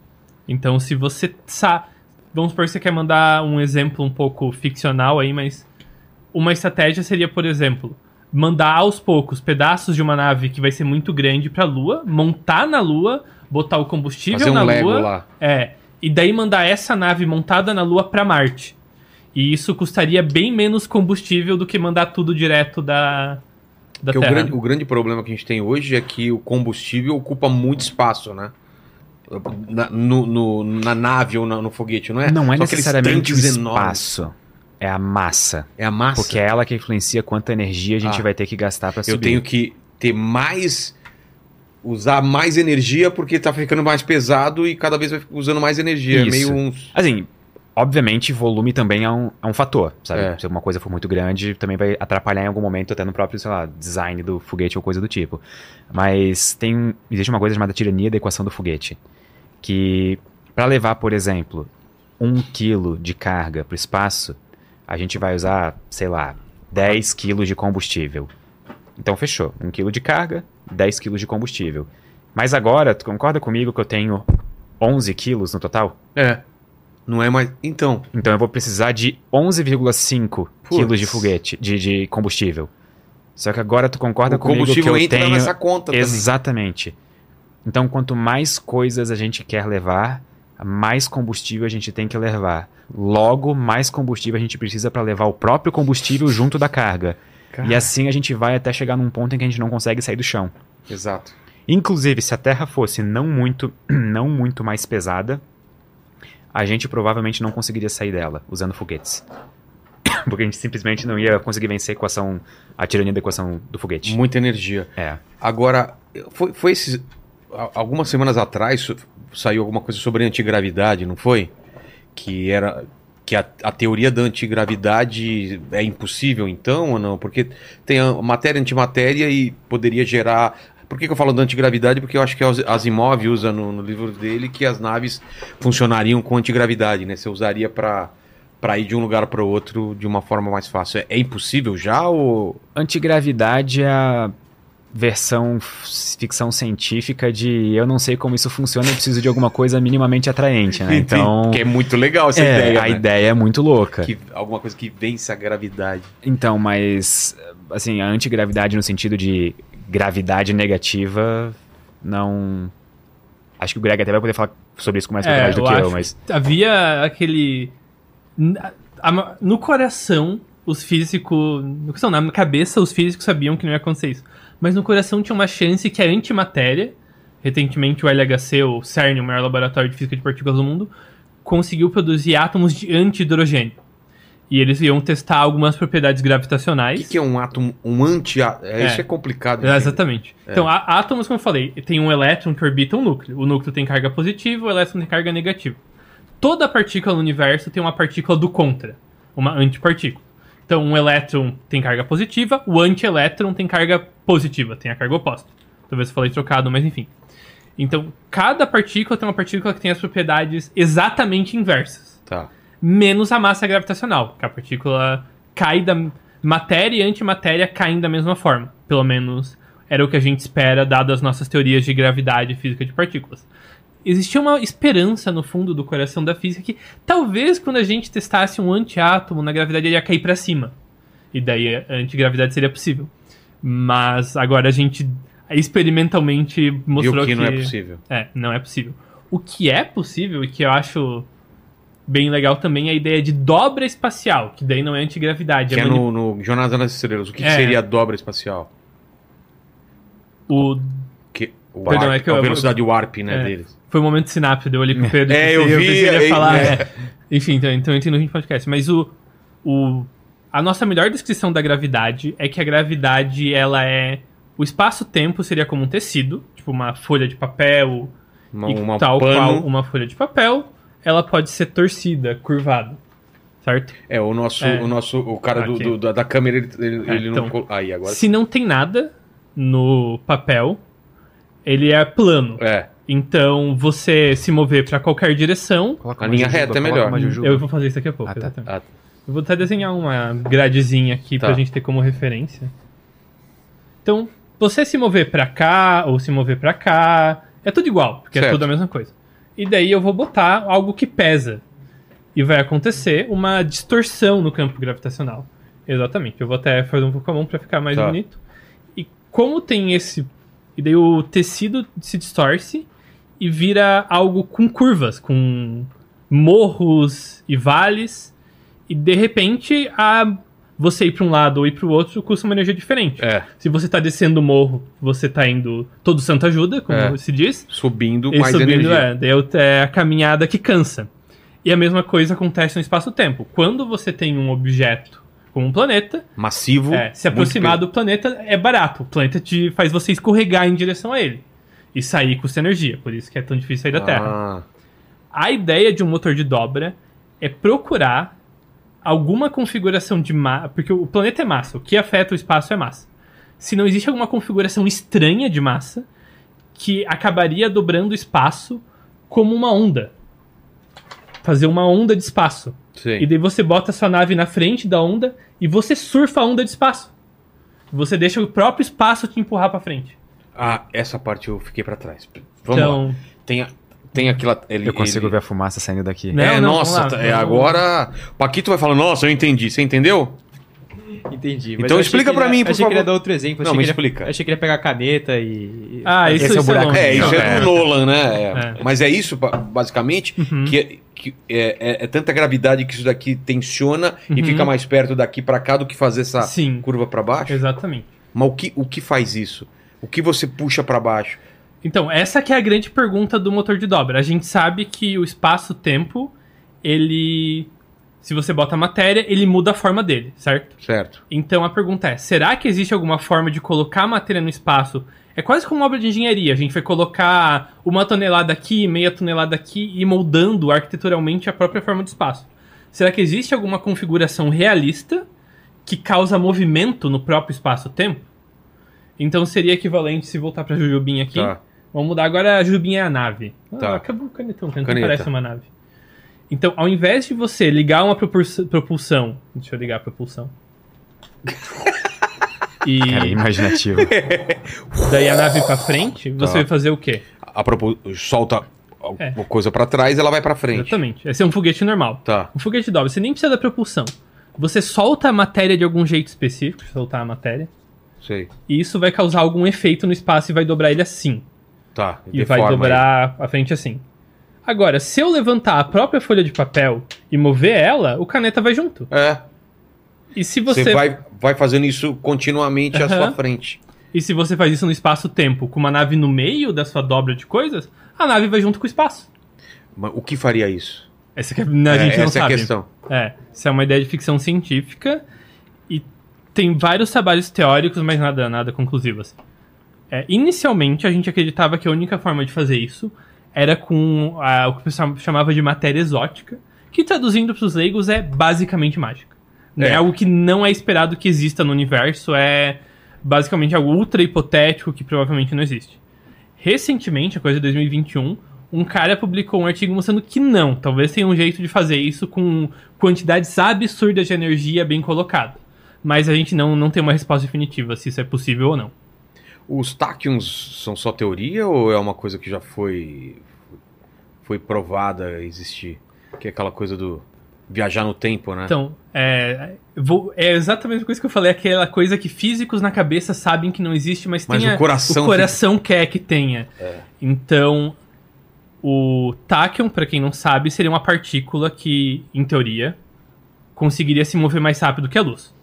então se você sa vamos supor que você quer mandar um exemplo um pouco ficcional aí, mas uma estratégia seria, por exemplo, mandar aos poucos pedaços de uma nave que vai ser muito grande para a Lua, montar na Lua, botar o combustível Fazer um na Lego Lua, lá. é, e daí mandar essa nave montada na Lua para Marte. E isso custaria bem menos combustível do que mandar tudo direto da da Porque o Terra. grande, o grande problema que a gente tem hoje é que o combustível ocupa muito espaço, né? Na, no- no- na nave ou na- no foguete, não é? Não é aqueles necessariamente o enormes. espaço. É a massa. É a massa. Porque é ela que influencia quanta energia a gente Ah. vai ter que gastar pra subir. Eu tenho que ter mais. Usar mais energia porque tá ficando mais pesado e cada vez vai usando mais energia. É Isso. meio um. Assim, obviamente, volume também é um, é um fator, sabe? É. Se alguma coisa for muito grande, também vai atrapalhar em algum momento, até no próprio, sei lá, design do foguete ou coisa do tipo. Mas tem. Existe uma coisa chamada tirania da equação do foguete. Que, para levar, por exemplo, um quilo de carga para o espaço, a gente vai usar, sei lá, 10 quilos de combustível. Então fechou. Um quilo de carga, 10 quilos de combustível. Mas agora, tu concorda comigo que eu tenho 11 quilos no total? É. Não é mais. Então. Então eu vou precisar de 11,5 Putz. quilos de foguete, de, de combustível. Só que agora tu concorda o comigo que combustível eu entra tenho... nessa conta também. Exatamente. Então quanto mais coisas a gente quer levar, mais combustível a gente tem que levar. Logo, mais combustível a gente precisa para levar o próprio combustível junto da carga. Cara, E assim a gente vai até chegar num ponto em que a gente não consegue sair do chão. Exato. Inclusive, se a Terra fosse não muito, [clears throat] não muito mais pesada, a gente provavelmente não conseguiria sair dela usando foguetes. [coughs] Porque a gente simplesmente não ia conseguir vencer a equação, a tirania da equação do foguete. Muita energia. É. Agora, foi, foi esses. Algumas semanas atrás saiu alguma coisa sobre antigravidade, não foi? Que era. Que a, a teoria da antigravidade é impossível, então, ou não? Porque tem a matéria antimatéria e poderia gerar. Por que, que eu falo da antigravidade? Porque eu acho que As- Asimov usa no, no livro dele que as naves funcionariam com antigravidade, né? Você usaria para para ir de um lugar para o outro de uma forma mais fácil. É, é impossível já ou Antigravidade é a versão ficção científica de eu não sei como isso funciona, eu preciso de alguma coisa minimamente atraente, né? [laughs] Então, que é muito legal essa é, ideia, a né? ideia é muito louca. Que, alguma coisa que vence a gravidade. Então, mas assim, a antigravidade no sentido de gravidade negativa não Acho que o Greg até vai poder falar sobre isso com mais propriedade do que eu, mas que Havia aquele. No coração, os físicos. Coração, na cabeça, os físicos sabiam que não ia acontecer isso. Mas no coração tinha uma chance que a antimatéria, recentemente o LHC, o CERN, o maior laboratório de física de partículas do mundo, conseguiu produzir átomos de anti-hidrogênio. E eles iam testar algumas propriedades O gravitacionais. que, que é um átomo, um anti é, É. Isso é complicado. É, exatamente. Então, á- átomos, como eu falei, tem um elétron que orbita um núcleo. O núcleo tem carga positiva, o elétron tem carga negativa. Toda partícula no universo tem uma partícula do contra, uma antipartícula. Então, um elétron tem carga positiva, o antielétron tem carga positiva, tem a carga oposta. Talvez eu falei trocado, mas enfim. Então, cada partícula tem uma partícula que tem as propriedades exatamente inversas Tá. Menos a massa gravitacional, que a partícula cai da matéria e antimatéria caem da mesma forma. Pelo menos era o que a gente espera, dadas as nossas teorias de gravidade e física de partículas. Existia uma esperança no fundo do coração da física que talvez quando a gente testasse um antiátomo na gravidade ele ia cair para cima. E daí a antigravidade seria possível. Mas agora a gente experimentalmente mostrou Viu que não é possível. é, não é possível. O que é possível e que eu acho bem legal também é a ideia de dobra espacial, que daí não é antigravidade. Que é mani- no, no Jornada nas Estrelas. O que, que É. seria a dobra espacial? o... Que, o Perdão, warp, é que eu- a velocidade warp, né, É. deles. Foi um momento de sinapse, daí [laughs] eu olhei pro Pedro É, eu pensei, vi, que é, ia falar. é. é. Enfim, então, então eu entendo o podcast. Mas o, o, a nossa melhor descrição da gravidade é que a gravidade, ela é... O espaço-tempo seria como um tecido, tipo uma folha de papel, Uma, e uma tal pano. qual uma folha de papel, ela pode ser torcida, curvada. Certo? É, o nosso, É. o nosso, o cara do, do- da, da câmera, ele, ele, É, ele então, não... Aí, agora... Se não tem nada no papel, ele é plano. É, Então, você se mover para qualquer direção. Coloca A linha jujuba, reta é melhor. Eu vou fazer isso daqui a pouco. Ah, tá. exatamente. ah, Eu vou até desenhar uma gradezinha aqui Tá. pra gente ter como referência. Então, você se mover pra cá ou se mover pra cá, é tudo igual, porque é Certo. tudo a mesma coisa. E daí eu vou botar algo que pesa. E vai acontecer uma distorção no campo gravitacional. Exatamente. Eu vou até fazer um pouco a mão pra ficar mais Tá. bonito. E como tem esse. E daí o tecido se distorce e vira algo com curvas, com morros e vales. E de repente, a você ir para um lado ou ir para o outro custa uma energia diferente. é, Se você tá descendo o morro, você tá indo todo santo ajuda, como É. se diz. subindo mais subindo, energia. é, daí é a caminhada que cansa. E a mesma coisa acontece no espaço-tempo. Quando você tem um objeto como um planeta, Massivo. é, se aproximar do planeta é barato. O planeta te faz você escorregar em direção a ele. E sair custa energia, por isso que é tão difícil sair da Terra. Ah, A ideia de um motor de dobra é procurar alguma configuração de massa. Porque o planeta é massa, o que afeta o espaço é massa. Se não existe alguma configuração estranha de massa que acabaria dobrando o espaço como uma onda. Fazer uma onda de espaço. sim. E daí você bota a sua nave na frente da onda e você surfa a onda de espaço. Você deixa o próprio espaço te empurrar pra frente. Ah, essa parte eu fiquei pra trás. Vamos lá. então, Tem, a- tem aquela... Ele, Eu consigo ele- ver a fumaça saindo daqui. Né? É, Não, não, nossa, lá, tá- é, agora... Paquito vai falar, nossa, eu entendi. Você entendeu? Entendi. Então achei explica pra ele- mim, por achei que ele ia favor. dar outro exemplo. Não, achei me ele- explica. Achei que ele ia pegar a caneta e. ah, Esse isso é o isso buraco. É, isso é, É. do Nolan, né? É. É. Mas é isso, ba- basicamente, Uhum. que, que é, é- é tanta gravidade que isso daqui tensiona e Uhum. fica mais perto daqui pra cá do que fazer essa Sim. curva pra baixo. Exatamente. Mas o que, o que faz isso? O que você puxa pra baixo? Então, essa que é a grande pergunta do motor de dobra. A gente sabe que o espaço-tempo, ele. Se você bota a matéria, ele muda a forma dele, certo? Certo. Então a pergunta é: será que existe alguma forma de colocar a matéria no espaço? É quase como uma obra de engenharia. A gente vai colocar uma tonelada aqui, meia tonelada aqui e moldando arquiteturalmente a própria forma do espaço. Será que existe alguma configuração realista que causa movimento no próprio espaço-tempo? Então seria equivalente se voltar pra Jujubinha aqui. Tá. Vamos mudar agora a Jujubinha é a nave. Ah, Tá. acabou o canetão, o canetão Caneta. parece uma nave. Então, ao invés de você ligar uma propulsão. Deixa eu ligar a propulsão. [laughs] e Cara, é imaginativo. [laughs] daí a nave pra frente, você Tá. vai fazer o quê? A propos... solta É. alguma coisa pra trás ela vai pra frente. Exatamente. Esse é um foguete normal. Tá. Um foguete dobra, você nem precisa da propulsão. Você solta a matéria de algum jeito específico, soltar a matéria, Sei. e isso vai causar algum efeito no espaço e vai dobrar ele assim. Tá. E vai dobrar a frente assim. Agora, se eu levantar a própria folha de papel e mover ela, o caneta vai junto. É. E se Você, você, vai, vai fazendo isso continuamente à Aham. sua frente. e se você faz isso no espaço-tempo, com uma nave no meio da sua dobra de coisas, a nave vai junto com o espaço. Mas o que faria isso? Essa que a a É, gente não essa é a sabe. questão. É, isso é uma ideia de ficção científica e tem vários trabalhos teóricos, mas nada, nada conclusivo. assim. É, inicialmente, a gente acreditava que a única forma de fazer isso era com ah, o que o pessoal chamava de matéria exótica, que traduzindo para os leigos é basicamente mágica. É. É. algo que não é esperado que exista no universo, é basicamente algo ultra hipotético que provavelmente não existe. Recentemente, a coisa de 2021, um cara publicou um artigo mostrando que não, talvez tenha um jeito de fazer isso com quantidades absurdas de energia bem colocada. Mas a gente não, não tem uma resposta definitiva se isso é possível ou não. Os táquions são só teoria ou é uma coisa que já foi foi provada a existir? Que é aquela coisa do viajar no tempo, né? Então, é, vou- é exatamente a coisa que eu falei, aquela coisa que físicos na cabeça sabem que não existe, mas, Mas tem o coração o coração quer que tenha. Então, o tachyon, para quem não sabe, seria uma partícula que, em teoria, conseguiria se mover mais rápido que a luz.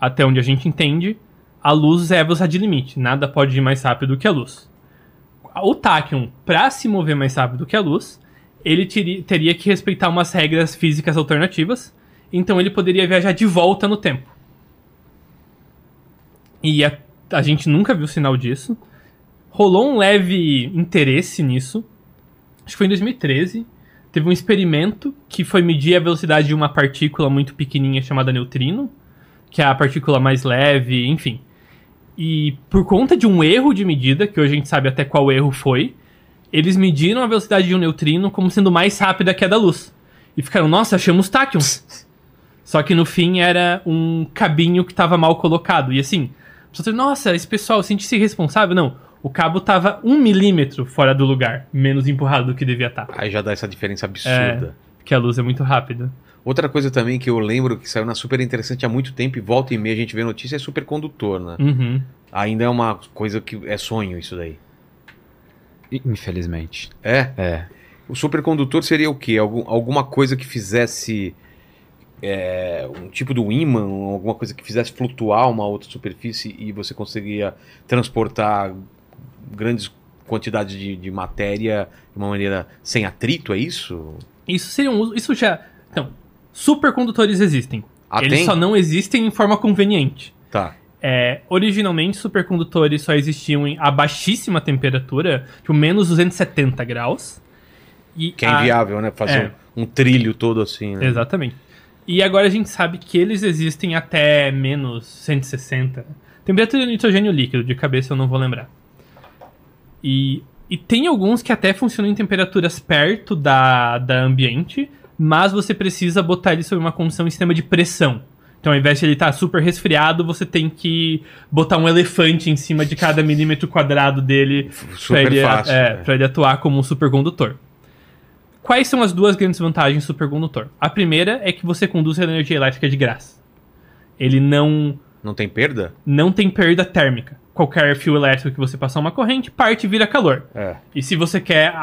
Até onde a gente entende, a luz é a velocidade limite, nada pode ir mais rápido que a luz. O tachyon, para se mover mais rápido que a luz, ele teri- teria que respeitar umas regras físicas alternativas, então ele poderia viajar de volta no tempo. E a, a gente nunca viu sinal disso. Rolou um leve interesse nisso, acho que foi em 2013, teve um experimento que foi medir a velocidade de uma partícula muito pequenininha chamada neutrino, que é a partícula mais leve, enfim. E por conta de um erro de medida, que hoje a gente sabe até qual erro foi, eles mediram a velocidade de um neutrino como sendo mais rápida que a da luz. E ficaram, nossa, achamos táquions. [laughs] Só que no fim era um cabinho que estava mal colocado. E assim, você nossa, esse pessoal, sente-se responsável? Não. O cabo tava um milímetro fora do lugar, menos empurrado do que devia estar. Aí já dá essa diferença absurda. Porque a luz é muito rápida. Outra coisa também que eu lembro que saiu na Super Interessante há muito tempo e volta e meia a gente vê notícia é supercondutor, né? Uhum. Ainda é uma coisa que é sonho isso daí. Infelizmente. É? É. O supercondutor seria o quê? Algum, alguma coisa que fizesse é, um tipo do ímã, alguma coisa que fizesse flutuar uma outra superfície e você conseguiria transportar grandes quantidades de, de matéria de uma maneira sem atrito, é isso? Isso seria um uso. Isso já. Então, supercondutores existem. Ah, Eles tem? só não existem em forma conveniente. Tá. É, originalmente, supercondutores só existiam em a baixíssima temperatura, tipo menos 270 graus. E Que é a- inviável, né? Fazer é. um, um trilho todo assim, né? Exatamente. E agora a gente sabe que eles existem até menos 160. Temperatura de nitrogênio líquido, de cabeça eu não vou lembrar. E, e tem alguns que até funcionam em temperaturas perto da, da ambiente, mas você precisa botar ele sob uma condição em sistema de pressão. Então, ao invés de ele estar super resfriado, você tem que botar um elefante em cima de cada milímetro quadrado dele Super ele, fácil. é, é. pra ele atuar como um supercondutor. Quais são as duas grandes vantagens do supercondutor? A primeira é que você conduz a energia elétrica de graça. Ele não, Não tem perda? não tem perda térmica. Qualquer fio elétrico que você passar uma corrente, parte e vira calor. É. E se você quer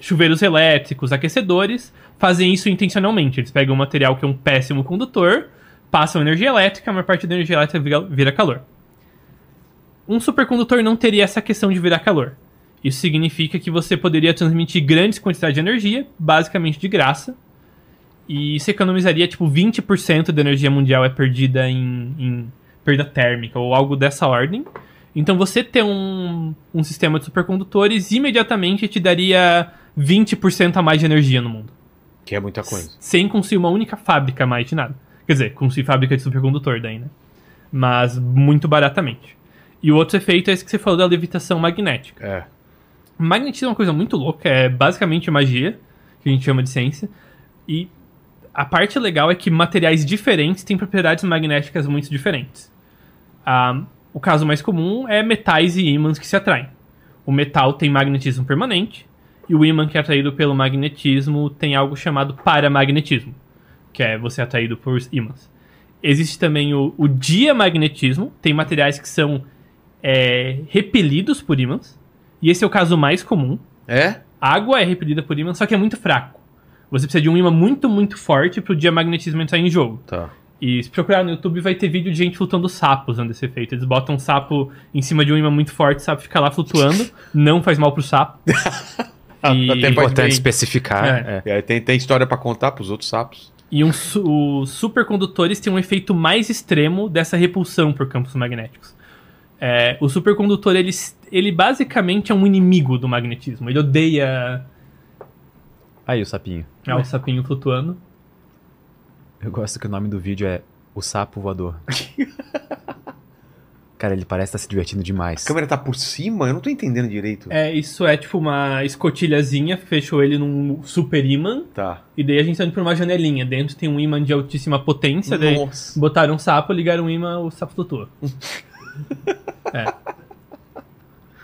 chuveiros elétricos, aquecedores, fazem isso intencionalmente. Eles pegam um material que é um péssimo condutor, passam energia elétrica, a maior parte da energia elétrica vira, calor. Um supercondutor não teria essa questão de virar calor. Isso significa que você poderia transmitir grandes quantidades de energia, basicamente de graça, e você economizaria tipo 20% da energia mundial é perdida em, em perda térmica ou algo dessa ordem. Então você ter um, um sistema de supercondutores imediatamente te daria 20% a mais de energia no mundo. Que é muita coisa. Sem construir uma única fábrica a mais de nada. Quer dizer, construir fábrica de supercondutor daí, né? Mas muito baratamente. E o outro efeito é esse que você falou da levitação magnética. É. Magnetismo é uma coisa muito louca, é basicamente magia, que a gente chama de ciência. E a parte legal é que materiais diferentes têm propriedades magnéticas muito diferentes. Ah, o caso mais comum é metais e ímãs que se atraem. O metal tem magnetismo permanente, e o ímã que é atraído pelo magnetismo tem algo chamado paramagnetismo, que é você atraído por ímãs. Existe também o, o diamagnetismo, tem materiais que são é, repelidos por ímãs, e esse é o caso mais comum. É? A água é repelida por ímã, só que é muito fraco. Você precisa de um ímã muito, muito forte para o diamagnetismo entrar em jogo. Tá. E se procurar no YouTube vai ter vídeo de gente flutuando sapo usando esse efeito. Eles botam um sapo em cima de um ímã muito forte, o sapo fica lá flutuando, [laughs] não faz mal pro sapo. [laughs] E- Até É importante especificar. É. é. E aí tem, tem história pra contar pros outros sapos. E um su- os supercondutores têm um efeito mais extremo dessa repulsão por campos magnéticos. É, o supercondutor, ele, ele basicamente é um inimigo do magnetismo. Ele odeia Aí o sapinho. é, o sapinho flutuando. Eu gosto que o nome do vídeo é O Sapo Voador. [laughs] Cara, ele parece estar se divertindo demais. A câmera tá por cima? Eu não tô entendendo direito. É, isso é tipo uma escotilhazinha, fechou ele num super ímã, Tá. e daí a gente tá indo por uma janelinha. Dentro tem um ímã de altíssima potência, daí Nossa. botaram um sapo, ligaram o ímã, o sapo flutua. [laughs] é.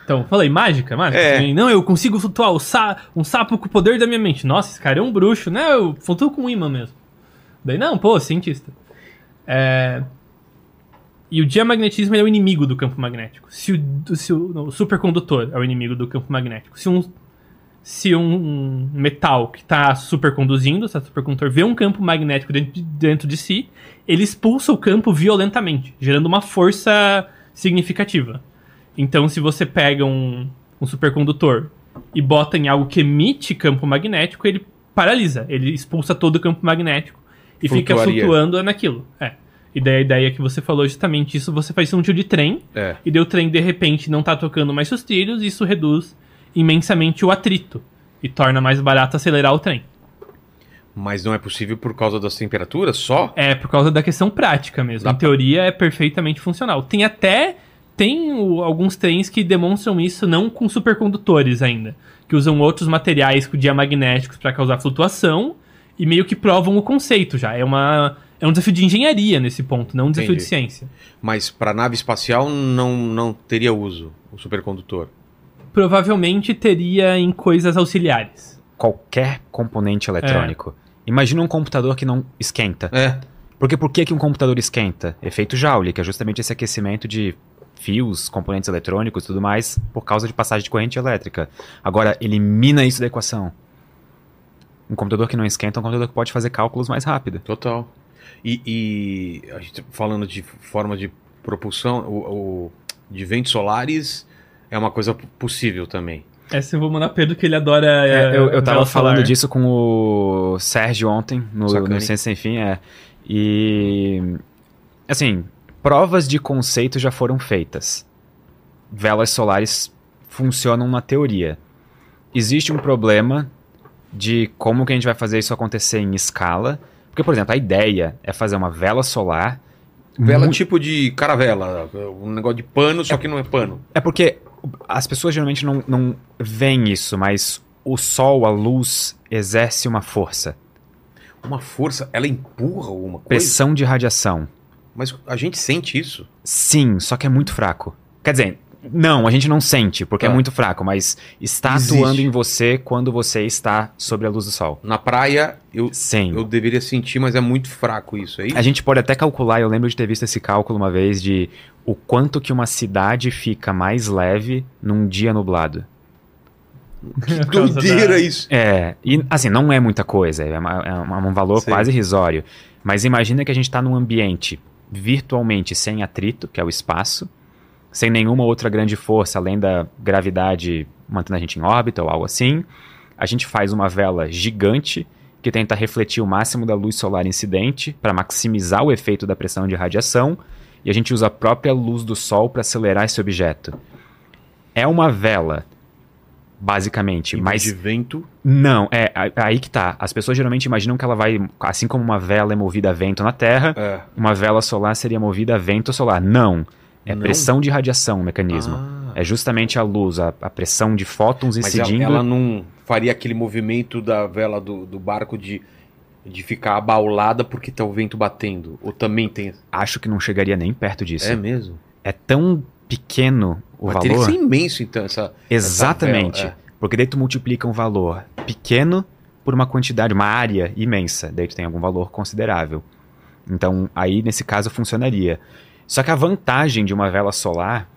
Então, falei, mágica, mágica. É. Não, eu consigo flutuar o sa um sapo com o poder da minha mente. Nossa, esse cara é um bruxo, né? Eu flutuo com um ímã mesmo. Daí, não, pô, cientista. É... E o diamagnetismo é o inimigo do campo magnético. Se o, se o, não, o supercondutor é o inimigo do campo magnético. Se um, se um metal que está superconduzindo, está supercondutor, vê um campo magnético dentro de, dentro de si, ele expulsa o campo violentamente, gerando uma força significativa. Então, se você pega um, um supercondutor e bota em algo que emite campo magnético, ele paralisa, ele expulsa todo o campo magnético e fica flutuando naquilo. É. E daí a ideia que você falou justamente isso, você faz um tiro de trem, É. e daí o trem de repente não tá tocando mais seus trilhos, e isso reduz imensamente o atrito E torna mais barato acelerar o trem. Mas não é possível por causa das temperaturas só? É por causa da questão prática mesmo. Dá em teoria é perfeitamente funcional. Tem até tem o- alguns trens que demonstram isso não com supercondutores ainda, que usam outros materiais diamagnéticos para causar flutuação e meio que provam o conceito já. É uma é um desafio de engenharia nesse ponto, não um desafio Entendi. de ciência. Mas para nave espacial não, não teria uso o supercondutor. Provavelmente teria em coisas auxiliares. Qualquer componente eletrônico. Imagina um computador que não esquenta. É. Porque por que, que um computador esquenta? Efeito Joule, que é justamente esse aquecimento de fios, componentes eletrônicos e tudo mais, por causa de passagem de corrente elétrica. Agora, elimina isso da equação. Um computador que não esquenta é um computador que pode fazer cálculos mais rápido. Total. E, e a gente falando de forma de propulsão, o, o- de ventos solares é uma coisa possível também. Essa eu vou mandar Pedro que ele adora. É, é, eu, eu tava falando solar. disso com o Sérgio ontem, no, Sacane. no Ciência Sem Fim, é. E. Assim, provas de conceito já foram feitas. Velas solares funcionam na teoria. Existe um problema de como que a gente vai fazer isso acontecer em escala. Porque, por exemplo, a ideia é fazer uma vela solar. Vela tipo de caravela, um negócio de pano, só que não é pano. É porque as pessoas geralmente não, não veem isso, mas o sol, a luz, exerce uma força. Uma força, ela empurra alguma coisa. Pressão de radiação. Mas a gente sente isso. Sim, só que é muito fraco. Quer dizer, não, a gente não sente, porque é Ah. muito fraco, mas está Existe. atuando em você quando você está sobre a luz do sol. Na praia, eu, Sim. eu deveria sentir, mas é muito fraco isso aí. A gente pode até calcular, eu lembro de ter visto esse cálculo uma vez de o quanto que uma cidade fica mais leve num dia nublado. Que [laughs] doideira da- isso. É, e assim, não é muita coisa, é, uma- é um valor Sei. quase irrisório. Mas imagina que a gente está num ambiente virtualmente sem atrito, que é o espaço, sem nenhuma outra grande força além da gravidade mantendo a gente em órbita ou algo assim. A gente faz uma vela gigante que tenta refletir o máximo da luz solar incidente para maximizar o efeito da pressão de radiação, e a gente usa a própria luz do sol para acelerar esse objeto. É uma vela, basicamente, Em mas de vento. não, é aí que tá. As pessoas geralmente imaginam que ela vai, assim como uma vela é movida a vento na Terra, É. uma vela solar seria movida a vento solar. Não. É Não? pressão de radiação o mecanismo. Ah. É justamente a luz, a, a pressão de fótons Mas ela, incidindo. ela não faria aquele movimento da vela do, do barco de, de ficar abaulada porque tá o vento batendo. Ou também tem. Acho que não chegaria nem perto disso. É É, mesmo? tão pequeno o Mas teria que valor. ser imenso, então, essa. Exatamente. essa vela, Porque daí tu multiplica um valor pequeno por uma quantidade, uma área imensa. Daí tu tem algum valor considerável. Então, aí nesse caso funcionaria. Só que a vantagem de uma vela solar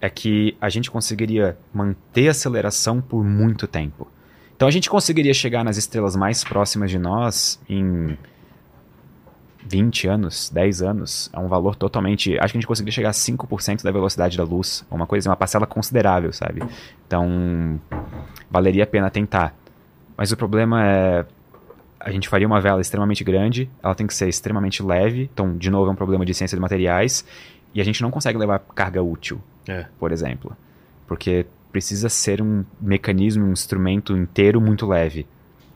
é que a gente conseguiria manter a aceleração por muito tempo. Então a gente conseguiria chegar nas estrelas mais próximas de nós em 20 anos, 10 anos. É um valor totalmente. Acho que a gente conseguiria chegar a 5% da velocidade da luz. Uma coisa, uma parcela considerável, sabe? Então, valeria a pena tentar. Mas o problema é. A gente faria uma vela extremamente grande, ela tem que ser extremamente leve. Então, de novo, é um problema de ciência de materiais. E a gente não consegue levar carga útil, É. por exemplo. Porque precisa ser um mecanismo, um instrumento inteiro muito leve.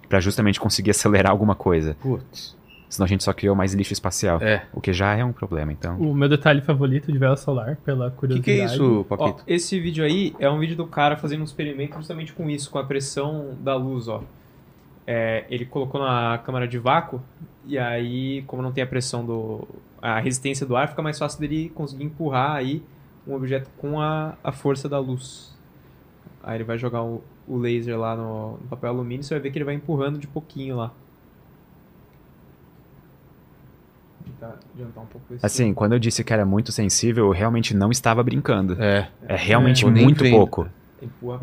Pra justamente conseguir [laughs] acelerar alguma coisa. Putz. Senão a gente só criou mais lixo espacial. É. O que já é um problema, então. O meu detalhe favorito de vela solar, pela O que, curiosidade. que é isso, Ó, Paquito? esse vídeo aí é um vídeo do cara fazendo um experimento justamente com isso, com a pressão da luz, ó. É, ele colocou na câmara de vácuo e aí, como não tem a pressão do... a resistência do ar, fica mais fácil dele conseguir empurrar aí um objeto com a, a força da luz. Aí ele vai jogar o, o laser lá no, no papel alumínio e você vai ver que ele vai empurrando de pouquinho lá. Vou tentar adiantar um pouco esse... Assim, quando eu disse que era muito sensível, eu realmente não estava brincando. É. É realmente nem muito pouco. Empurra.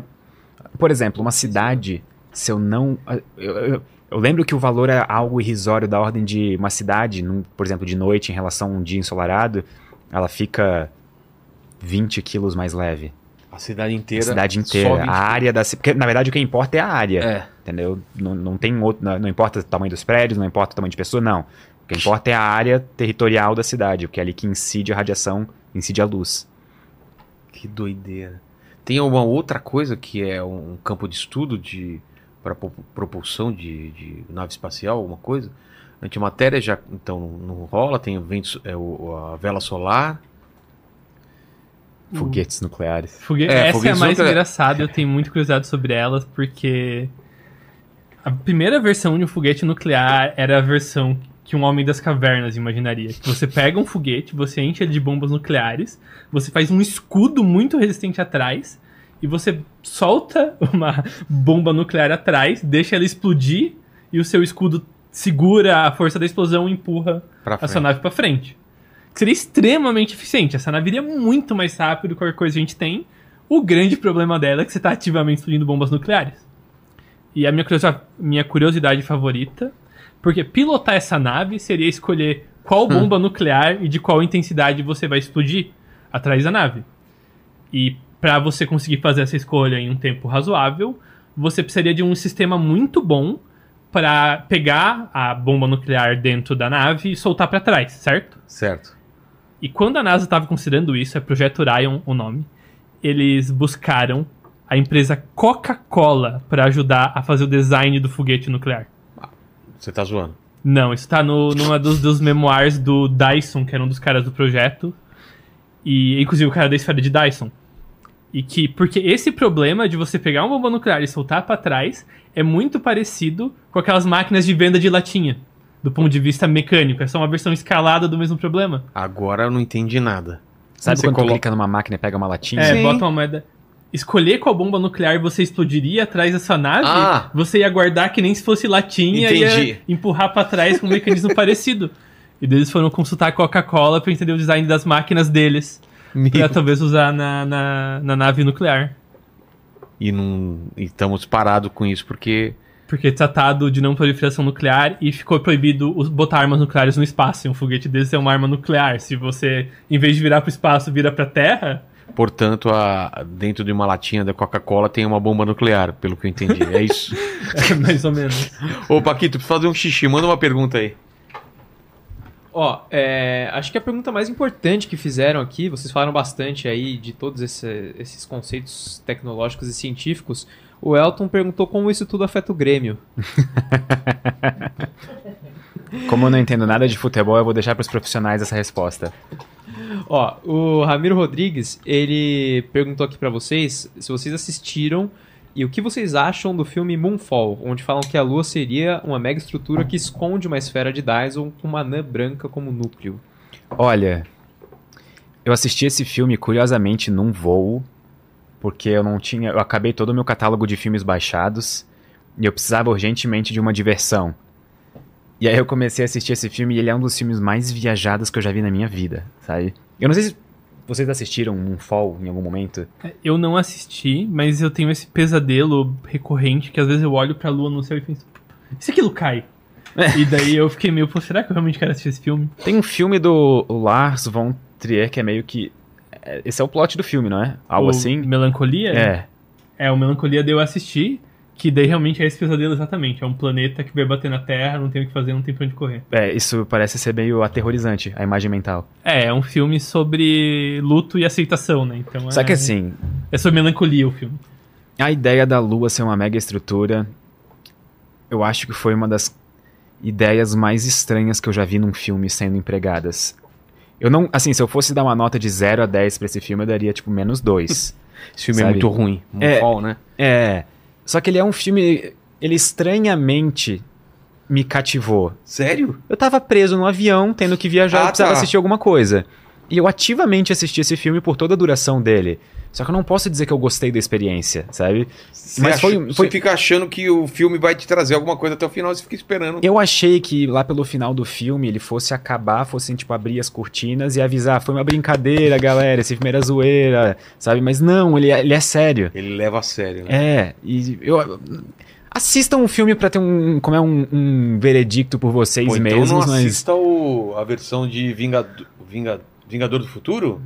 Por exemplo, uma cidade, se eu não. Eu, eu- eu lembro que o valor é algo irrisório da ordem de uma cidade, num- por exemplo, de noite em relação a um dia ensolarado, ela fica 20 quilos mais leve. A cidade A inteira. cidade só inteira. 20 A área da. Porque, na verdade, o que importa é a área. É. Entendeu? Não, não tem outro. Não, não importa o tamanho dos prédios, não importa o tamanho de pessoa, não. O que importa é a área territorial da cidade, porque é ali que incide a radiação, incide a luz. Que doideira. Tem uma outra coisa que é um campo de estudo de para propulsão de, de nave espacial, alguma coisa. Antimatéria já então não rola, tem o vento, é, o, a vela solar. Foguetes nucleares. Fogue... É, Essa é a foguetes mais nucleares. engraçada, eu tenho muita curiosidade sobre elas, porque a primeira versão de um foguete nuclear era a versão que um homem das cavernas imaginaria. Que você pega um foguete, você enche ele de bombas nucleares, você faz um escudo muito resistente atrás, e você solta uma bomba nuclear atrás, deixa ela explodir, e o seu escudo segura a força da explosão e empurra a sua nave pra frente. Seria extremamente eficiente. Essa nave iria muito mais rápido que qualquer coisa que a gente tem. O grande problema dela é que você está ativamente explodindo bombas nucleares. E a minha curiosidade, minha curiosidade favorita, porque pilotar essa nave seria escolher qual bomba nuclear e de qual intensidade você vai explodir atrás da nave. E para você conseguir fazer essa escolha em um tempo razoável, você precisaria de um sistema muito bom para pegar a bomba nuclear dentro da nave e soltar para trás, certo? Certo. E quando a NASA estava considerando isso, é Projeto Orion o nome, eles buscaram a empresa Coca-Cola para ajudar a fazer o design do foguete nuclear. Você tá zoando. Não, isso tá no, numa dos, dos memoirs do Dyson, que era um dos caras do projeto. E inclusive o cara da esfera de Dyson. E que, porque esse problema de você pegar uma bomba nuclear e soltar para trás é muito parecido com aquelas máquinas de venda de latinha, do ponto de vista mecânico. É só uma versão escalada do mesmo problema. Agora eu não entendi nada. Sabe Você quando coloca- clica numa máquina e pega uma latinha? É, Sim. bota uma moeda. Escolher qual bomba nuclear você explodiria atrás da sua nave, Ah. você ia guardar que nem se fosse latinha e Entendi. ia empurrar pra trás com um mecanismo [laughs] parecido. E daí eles foram consultar a Coca-Cola pra entender o design das máquinas deles. Meu. Pra talvez usar na, na, na nave nuclear. E não e estamos parados com isso porque Porque tratado de não proliferação nuclear e ficou proibido botar armas nucleares no espaço. E um foguete desse é uma arma nuclear. Se você, em vez de virar pro espaço, vira pra terra, Portanto, a, dentro de uma latinha da Coca-Cola tem uma bomba nuclear, pelo que eu entendi. É isso. [laughs] é mais ou menos. Ô, Paquito, preciso fazer um xixi. Manda uma pergunta aí. Ó, é, acho que a pergunta mais importante que fizeram aqui, vocês falaram bastante aí de todos esse- esses conceitos tecnológicos e científicos. O Elton perguntou como isso tudo afeta o Grêmio. [laughs] Como eu não entendo nada de futebol, eu vou deixar pros profissionais essa resposta. Ó, o Ramiro Rodrigues, ele perguntou aqui pra vocês se vocês assistiram e o que vocês acham do filme Moonfall, onde falam que a Lua seria uma mega estrutura que esconde uma esfera de Dyson com uma anã branca como núcleo. Olha, eu assisti esse filme curiosamente num voo, porque eu não tinha. Eu acabei todo o meu catálogo de filmes baixados e eu precisava urgentemente de uma diversão. E aí eu comecei a assistir esse filme e ele é um dos filmes mais viajados que eu já vi na minha vida, sabe? Eu não sei se vocês assistiram Moonfall em algum momento. Eu não assisti, mas eu tenho esse pesadelo recorrente que às vezes eu olho pra lua no céu e penso, se aquilo cai? e daí eu fiquei meio, pô, será que eu realmente quero assistir esse filme? Tem um filme do Lars von Trier que é meio que. é, Esse é o plot do filme, não é? Algo O assim? Melancolia? É. É, o Melancolia deu eu assistir, que daí realmente é esse pesadelo exatamente. É um planeta que vai bater na Terra, não tem o que fazer, não tem pra onde correr. É, isso parece ser meio aterrorizante, a imagem mental. É, é um filme sobre luto e aceitação, né? Então Só é, que assim, é sobre melancolia o filme. a ideia da Lua ser uma mega estrutura, eu acho que foi uma das ideias mais estranhas que eu já vi num filme sendo empregadas. Eu não, assim, se eu fosse dar uma nota de 0 a 10 pra esse filme, eu daria tipo menos 2. [laughs] Esse filme é Sabe? muito ruim. É. Moonfall, né? é, só que ele é um filme, ele estranhamente me cativou. Sério? Eu tava preso no avião, tendo que viajar, Ah, eu precisava tá. assistir alguma coisa. E eu ativamente assisti esse filme por toda a duração dele. Só que eu não posso dizer que eu gostei da experiência, sabe? Você Mas acha- foi- Você foi- fica achando que o filme vai te trazer alguma coisa até o final, você fica esperando. Eu achei que lá pelo final do filme ele fosse acabar, fossem tipo abrir as cortinas e avisar, foi uma brincadeira, galera, esse filme era zoeira, sabe? Mas não, ele é, ele é sério. Ele leva a sério, né? É, e eu assistam um filme pra ter um como é um, um veredicto por vocês Pô, então mesmos, não mas assista o, a versão de Vingado- Vinga- Vingador do Futuro?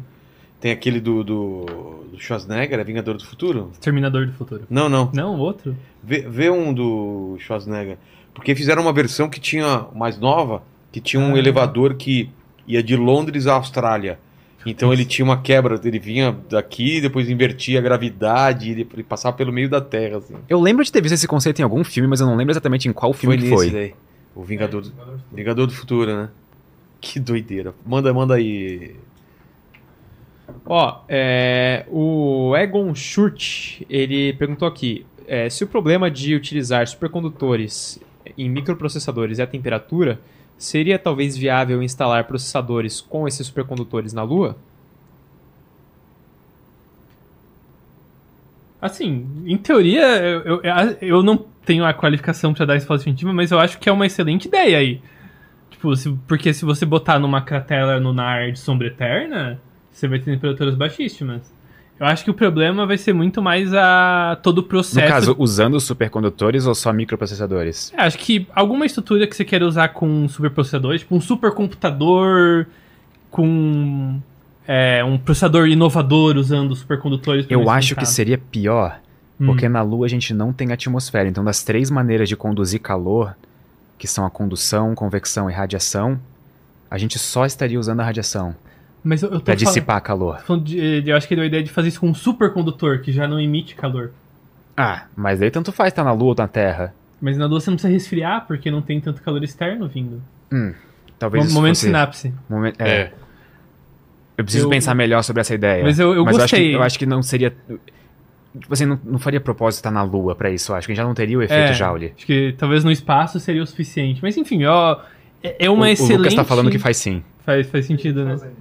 Tem aquele do, do, do Schwarzenegger, é Vingador do Futuro? Exterminador do Futuro. Não, não. Não, outro? Vê, vê um do Schwarzenegger. Porque fizeram uma versão que tinha, mais nova, que tinha um Ah. elevador que ia de Londres à Austrália. Então ele tinha uma quebra, ele vinha daqui, depois invertia a gravidade, ele ele passava pelo meio da Terra, assim. Eu lembro de ter visto esse conceito em algum filme, mas eu não lembro exatamente em qual filme que nesse foi. daí. O Vingador, do, Vingador do Futuro, né? Que doideira. Manda, manda aí. Ó, é, o Egon Schurt, ele perguntou aqui, é, se o problema de utilizar supercondutores em microprocessadores é a temperatura, seria talvez viável instalar processadores com esses supercondutores na Lua? Assim, em teoria, eu, eu, eu não tenho a qualificação pra dar resposta definitiva, mas eu acho que é uma excelente ideia aí. Tipo, se- porque se você botar numa cratera lunar de sombra eterna, você vai ter temperaturas baixíssimas. Eu acho que o problema vai ser muito mais a todo o No processo. caso, usando supercondutores ou só microprocessadores? É, acho que alguma estrutura que você queira usar com superprocessadores, tipo um supercomputador com é, um processador inovador usando supercondutores. Eu acho que seria pior, Hum. porque na Lua a gente não tem atmosfera. Então, das três maneiras de conduzir calor, que são a condução, convecção e radiação, a gente só estaria usando a radiação Mas eu, eu falando- dissipar calor. falando de- de- eu acho que ele deu a ideia de fazer isso com um supercondutor, que já não emite calor. Ah, mas daí tanto faz estar na Lua ou na Terra. Mas na Lua você não precisa resfriar, porque não tem tanto calor externo vindo. Talvez Mo- isso Momento fosse- sinapse. Momen- é. Eu preciso Eu- pensar melhor sobre essa ideia. Mas eu- eu acho que, gostei. eu acho que não seria. Tipo assim, não, não faria propósito estar na Lua pra isso. eu Acho que a gente já não teria o efeito É, Joule. Acho que talvez no espaço seria o suficiente. Mas enfim, ó, é é O, uma o excelente... Lucas tá falando que faz sim. Faz, faz sentido, né? Fazendo.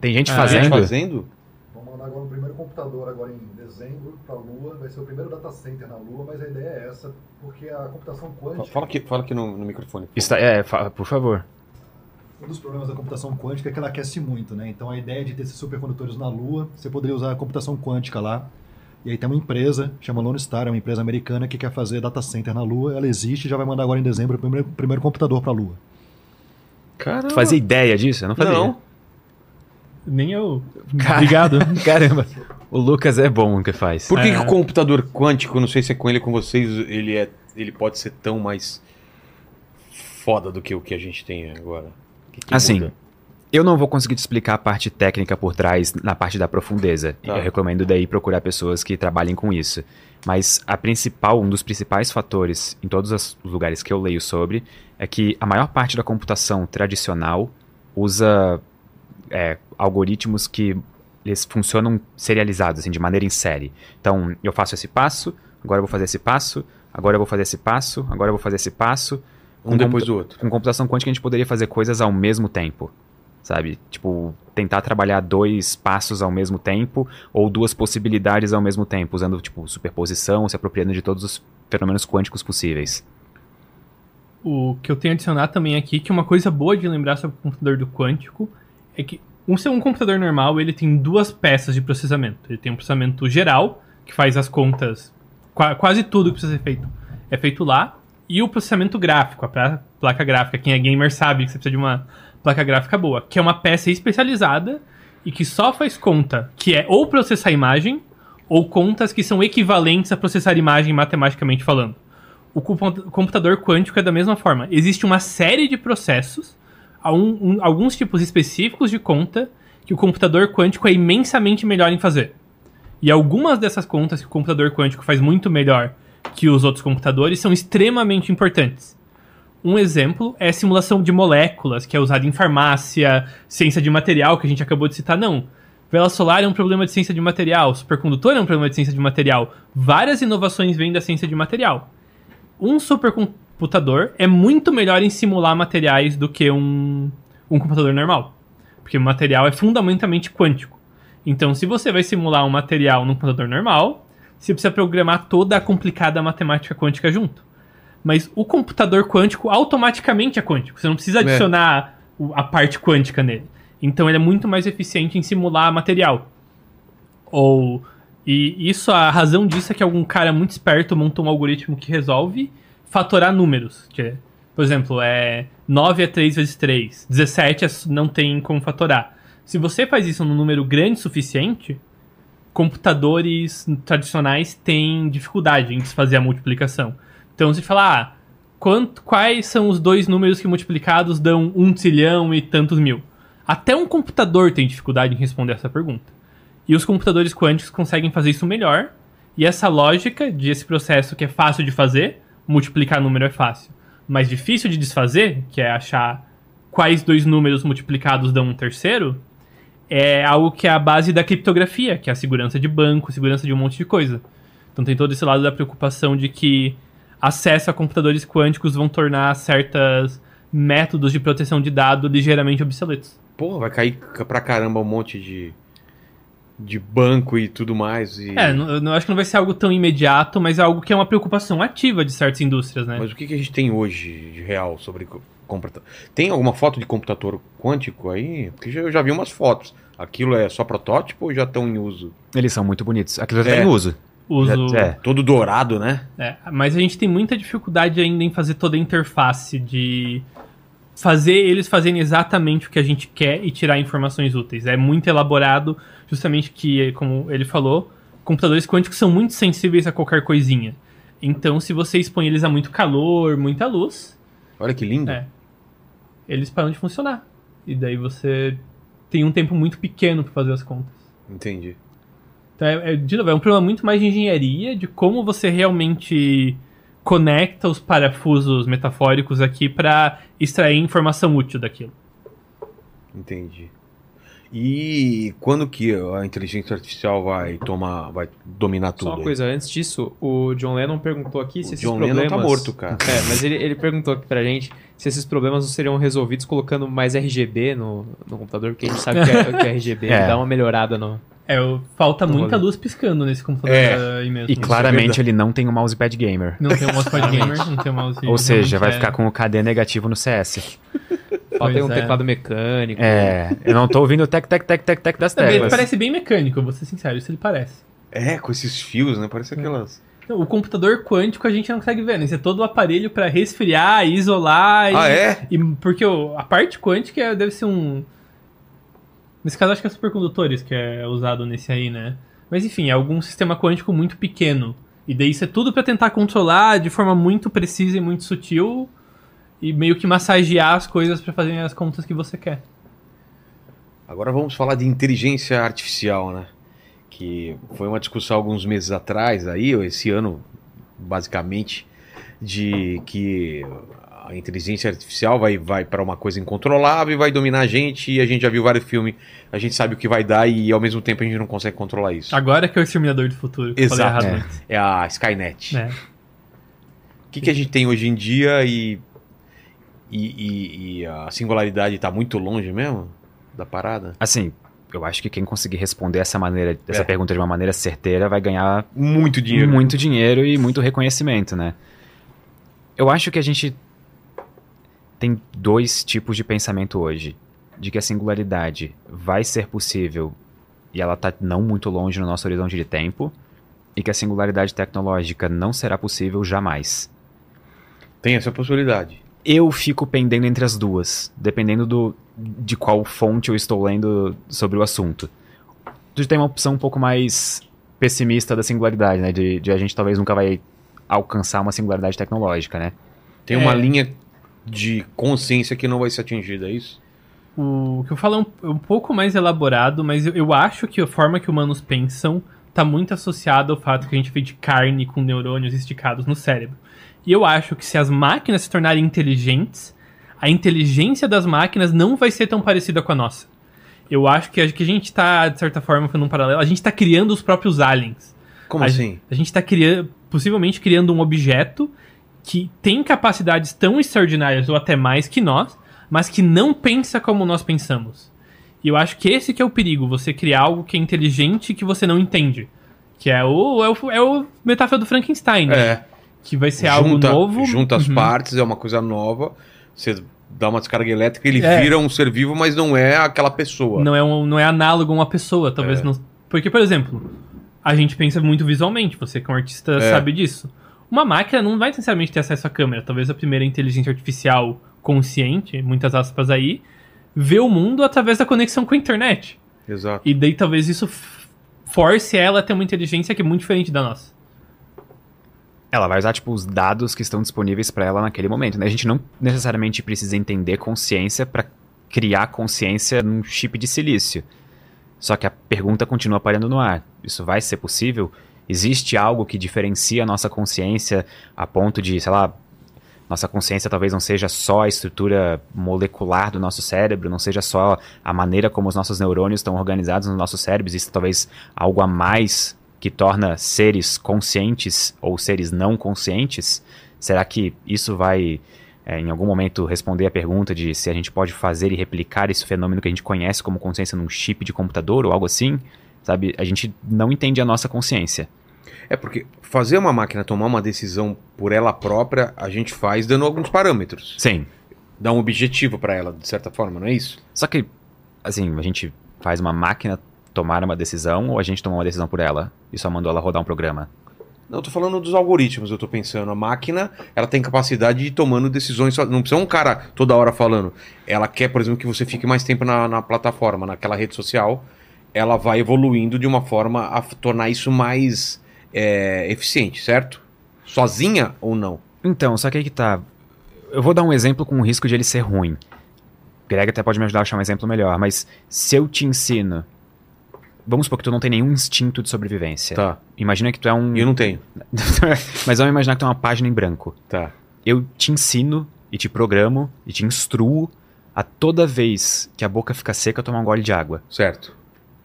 Tem gente Ah, é? fazendo. Fazendo? Vamos mandar agora o primeiro computador agora em dezembro para a Lua. Vai ser o primeiro data center na Lua, mas a ideia é essa, porque a computação quântica. Fala aqui, fala aqui no, no microfone. Está, é, fa- por favor. Um dos problemas da computação quântica é que ela aquece muito, né? Então a ideia de ter esses supercondutores na Lua, você poderia usar a computação quântica lá. E aí tem uma empresa, chama Lone Star, é uma empresa americana que quer fazer data center na Lua. Ela existe e já vai mandar agora em dezembro o primeiro, primeiro computador para a Lua. Caramba. Tu fazia ideia disso? Eu não fazia. Não. Nem eu. Cara- Obrigado. [laughs] Caramba. O Lucas é bom no que faz. Por que, É. que o computador quântico, não sei se é com ele com vocês, ele, é, ele pode ser tão mais foda do que o que a gente tem agora? O que que Assim, muda? Eu não vou conseguir te explicar a parte técnica por trás na parte da profundeza. Tá. Eu recomendo daí procurar pessoas que trabalhem com isso. Mas a principal, um dos principais fatores em todos os lugares que eu leio sobre é que a maior parte da computação tradicional usa é, algoritmos que eles funcionam serializados, assim, de maneira em série. Então, eu faço esse passo, agora eu vou fazer esse passo, agora eu vou fazer esse passo, agora eu vou fazer esse passo. um depois do outro. com computação quântica a gente poderia fazer coisas ao mesmo tempo. Sabe? Tipo, tentar trabalhar dois passos ao mesmo tempo ou duas possibilidades ao mesmo tempo, usando, tipo, superposição, se apropriando de todos os fenômenos quânticos possíveis. O que eu tenho a adicionar também aqui, que uma coisa boa de lembrar sobre o computador do quântico, é que um, ser um computador normal, ele tem duas peças de processamento. Ele tem um processamento geral, que faz as contas, qua- quase tudo que precisa ser feito é feito lá, e o processamento gráfico, a placa gráfica. Quem é gamer sabe que você precisa de uma placa gráfica boa, que é uma peça especializada e que só faz conta que é ou processar imagem, ou contas que são equivalentes a processar imagem matematicamente falando. O compu- computador quântico é da mesma forma. Existe uma série de processos, alguns tipos específicos de conta, que o computador quântico é imensamente melhor em fazer. E algumas dessas contas que o computador quântico faz muito melhor que os outros computadores são extremamente importantes. Um exemplo é simulação de moléculas, que é usada em farmácia, ciência de material, que a gente acabou de citar. Não. Vela solar é um problema de ciência de material, supercondutor é um problema de ciência de material. Várias inovações vêm da ciência de material. Um supercomputador é muito melhor em simular materiais do que um, um computador normal. Porque o material é fundamentalmente quântico. Então, se você vai simular um material num computador normal, você precisa programar toda a complicada matemática quântica junto. Mas o computador quântico automaticamente é quântico. Você não precisa adicionar o- a parte quântica nele. Então ele é muito mais eficiente em simular material. Ou. E isso, a razão disso é que algum cara muito esperto montou um algoritmo que resolve fatorar números. Que é, por exemplo, é 9 é 3 vezes 3. 17 é- não tem como fatorar. Se você faz isso num número grande o suficiente, computadores tradicionais têm dificuldade em fazer a multiplicação. Então, se falar, ah, quanto, quais são os dois números que multiplicados dão um trilhão e tantos mil? Até um computador tem dificuldade em responder essa pergunta. E os computadores quânticos conseguem fazer isso melhor. E essa lógica de esse processo que é fácil de fazer, multiplicar número é fácil, mas difícil de desfazer, que é achar quais dois números multiplicados dão um terceiro, é algo que é a base da criptografia, que é a segurança de banco, segurança de um monte de coisa. Então tem todo esse lado da preocupação de que acesso a computadores quânticos vão tornar certos métodos de proteção de dado ligeiramente obsoletos. Porra, vai cair pra caramba um monte de, de banco e tudo mais. E... É, não, eu acho que não vai ser algo tão imediato, mas é algo que é uma preocupação ativa de certas indústrias, né? Mas o que, que a gente tem hoje de real sobre co- computador? Tem alguma foto de computador quântico aí? Porque já- eu já vi umas fotos. Aquilo é só protótipo ou já estão em uso? Eles são muito bonitos. Aquilo já É. tá em uso. Uso... Já- é. Todo dourado, né? É, mas a gente tem muita dificuldade ainda em fazer toda a interface de fazer eles fazerem exatamente o que a gente quer e tirar informações úteis. É muito elaborado, justamente que, como ele falou, computadores quânticos são muito sensíveis a qualquer coisinha. Então, se você expõe eles a muito calor, muita luz, Olha que lindo. É. eles param de funcionar. E daí você tem um tempo muito pequeno para fazer as contas. Entendi. Então, é, é, de novo, é um problema muito mais de engenharia, de como você realmente conecta os parafusos metafóricos aqui para extrair informação útil daquilo. Entendi. E quando que a inteligência artificial vai tomar, vai dominar tudo? Só uma aí? coisa, antes disso, o John Lennon perguntou aqui se O esses John problemas... Lennon tá morto, cara. [laughs] É, mas ele, ele perguntou aqui pra gente se esses problemas não seriam resolvidos colocando mais RGB no, no computador, porque a gente sabe que, é, que RGB [laughs] É. dá uma melhorada no... É, falta muita luz piscando nesse computador É. aí mesmo. E é claramente verdade. ele não tem um mousepad gamer. Não tem um mousepad gamer, não tem um mouse... Ou seja, vai realmente ficar com o KD negativo no CS. Falta um é. teclado mecânico. É, eu não tô ouvindo o tec, tec, tec, tec, tec das é... Também Ele teclas. parece bem mecânico, vou ser sincero, isso ele parece. É, com esses fios, né? Parece aquelas. Não, O computador quântico a gente não consegue ver, né? Isso é todo o aparelho para resfriar, isolar. Ah, e, é? e- porque o- a parte quântica é- deve ser um. Nesse caso, acho que é supercondutores que é usado nesse aí, né? Mas enfim, é algum sistema quântico muito pequeno. E daí isso é tudo para tentar controlar de forma muito precisa e muito sutil. E meio que massagear as coisas para fazerem as contas que você quer. Agora vamos falar de inteligência artificial, né? Que foi uma discussão alguns meses atrás, aí, ou esse ano, basicamente, de que a inteligência artificial vai, vai para uma coisa incontrolável e vai dominar a gente. E a gente já viu vários filmes, a gente sabe o que vai dar e ao mesmo tempo a gente não consegue controlar isso. Agora que é o Exterminador do Futuro. Que eu falei Exato. errado É. É a Skynet. né? O que, que a gente tem hoje em dia e, e, e- e a singularidade está muito longe mesmo da parada? Assim, eu acho que quem conseguir responder essa maneira, essa É. pergunta de uma maneira certeira vai ganhar Muito dinheiro. muito dinheiro e muito reconhecimento, né? Eu acho que a gente tem dois tipos de pensamento hoje. De que a singularidade vai ser possível e ela tá não muito longe no nosso horizonte de tempo, e que a singularidade tecnológica não será possível jamais. Tem essa possibilidade. Eu fico pendendo entre as duas, dependendo do, de qual fonte eu estou lendo sobre o assunto. Tu tem uma opção um pouco mais pessimista da singularidade, né? De, de a gente talvez nunca vai alcançar uma singularidade tecnológica, né? Tem uma É. linha de consciência que não vai ser atingida, é isso? O que eu falo é um, um pouco mais elaborado, mas eu, eu acho que a forma que humanos pensam está muito associada ao fato que a gente veio de carne com neurônios esticados no cérebro. E eu acho que se as máquinas se tornarem inteligentes, a inteligência das máquinas não vai ser tão parecida com a nossa. Eu acho que a, que a gente está, de certa forma, fazendo um paralelo, a gente está criando os próprios aliens. Como a, assim? A gente está criando, possivelmente criando um objeto que tem capacidades tão extraordinárias ou até mais que nós, mas que não pensa como nós pensamos. E eu acho que esse que é o perigo, você criar algo que é inteligente e que você não entende. Que é o, é o, é o metáfora do Frankenstein, né? É. Que vai ser algo junta, novo. Junta as Uhum. partes, é uma coisa nova. Você dá uma descarga elétrica, ele É. vira um ser vivo, mas não é aquela pessoa. Não é, um, não é análogo a uma pessoa, talvez É. não. Porque, por exemplo, a gente pensa muito visualmente, você que é um artista É. sabe disso. Uma máquina não vai necessariamente ter acesso à câmera. Talvez a primeira inteligência artificial consciente, muitas aspas aí, vê o mundo através da conexão com a internet. Exato. E daí talvez isso force ela a ter uma inteligência que é muito diferente da nossa. Ela vai usar, tipo, os dados que estão disponíveis pra ela naquele momento, né? A gente não necessariamente precisa entender consciência pra criar consciência num chip de silício. Só que a pergunta continua aparecendo no ar. Isso vai ser possível? Existe algo que diferencia a nossa consciência a ponto de, sei lá, nossa consciência talvez não seja só a estrutura molecular do nosso cérebro, não seja só a maneira como os nossos neurônios estão organizados nos nossos cérebros, existe talvez algo a mais que torna seres conscientes ou seres não conscientes? Será que isso vai, é, em algum momento, responder a pergunta de se a gente pode fazer e replicar esse fenômeno que a gente conhece como consciência num chip de computador ou algo assim? Sabe? A gente não entende a nossa consciência. É porque fazer uma máquina tomar uma decisão por ela própria, a gente faz dando alguns parâmetros. Sim. Dá um objetivo pra ela, de certa forma, não é isso? Só que, assim, a gente faz uma máquina tomar uma decisão ou a gente tomou uma decisão por ela e só mandou ela rodar um programa? Não, eu tô falando dos algoritmos, eu tô pensando. A máquina, ela tem capacidade de ir tomando decisões. só- Não precisa um cara toda hora falando. Ela quer, por exemplo, que você fique mais tempo na, na plataforma, naquela rede social. Ela vai evoluindo de uma forma a tornar isso mais é, eficiente, certo? Sozinha ou não? Então, só que aí que tá. Eu vou dar um exemplo com o risco de ele ser ruim. Greg até pode me ajudar a achar um exemplo melhor, mas se eu te ensino. Vamos supor que tu não tem nenhum instinto de sobrevivência. Tá. Imagina que tu é um. Eu não tenho. [laughs] mas vamos imaginar que tu é uma página em branco. Tá. Eu te ensino e te programo e te instruo a toda vez que a boca fica seca tomar um gole de água. Certo.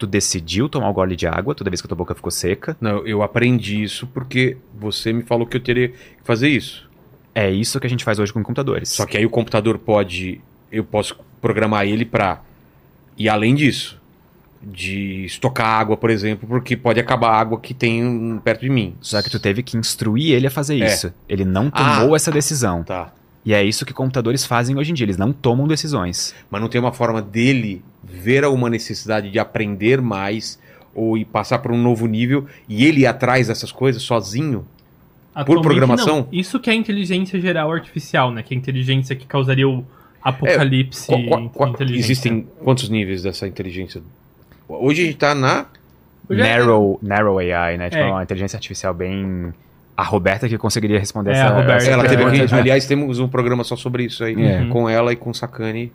Tu decidiu tomar um gole de água toda vez que a tua boca ficou seca. Não, eu aprendi isso porque você me falou que eu teria que fazer isso. É isso que a gente faz hoje com computadores. Só que aí o computador pode. Eu posso programar ele pra. E além disso, de estocar água, por exemplo, porque pode acabar a água que tem perto de mim. Só que tu teve que instruir ele a fazer É. isso. Ele não tomou Ah. essa decisão. Tá. E é isso que computadores fazem hoje em dia. Eles não tomam decisões. Mas não tem uma forma dele ver uma necessidade de aprender mais ou ir passar para um novo nível e ele ir atrás dessas coisas sozinho? Atualmente, programação? não. Isso que é a inteligência geral artificial, né? Que é a inteligência que causaria o apocalipse Qual- qual- qual- inteligência. existem quantos níveis dessa inteligência? Hoje a gente tá na. É- Narrow, narrow AI, né? Tipo, É. uma inteligência artificial bem... A Roberta que conseguiria responder É, essa, a Roberta. essa Ela teve pergunta. aqui, aliás, temos um programa só sobre isso aí, É. com ela e com o Sakane.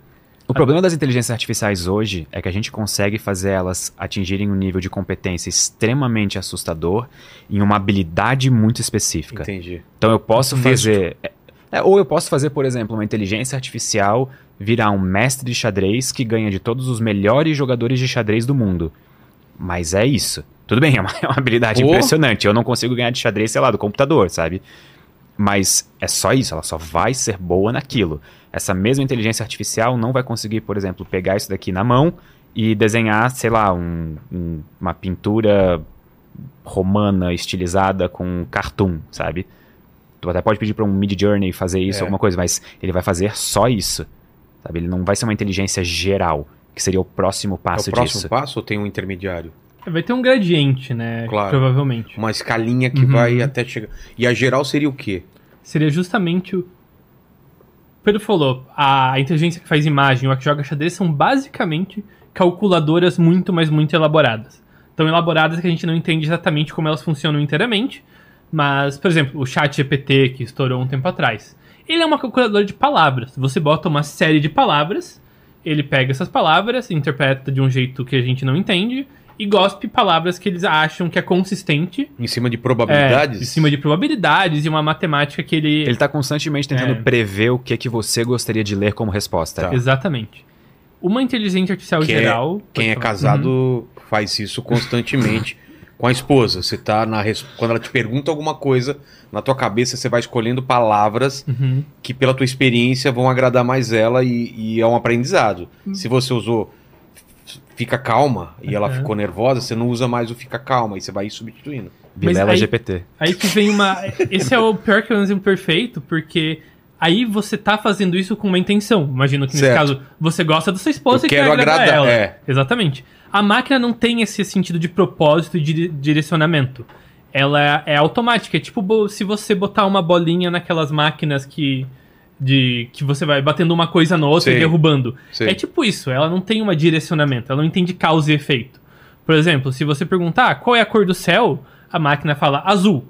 O problema das inteligências artificiais hoje é que a gente consegue fazer elas atingirem um nível de competência extremamente assustador em uma habilidade muito específica. Entendi. Então eu posso fazer. é, ou eu posso fazer, por exemplo, uma inteligência artificial virar um mestre de xadrez que ganha de todos os melhores jogadores de xadrez do mundo. Mas é isso. Tudo bem, é uma, [laughs] é uma habilidade Pô. impressionante. Eu não consigo ganhar de xadrez, sei lá, do computador, sabe? Mas é só isso, ela só vai ser boa naquilo. Essa mesma inteligência artificial não vai conseguir, por exemplo, pegar isso daqui na mão e desenhar, sei lá, um- um- uma pintura romana estilizada com cartoon, sabe? Tu até pode pedir para um Mid Journey fazer isso, É. alguma coisa, mas ele vai fazer só isso. Sabe? Ele não vai ser uma inteligência geral, que seria o próximo É passo o próximo disso. passo ou tem um intermediário? Vai ter um gradiente, né? Claro. Provavelmente. Uma escalinha que Uhum. vai até chegar. E a geral seria o quê? Seria justamente o. Pedro falou, a inteligência que faz imagem ou a que joga xadrez são basicamente calculadoras muito, mas muito elaboradas. Tão elaboradas que a gente não entende exatamente como elas funcionam inteiramente, mas, por exemplo, o chat GPT que estourou um tempo atrás. Ele é uma calculadora de palavras. Você bota uma série de palavras, ele pega essas palavras, interpreta de um jeito que a gente não entende e gospe palavras que eles acham que é consistente Em cima de é, probabilidades? em cima de probabilidades e uma matemática que ele. Ele tá constantemente tentando É. prever o que, que você gostaria de ler como resposta. Tá. Exatamente. Uma inteligência artificial Que é- geral. Quem é pode falar. casado faz isso constantemente com a esposa. Você tá na res- quando ela te pergunta alguma coisa, na tua cabeça você vai escolhendo palavras Uhum. que pela tua experiência vão agradar mais ela e, e é um aprendizado. Se você usou fica calma e ela Uhum. ficou nervosa, você não usa mais o fica calma e você vai substituindo. Vilela aí- GPT. Aí que vem uma. Esse é o pior que é um exemplo perfeito, porque aí você tá fazendo isso com uma intenção. Imagino que nesse Certo. caso você gosta da sua esposa Eu e quer quero agradar agradar, ela. é. Exatamente. A máquina não tem esse sentido de propósito e de direcionamento. Ela é, automática. É tipo se você botar uma bolinha naquelas máquinas que. De, que você vai batendo uma coisa na outra Sei. e derrubando. Sei. É tipo isso, ela não tem um direcionamento, ela não entende causa e efeito. Por exemplo, se você perguntar "Ah, qual é a cor do céu, a máquina fala azul.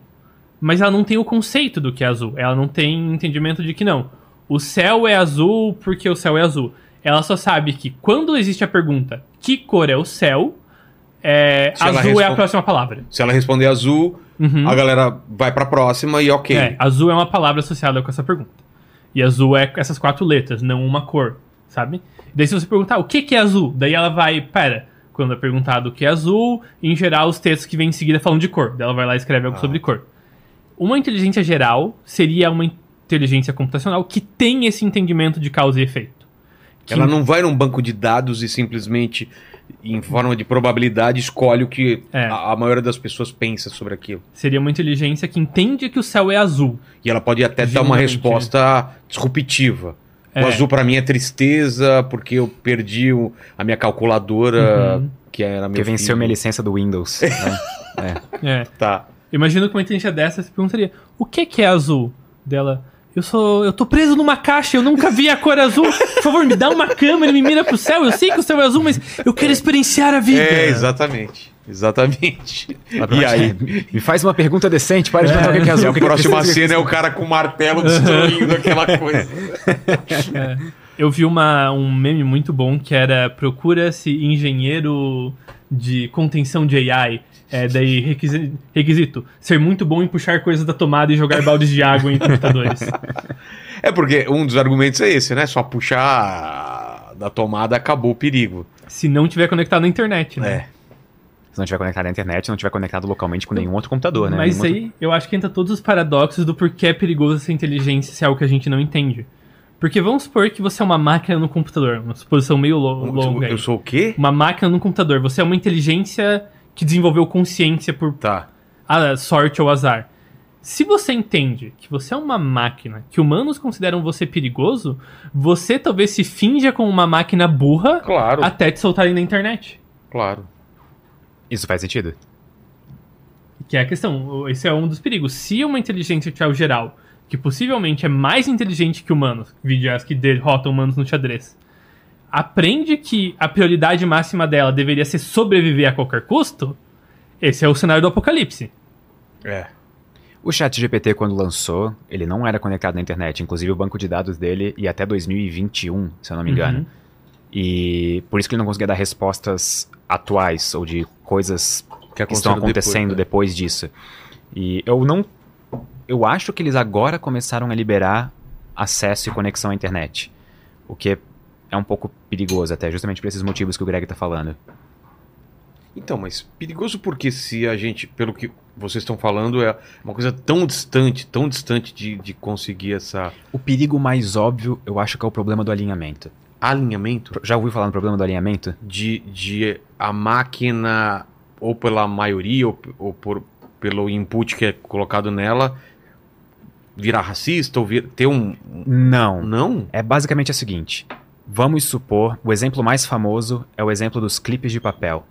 Mas ela não tem o conceito do que é azul. Ela não tem entendimento de que não. O céu é azul porque o céu é azul. Ela só sabe que quando existe a pergunta que cor é o céu, é, azul é a responde- próxima palavra. Se ela responder azul, Uhum. a galera vai pra próxima e ok. É, azul é uma palavra associada com essa pergunta. E azul é essas quatro letras, não uma cor, sabe? Daí se você perguntar o que, que é azul, daí ela vai, pera, quando é perguntado o que é azul, em geral os textos que vêm em seguida falam de cor. Daí ela vai lá e escreve Ah. algo sobre cor. Uma inteligência geral seria uma inteligência computacional que tem esse entendimento de causa e efeito. Que- Ela não vai num banco de dados e simplesmente, em forma de probabilidade, escolhe o que É. a, a maioria das pessoas pensa sobre aquilo. Seria uma inteligência que entende que o céu é azul. E ela pode até dar uma resposta disruptiva. É. O azul pra mim é tristeza, porque eu perdi o- a minha calculadora, Uhum. que era meu Porque venceu filho. minha licença do Windows. né? [laughs] É. É. Tá. Imagina que uma inteligência dessa se perguntaria: o que que é azul? Dela. Eu sou. Eu tô preso numa caixa, eu nunca vi a cor azul. Por favor, me dá uma câmera e me mira pro céu. Eu sei que o céu é azul, mas eu quero experienciar a vida. É, exatamente. Exatamente. E aí? é, Me faz uma pergunta decente, para de perguntar o que é E azul. a o que que próxima que cena é o cara com o martelo destruindo aquela coisa. Eu vi uma, um meme muito bom que era procura-se engenheiro de contenção de AI. É, daí requisi- requisito, ser muito bom em puxar coisas da tomada e jogar baldes de água em computadores. [laughs] É porque um dos argumentos é esse, né? Só puxar da tomada acabou o perigo. Se não tiver conectado na internet, né? É. Se não estiver conectado à internet, não estiver conectado localmente com nenhum outro computador, né? Mas Nenhum aí eu acho que entra todos os paradoxos do porquê é perigoso essa inteligência se é algo que a gente não entende. Porque vamos supor que você é uma máquina no computador, uma suposição meio lo- longa. Eu sou o quê? Uma máquina no computador. Você é uma inteligência que desenvolveu consciência por Tá. a sorte ou azar. Se você entende que você é uma máquina, que humanos consideram você perigoso, você talvez se finja como uma máquina burra Claro, até te soltarem na internet. claro. Isso faz sentido. Que é a questão. Esse é um dos perigos. Se uma inteligência artificial geral, que possivelmente é mais inteligente que humanos, vídeo as que derrotam humanos no xadrez, aprende que a prioridade máxima dela deveria ser sobreviver a qualquer custo, esse é o cenário do apocalipse. É. O chat GPT, quando lançou, ele não era conectado na internet. Inclusive, o banco de dados dele ia até 2021, se eu não me engano. Uhum. E por isso que ele não conseguia dar respostas atuais ou de coisas Que que estão acontecendo né? depois, disso. E eu não. Eu acho que eles agora começaram a liberar acesso e conexão à internet. O que é um pouco perigoso até, justamente por esses motivos que o Greg tá falando. Então, mas perigoso porque se a gente, pelo que vocês estão falando, é uma coisa tão distante, tão distante de, de conseguir essa O perigo mais óbvio, eu acho que é o problema do alinhamento. alinhamento Já ouviu falar no problema do alinhamento? de, de a máquina, ou pela maioria, ou, ou por, pelo input que é colocado nela, virar racista ou vir, ter um. Não. Não? É basicamente o seguinte. Vamos supor, o exemplo mais famoso é o exemplo dos clipes de papel.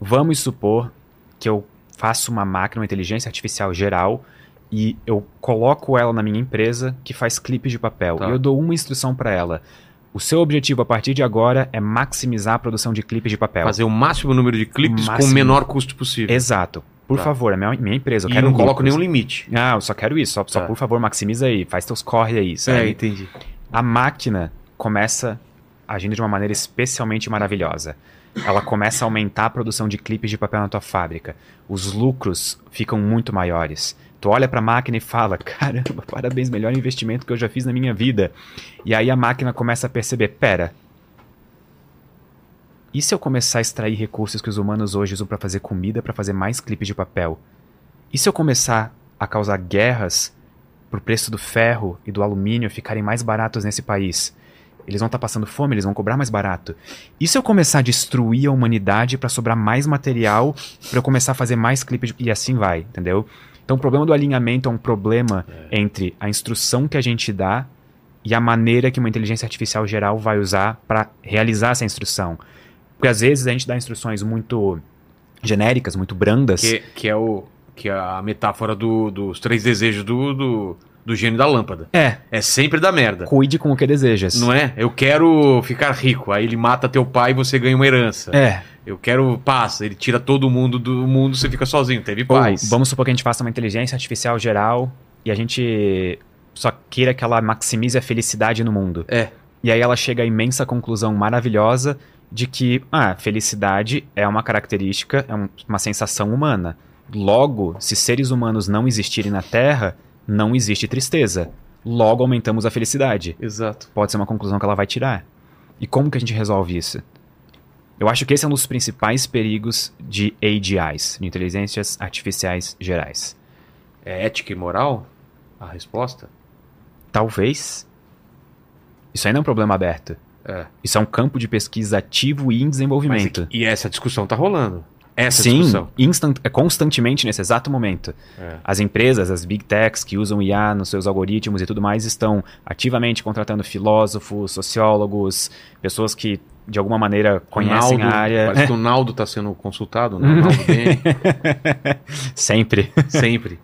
Vamos supor que eu faço uma máquina, uma inteligência artificial geral, e eu coloco ela na minha empresa que faz clipes de papel. Tá. E eu dou uma instrução para ela. O seu objetivo a partir de agora é maximizar a produção de clipes de papel. Fazer o máximo número de clipes com o Máximo. menor custo possível. Exato. Por Tá. favor, é minha, minha empresa. Eu e quero não coloco nenhum limite. Ah, eu só quero isso. Só, só Tá. por favor, maximiza aí. Faz teus corre aí, sabe? entendi. a máquina começa agindo de uma maneira especialmente maravilhosa. Ela começa a aumentar a produção de clipes de papel na tua fábrica. Os lucros ficam muito maiores. Tu olha pra máquina e fala: caramba, parabéns, melhor investimento que eu já fiz na minha vida. E aí a máquina começa a perceber: pera. E se eu começar a extrair recursos que os humanos hoje usam pra fazer comida pra fazer mais clipes de papel? E se eu começar a causar guerras pro preço do ferro e do alumínio ficarem mais baratos nesse país. Eles vão estar passando fome, eles vão cobrar mais barato. E se eu começar a destruir a humanidade para sobrar mais material, para eu começar a fazer mais clipes e assim vai, entendeu? Então o problema do alinhamento é um problema entre a instrução que a gente dá e a maneira que uma inteligência artificial geral vai usar para realizar essa instrução. Porque às vezes a gente dá instruções muito genéricas, muito brandas. Que, que é o que é a metáfora do- dos três desejos do, do, do gênio da lâmpada. É, É sempre da merda. cuide com o que desejas. Não é? Eu quero ficar rico. Aí ele mata teu pai e você ganha uma herança. É. Eu quero paz. Ele tira todo mundo do mundo, você fica sozinho. Teve Ou, paz. vamos supor que a gente faça uma inteligência artificial geral e a gente só queira que ela maximize a felicidade no mundo. É. E aí ela chega à imensa conclusão maravilhosa de que ah, felicidade é uma característica, é um- uma sensação humana. Logo, se seres humanos não existirem na Terra, não existe tristeza. Logo aumentamos a felicidade. Exato. Pode ser uma conclusão que ela vai tirar. E como que a gente resolve isso? Eu acho que esse é um dos principais perigos de AGIs, de inteligências artificiais gerais. É ética e moral a resposta? Talvez. Isso ainda é um problema aberto. É. Isso é um campo de pesquisa ativo e em Mas desenvolvimento. e essa discussão tá rolando. Essa Sim, discussão. instant, é constantemente nesse exato momento. É. As empresas, as big techs que usam IA nos seus algoritmos e tudo mais estão ativamente contratando filósofos, sociólogos, pessoas que de alguma maneira conhecem Naldo, a área. Parece que o Naldo tá sendo consultado, né? Naldo [laughs] Sempre. sempre.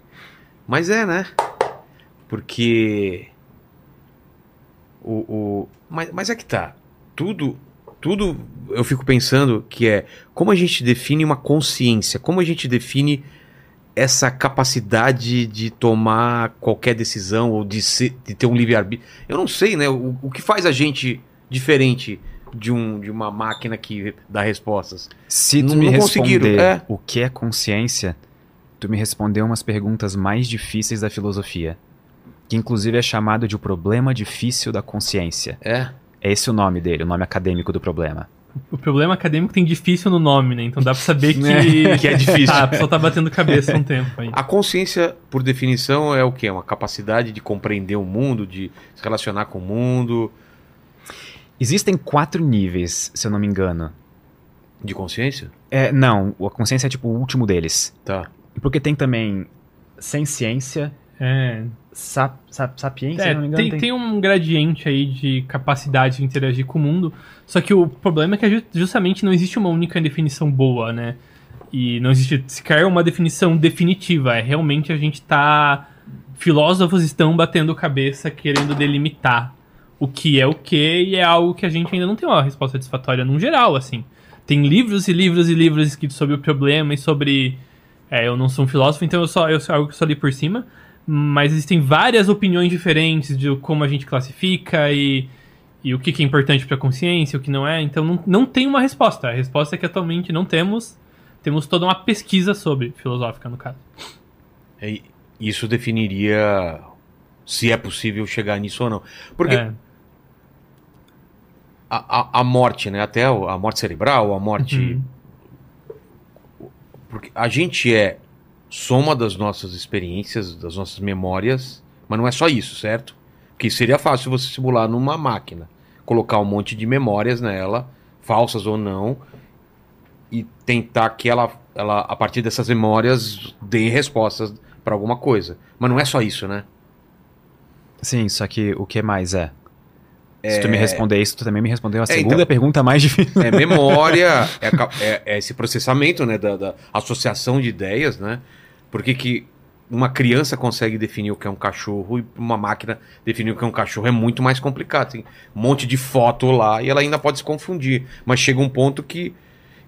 Mas é, né? Porque. O, o... Mas, mas é que tá. Tudo. Tudo eu fico pensando que é como a gente define uma consciência, como a gente define essa capacidade de tomar qualquer decisão ou de, ser, de ter um livre-arbítrio. Eu não sei, né? O, o que faz a gente diferente de, um, de uma máquina que dá respostas? Se tu Não- me não responder é. o que é consciência, tu me respondeu umas perguntas mais difíceis da filosofia. Que inclusive é chamado de o problema difícil da consciência. É. É esse o nome dele, o nome acadêmico do problema. O problema acadêmico tem difícil no nome, né? Então dá pra saber [laughs] que, [laughs] Que é difícil. Tá, a pessoa tá batendo cabeça há um tempo aí. A consciência, por definição, é o quê? Uma capacidade de compreender o mundo, de se relacionar com o mundo. Existem quatro níveis, se eu não me engano. De consciência? É, não, a consciência é tipo o último deles. Tá. Porque tem também sem ciência, É, sap, sap- sapiência, É, não me engano. tem, tem um gradiente aí de capacidade de interagir com o mundo, só que o problema é que ju- justamente não existe uma única definição boa, né? E não existe sequer uma definição definitiva, é realmente a gente tá... Filósofos estão batendo cabeça querendo delimitar o que é o que e é algo que a gente ainda não tem uma resposta satisfatória num geral, assim. Tem livros e livros e livros escritos sobre o problema e sobre... É, eu não sou um filósofo, então eu só, eu só algo que eu só li por cima, mas existem várias opiniões diferentes de como a gente classifica e, e o que, que é importante para a consciência, o que não é. Então não, não tem uma resposta. A resposta é que atualmente não temos. Temos toda uma pesquisa sobre, filosófica no caso. É, isso definiria se é possível chegar nisso ou não. Porque É, a, a, a morte, né? Até a morte cerebral, a morte. Uhum. Porque a gente é soma das nossas experiências, das nossas memórias, mas não é só isso, certo? Porque seria fácil você simular numa máquina, colocar um monte de memórias nela, falsas ou não, e tentar que ela, ela a partir dessas memórias, dê respostas para alguma coisa. Mas não é só isso, né? Sim, só que o que mais é? Se tu me responder isso, tu também me respondeu a É, segunda então. pergunta mais difícil. É memória, [laughs] é, é- é esse processamento, né, da, da associação de ideias, né? Por que que uma criança consegue definir o que é um cachorro e uma máquina definir o que é um cachorro é muito mais complicado. Tem um monte de foto lá e ela ainda pode se confundir. Mas chega um ponto que,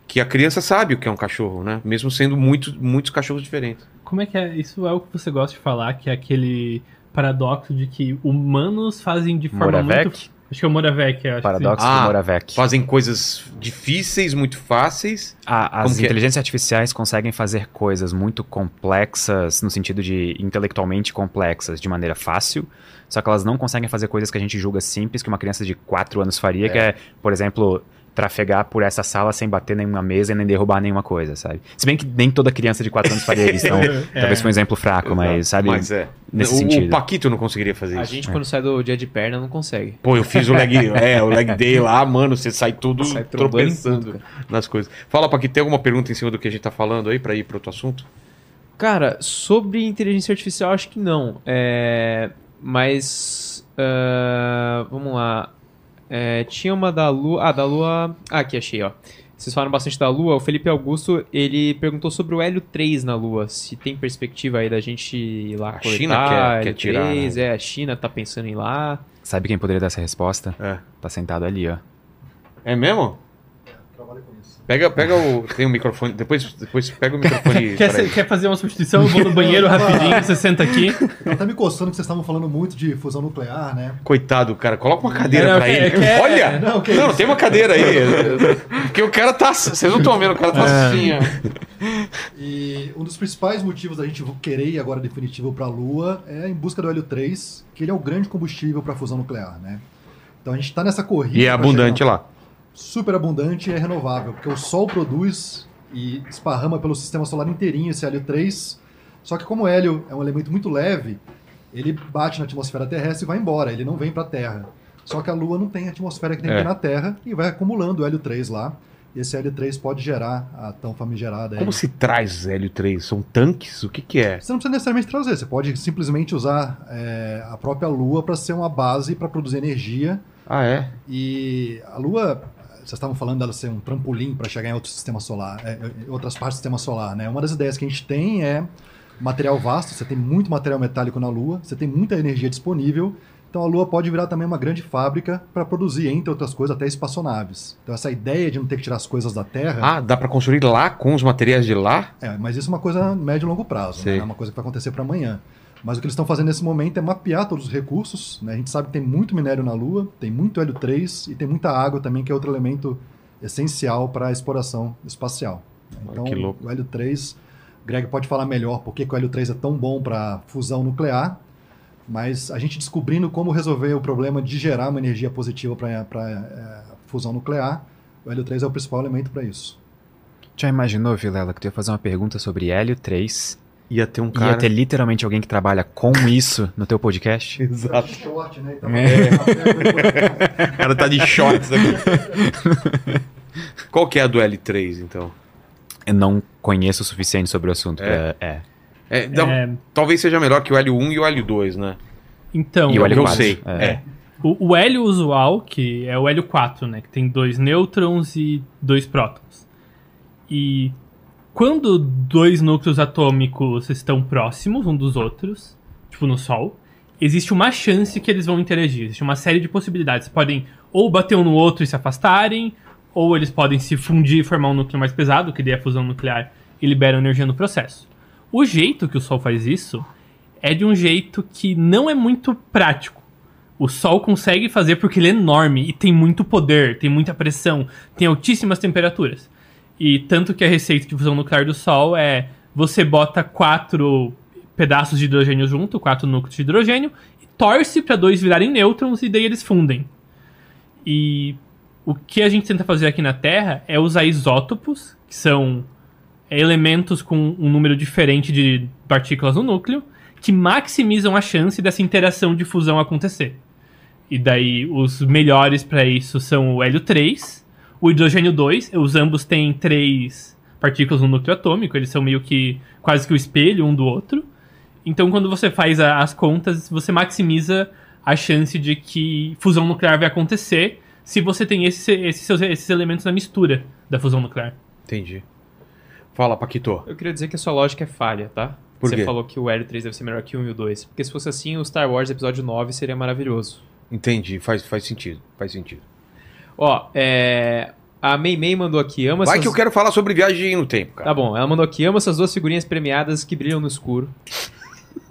que a criança sabe o que é um cachorro, né? Mesmo sendo muito, muitos cachorros diferentes. Como é que é? Isso é o que você gosta de falar, que é aquele paradoxo de que humanos fazem de forma Moravec? muito... Acho que é o Moravec, acho Paradoxo Ah, do Moravec. Fazem coisas difíceis, muito fáceis. A- as Como é? inteligências artificiais conseguem fazer coisas muito complexas, no sentido de intelectualmente complexas, de maneira fácil, só que elas não conseguem fazer coisas que a gente julga simples, que uma criança de 4 anos faria, que é, por exemplo, trafegar por essa sala sem bater nenhuma mesa e nem derrubar nenhuma coisa, sabe? Se bem que nem toda criança de 4 anos faria isso, então [laughs] É. talvez foi um exemplo fraco, mas sabe? Mas é. nesse o, sentido. o Paquito não conseguiria fazer A isso. gente, quando sai do dia de perna, não consegue. Pô, eu fiz o leg, [laughs] é, o leg day lá, mano, você sai tudo Sai tropeçando tudo, nas coisas. Fala, Paquito, tem alguma pergunta em cima do que a gente tá falando aí pra ir pro outro assunto? Cara, sobre inteligência artificial, acho que não. É, mas. ah, vamos lá. É, tinha uma da Lua. Ah, da Lua. Ah, aqui achei, ó. Vocês falaram bastante da Lua. O Felipe Augusto ele perguntou sobre o Hélio 3 na Lua. Se tem perspectiva aí da gente ir lá A coletar China quer- quer tirar, 3. né? É, a China tá pensando em ir lá. Sabe quem poderia dar essa resposta? É. Tá sentado ali, ó. É mesmo? Pega, pega o. Tem um microfone. Depois, depois pega o microfone. Quer, pra quer fazer uma substituição? Eu vou no banheiro rapidinho, [laughs] você senta aqui. Eu tá me coçando que vocês estavam falando muito de fusão nuclear, né? Coitado, cara. Coloca uma cadeira É, não, pra quer- ele. quer- Olha! não, Não, não, tem uma cadeira aí. Porque o cara tá. Vocês não estão vendo, o cara tá assim, ó. E um dos principais motivos da gente querer ir agora definitivo para a Lua é em busca do hélio 3, que ele é o grande combustível para fusão nuclear, né? Então a gente está nessa corrida. E é pra abundante chegar- lá. Super abundante e é renovável, porque o Sol produz e esparrama pelo sistema solar inteirinho esse hélio 3. Só que como o hélio é um elemento muito leve, ele bate na atmosfera terrestre e vai embora, ele não vem para a Terra. Só que a Lua não tem a atmosfera que tem É. aqui na Terra e vai acumulando o hélio 3 lá. E esse hélio 3 pode gerar a tão famigerada Como hélio se traz hélio 3? São tanques? O que que é? você não precisa necessariamente trazer, você pode simplesmente usar é, a própria Lua para ser uma base para produzir energia. Ah, é? E a Lua, vocês estavam falando dela ser um trampolim para chegar em outro sistema solar, é, em outras partes do sistema solar, né? Uma das ideias que a gente tem é material vasto, você tem muito material metálico na Lua, você tem muita energia disponível, então a Lua pode virar também uma grande fábrica para produzir, entre outras coisas, até espaçonaves. Então essa ideia de não ter que tirar as coisas da Terra Ah, dá pra construir lá com os materiais de lá? é, mas isso é uma coisa médio e longo prazo, né? é uma coisa que vai acontecer para amanhã. Mas o que eles estão fazendo nesse momento é mapear todos os recursos. Né? A gente sabe que tem muito minério na Lua, tem muito hélio 3 e tem muita água também, que é outro elemento essencial para a exploração espacial. Então, que louco. o hélio 3, Greg pode falar melhor por que que o hélio 3 é tão bom para fusão nuclear, mas a gente descobrindo como resolver o problema de gerar uma energia positiva para fusão nuclear, o hélio 3 é o principal elemento para isso. Já imaginou, Vilela, que tu ia fazer uma pergunta sobre hélio 3 Ia ter um cara. ia ter literalmente alguém que trabalha com isso no teu podcast? [laughs] Exato. Short, né? Então, [laughs] O cara tá de shorts aqui. [laughs] Qual que é a do L3, então? Eu não conheço o suficiente sobre o assunto. É? pra- é. É, dá- É, Talvez seja melhor que o L1 e o L2, né? então, E o que hélio eu 4. sei. É. É. o, o hélio usual, que é o hélio 4, né? Que tem dois nêutrons e dois prótons. E quando dois núcleos atômicos estão próximos um dos outros, tipo no Sol, existe uma chance que eles vão interagir. Existe uma série de possibilidades. Podem ou bater um no outro e se afastarem, ou eles podem se fundir e formar um núcleo mais pesado, que é a fusão nuclear e liberam energia no processo. O jeito que o Sol faz isso é de um jeito que não é muito prático. O Sol consegue fazer porque ele é enorme e tem muito poder, tem muita pressão, tem altíssimas temperaturas. E tanto que a receita de fusão nuclear do Sol é você bota quatro pedaços de hidrogênio junto, quatro núcleos de hidrogênio, e torce para dois virarem nêutrons e daí eles fundem. E o que a gente tenta fazer aqui na Terra é usar isótopos, que são elementos com um número diferente de partículas no núcleo, que maximizam a chance dessa interação de fusão acontecer. E daí os melhores para isso são o hélio 3, o hidrogênio 2, os ambos têm três partículas no núcleo atômico, eles são meio que quase que o espelho um do outro. Então quando você faz a- as contas, você maximiza a chance de que fusão nuclear vai acontecer se você tem esse- esses, seus- esses elementos na mistura da fusão nuclear. Entendi. Fala, Paquito. Eu queria dizer que a sua lógica é falha, tá? Por Você quê? falou que o L3 deve ser melhor que o 1 e o 2. Porque se fosse assim, o Star Wars Episódio 9 seria maravilhoso. Entendi, faz, faz sentido. Faz sentido. Ó, é... A Mei Mei mandou aqui, ama Vai essas... que eu quero falar sobre viagem no tempo, cara. Tá bom, ela mandou aqui, ama essas duas figurinhas premiadas que brilham no escuro.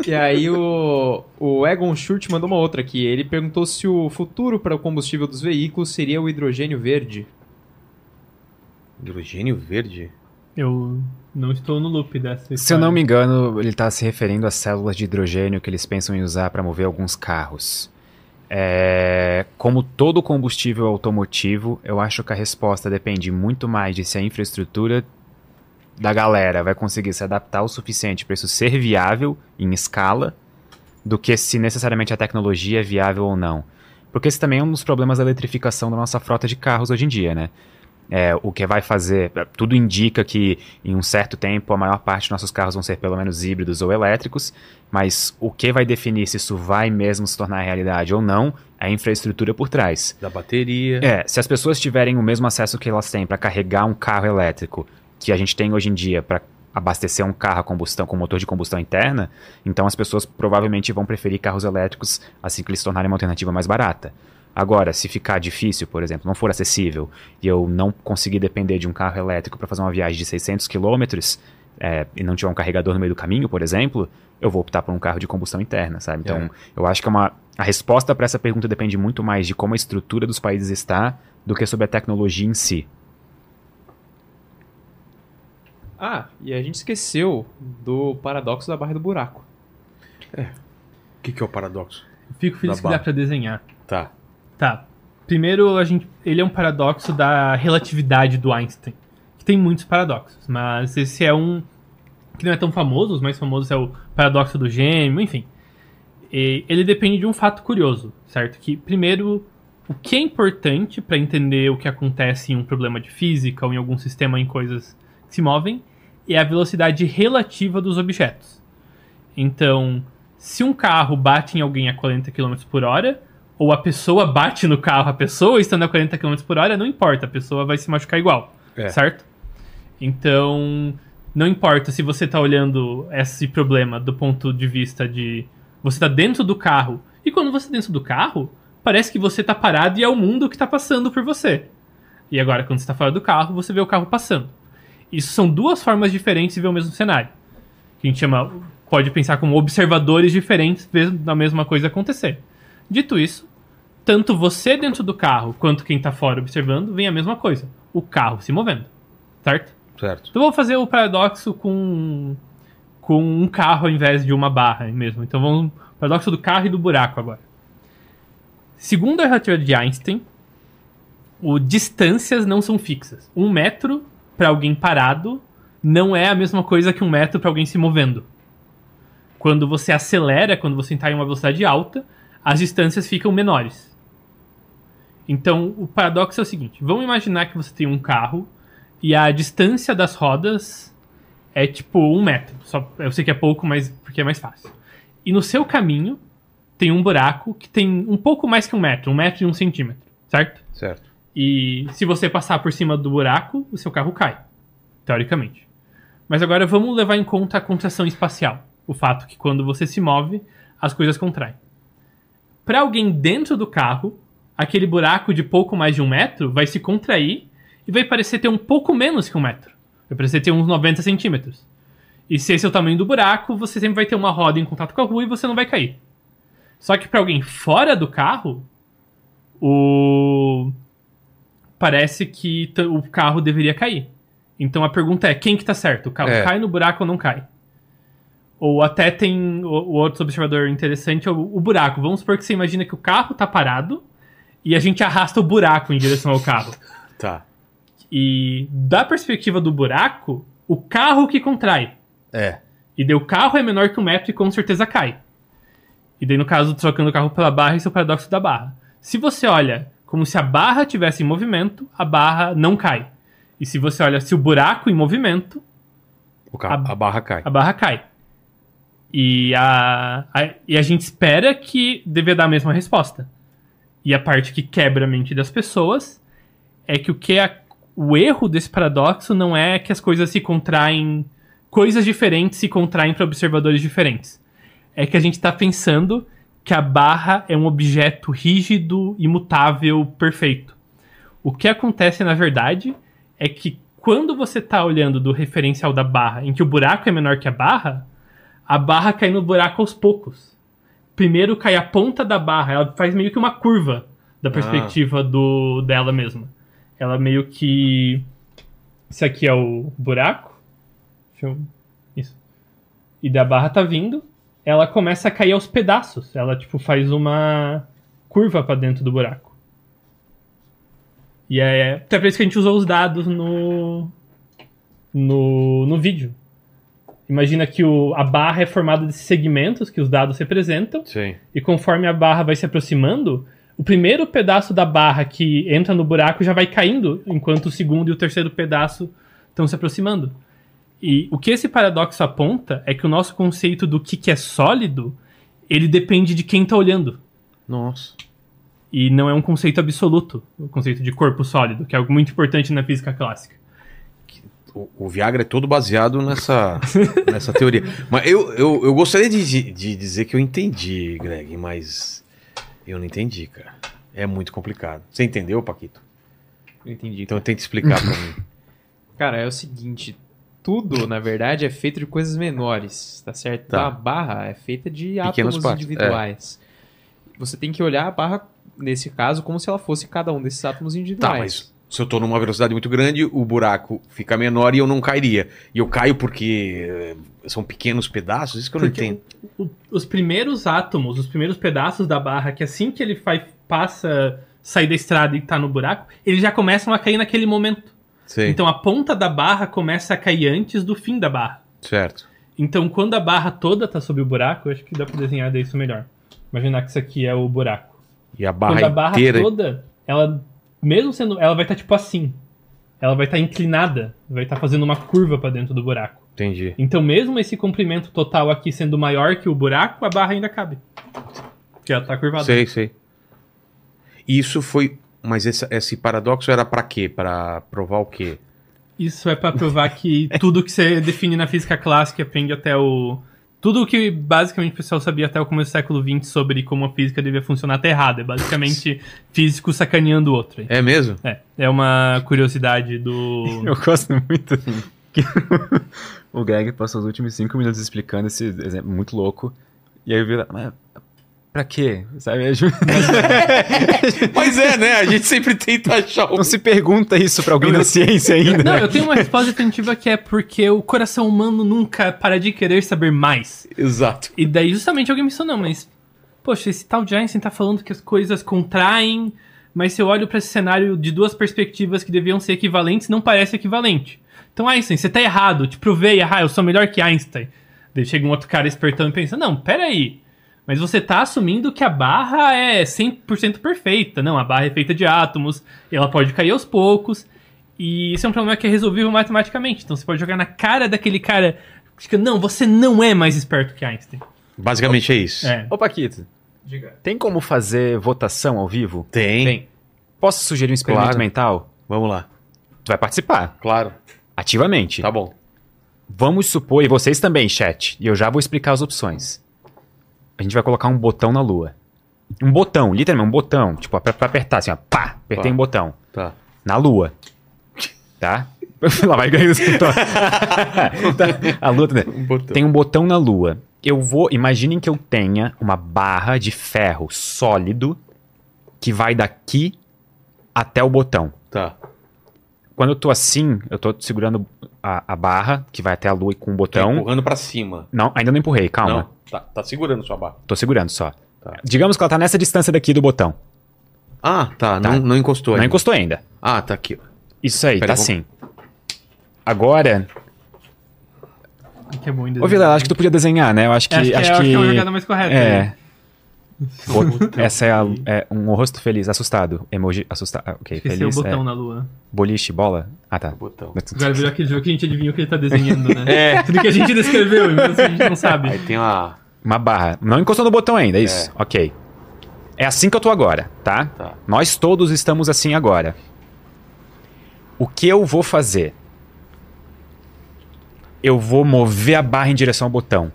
e aí o, o Egon Schurt mandou uma outra aqui. Ele perguntou se o futuro para o combustível dos veículos seria o hidrogênio verde. Hidrogênio verde? Eu não estou no loop dessa Se eu não me engano, ele está se referindo às células de hidrogênio que eles pensam em usar para mover alguns carros. É, como todo combustível automotivo, eu acho que a resposta depende muito mais de se a infraestrutura da galera vai conseguir se adaptar o suficiente para isso ser viável em escala, do que se necessariamente a tecnologia é viável ou não. Porque esse também é um dos problemas da eletrificação da nossa frota de carros hoje em dia, né? É, o que vai fazer. Tudo indica que em um certo tempo a maior parte dos nossos carros vão ser pelo menos híbridos ou elétricos, mas o que vai definir se isso vai mesmo se tornar realidade ou não é a infraestrutura por trás. Da bateria. É, se as pessoas tiverem o mesmo acesso que elas têm para carregar um carro elétrico que a gente tem hoje em dia para abastecer um carro a combustão com motor de combustão interna, então as pessoas provavelmente vão preferir carros elétricos assim que eles se tornarem uma alternativa mais barata. Agora, se ficar difícil, por exemplo, não for acessível e eu não conseguir depender de um carro elétrico para fazer uma viagem de 600 quilômetros é, e não tiver um carregador no meio do caminho, por exemplo, eu vou optar por um carro de combustão interna, sabe? Então, É. eu acho que é uma, a resposta para essa pergunta depende muito mais de como a estrutura dos países está do que sobre a tecnologia em si. Ah, e a gente esqueceu do paradoxo da barra do buraco. O que, que é o paradoxo? Fico feliz Da que dá barra. pra desenhar. Tá. Tá. Primeiro, a gente, ele é um paradoxo da relatividade do Einstein. Que tem muitos paradoxos, mas esse é um que não é tão famoso. Os mais famosos é o paradoxo do gêmeo, enfim. E ele depende de um fato curioso, certo? Que, primeiro, o que é importante para entender o que acontece em um problema de física ou em algum sistema em coisas que se movem é a velocidade relativa dos objetos. Então, se um carro bate em alguém a 40 km por hora, ou a pessoa bate no carro, a pessoa estando a 40 km por hora, não importa, a pessoa vai se machucar igual, É. certo? Então, não importa se você está olhando esse problema do ponto de vista de você está dentro do carro, e quando você está dentro do carro, parece que você está parado e é o mundo que está passando por você. E agora, quando você está fora do carro, você vê o carro passando. Isso são duas formas diferentes de ver o mesmo cenário. Que a gente chama, pode pensar como observadores diferentes vendo a mesma coisa acontecer. Dito isso, tanto você dentro do carro quanto quem está fora observando vem a mesma coisa: o carro se movendo, certo? Certo. Então eu vou fazer o paradoxo com, com um carro ao invés de uma barra mesmo. Então vamos paradoxo do carro e do buraco agora. Segundo a relatividade de Einstein, o distâncias não são fixas. Um metro para alguém parado não é a mesma coisa que um metro para alguém se movendo. Quando você acelera, quando você está em uma velocidade alta, as distâncias ficam menores. Então, o paradoxo é o seguinte: vamos imaginar que você tem um carro e a distância das rodas é tipo um metro. Só, eu sei que é pouco, mas porque é mais fácil. E no seu caminho tem um buraco que tem um pouco mais que um metro, um metro e um centímetro, certo? Certo. E se você passar por cima do buraco, o seu carro cai, teoricamente. Mas agora vamos levar em conta a contração espacial. O fato que quando você se move, as coisas contraem. Para alguém dentro do carro, aquele buraco de pouco mais de um metro vai se contrair e vai parecer ter um pouco menos que um metro. Vai parecer ter uns 90 centímetros. E se esse é o tamanho do buraco, você sempre vai ter uma roda em contato com a rua e você não vai cair. Só que para alguém fora do carro, o parece que o carro deveria cair. Então a pergunta é, quem que tá certo? O carro É. cai no buraco ou não cai? Ou até tem o, o outro observador interessante, o, o buraco. Vamos supor que você imagina que o carro tá parado e a gente arrasta o buraco em direção ao carro. Tá. E da perspectiva do buraco, o carro que contrai. É. E daí o carro é menor que um metro e com certeza cai. E daí, no caso, trocando o carro pela barra, esse é o paradoxo da barra. Se você olha como se a barra tivesse em movimento, a barra não cai. E se você olha se o buraco em movimento, O carro, A- a barra cai. a barra cai. E a, a- e a gente espera que deve dar a mesma resposta. E a parte que quebra a mente das pessoas é que o que é o erro desse paradoxo não é que as coisas se contraem, coisas diferentes se contraem para observadores diferentes. É que a gente está pensando que a barra é um objeto rígido, imutável, perfeito. O que acontece na verdade é que quando você está olhando do referencial da barra, em que o buraco é menor que a barra, a barra cai no buraco aos poucos. Primeiro cai a ponta da barra, ela faz meio que uma curva da perspectiva do dela mesma. Ela meio que. Esse aqui é o buraco. Deixa eu. Isso. E da barra tá vindo. Ela começa a cair aos pedaços. Ela, tipo, faz uma curva pra dentro do buraco. E é até por isso que a gente usou os dados no. no, no vídeo. Imagina que o, a barra é formada desses segmentos que os dados representam. Sim. E conforme a barra vai se aproximando, o primeiro pedaço da barra que entra no buraco já vai caindo, enquanto o segundo e o terceiro pedaço estão se aproximando. E o que esse paradoxo aponta é que o nosso conceito do que, que é sólido, ele depende de quem está olhando. Nossa. E não é um conceito absoluto, o conceito de corpo sólido, que é algo muito importante na física clássica. O, o Viagra é todo baseado nessa, [laughs] nessa teoria. Mas eu, eu, eu gostaria de, de- dizer que eu entendi, Greg, mas eu não entendi, cara. É muito complicado. Você entendeu, Paquito? Eu entendi. Então tenta explicar pra mim. [laughs] Cara, é o seguinte, tudo, na verdade, é feito de coisas menores, tá certo? Tá. A barra é feita de Pequenas átomos partes, individuais. Você tem que olhar a barra, nesse caso, como se ela fosse cada um desses átomos Tá, individuais. mas se eu tô numa velocidade muito grande, o buraco fica menor e eu não cairia. E eu caio porque eh, são pequenos pedaços? Isso que eu não Porque entendo. o- os primeiros átomos, os primeiros pedaços da barra, que assim que ele faz, passa, sair da estrada e tá no buraco, eles já começam a cair naquele momento. Sei. Então a ponta da barra começa a cair antes do fim da barra. Certo. Então quando a barra toda tá sobre o buraco, eu acho que dá pra desenhar isso melhor. Imaginar que isso aqui é o buraco. E a barra quando a barra inteira. toda, ela, mesmo sendo, ela vai estar tipo assim. Ela vai estar inclinada, vai estar fazendo uma curva pra dentro do buraco. Entendi. Então, mesmo esse comprimento total aqui sendo maior que o buraco, a barra ainda cabe. Porque ela tá curvada. Sei, sei. Isso foi. Mas esse, esse paradoxo era pra quê? Pra provar o quê? Isso é pra provar que tudo que você define na física clássica e aprende até o. Tudo que basicamente o pessoal sabia até o começo do século XX sobre como a física devia funcionar tá errado. É basicamente físico sacaneando o outro. É mesmo? É, é uma curiosidade do. [laughs] Eu gosto muito que [laughs] o Greg passou os últimos cinco minutos explicando esse exemplo muito louco. E aí eu vi, mas pra quê? Sabe? [laughs] Mas é, né? A gente sempre tenta achar o. Não se pergunta isso pra alguém da ciência ainda. Não, eu tenho uma resposta definitiva que é porque o coração humano nunca para de querer saber mais. Exato. E daí justamente alguém me disse, não, mas. Poxa, esse tal de Einstein tá falando que as coisas contraem, mas se eu olho pra esse cenário de duas perspectivas que deviam ser equivalentes, não parece equivalente. Então, Einstein, você tá errado, te provei, ah, eu sou melhor que Einstein. Daí chega um outro cara espertão e pensa, não, peraí. Mas você tá assumindo que a barra é 100% perfeita. Não, a barra é feita de átomos, e ela pode cair aos poucos. E isso é um problema que é resolvível matematicamente. Então você pode jogar na cara daquele cara. que fica, Não, você não é mais esperto que Einstein. Basicamente é isso. É. Ô, Paquito, Diga. tem como fazer votação ao vivo? Tem. Tem. Posso sugerir um experimento Claro. mental? Vamos lá. Tu vai participar, Claro. ativamente. Tá bom. Vamos supor, e vocês também, chat, e eu já vou explicar as opções. A gente vai colocar um botão na lua. Um botão, literalmente um botão. Tipo, pra, pra apertar assim, ó. Pá! Apertei Pá. um botão. Tá. Na lua. Tá? [laughs] Lá vai ganhando. [laughs] Tá. A lua. tá- botão. Tem um botão na lua. Eu vou. Imaginem que eu tenha uma barra de ferro sólido que vai daqui até o botão. Tá. Quando eu tô assim, eu tô segurando a, a barra que vai até a lua e com o Tá botão. empurrando pra cima. Não, ainda não empurrei, calma. Não. Tá, tá segurando sua barra. Tô segurando só. Tá. Digamos que ela tá nessa distância daqui do botão. Ah, tá. Tá. Não, não encostou Não ainda. encostou ainda. Ah, tá aqui. Isso aí, Pera, tá assim. Agora. Que é bom Ô, Vila, acho que tu podia desenhar, né? Eu acho que. acho que, acho é, acho que- é uma jogada mais correta. É. O- [laughs] Essa é, a- é um rosto feliz, assustado. Emoji assustado. Ah, ok, Esqueci feliz. o botão é. na lua. Boliche, bola. Ah, tá. Botão. Agora virou aquele jogo que a gente adivinha o que ele tá desenhando, né? [laughs] É. [laughs] Tudo que a gente descreveu, então a gente não sabe. Aí tem uma. Uma barra. Não encostou no botão ainda, é isso? Ok. É assim que eu tô agora, tá? Tá. Nós todos estamos assim agora. O que eu vou fazer? Eu vou mover a barra em direção ao botão.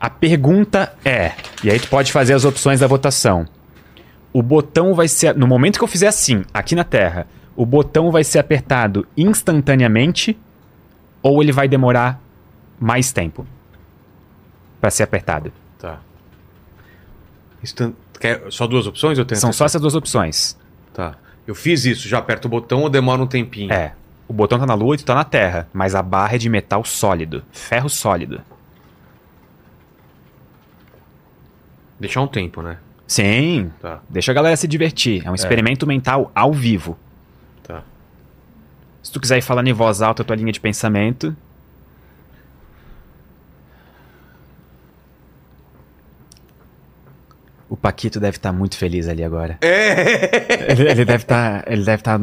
A pergunta é, e aí tu pode fazer as opções da votação. O botão vai ser, no momento que eu fizer assim, aqui na Terra, o botão vai ser apertado instantaneamente ou ele vai demorar mais tempo para ser apertado? Tá. Instan- Quer só duas opções ou tem São só essas duas opções. Tá. Eu fiz isso, já aperto o botão ou demora um tempinho? É. O botão tá na lua e tu tá na terra, mas a barra é de metal sólido, ferro sólido. Deixar um tempo, né? Sim, Tá, deixa a galera se divertir. É um experimento mental ao vivo. tá. Se tu quiser ir falando em voz alta a tua linha de pensamento. O Paquito deve estar muito feliz ali agora. É! Ele, ele deve estar. ele deve estar.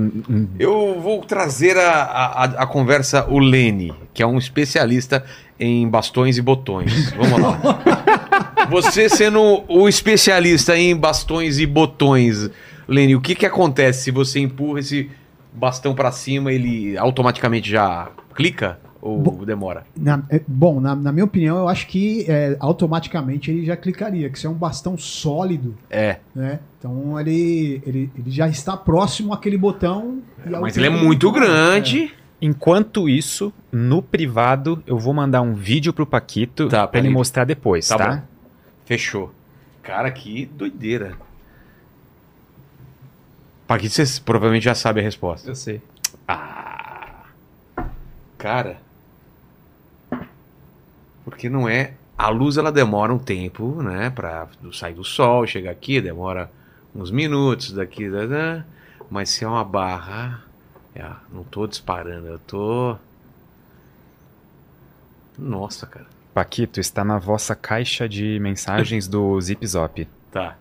Eu vou trazer a, a, a conversa o Lene, que é um especialista em bastões e botões. Vamos lá. [laughs] Você sendo o especialista em bastões e botões, Lene, o que que acontece se você empurra esse bastão pra cima, ele automaticamente já clica? Ou Bom, demora? Na- é, bom, na, na minha opinião, eu acho que é, automaticamente ele já clicaria, que isso é um bastão sólido, É. né? Então ele, ele, ele já está próximo àquele botão. e ao Mas ele é muito grande. Enquanto isso, no privado, eu vou mandar um vídeo pro Paquito Tá, pra ele mostrar depois, Tá tá? Fechou. Cara, que doideira. Paquito, você provavelmente já sabe a resposta. Eu sei. Ah. Cara. Porque não é. A luz ela demora um tempo, né? Pra sair do sol, chegar aqui, demora uns minutos daqui. da- da. Mas se é uma barra. é, não tô disparando, eu tô. Nossa, cara. Paquito, está na vossa caixa de mensagens do Zip Zop. Tá.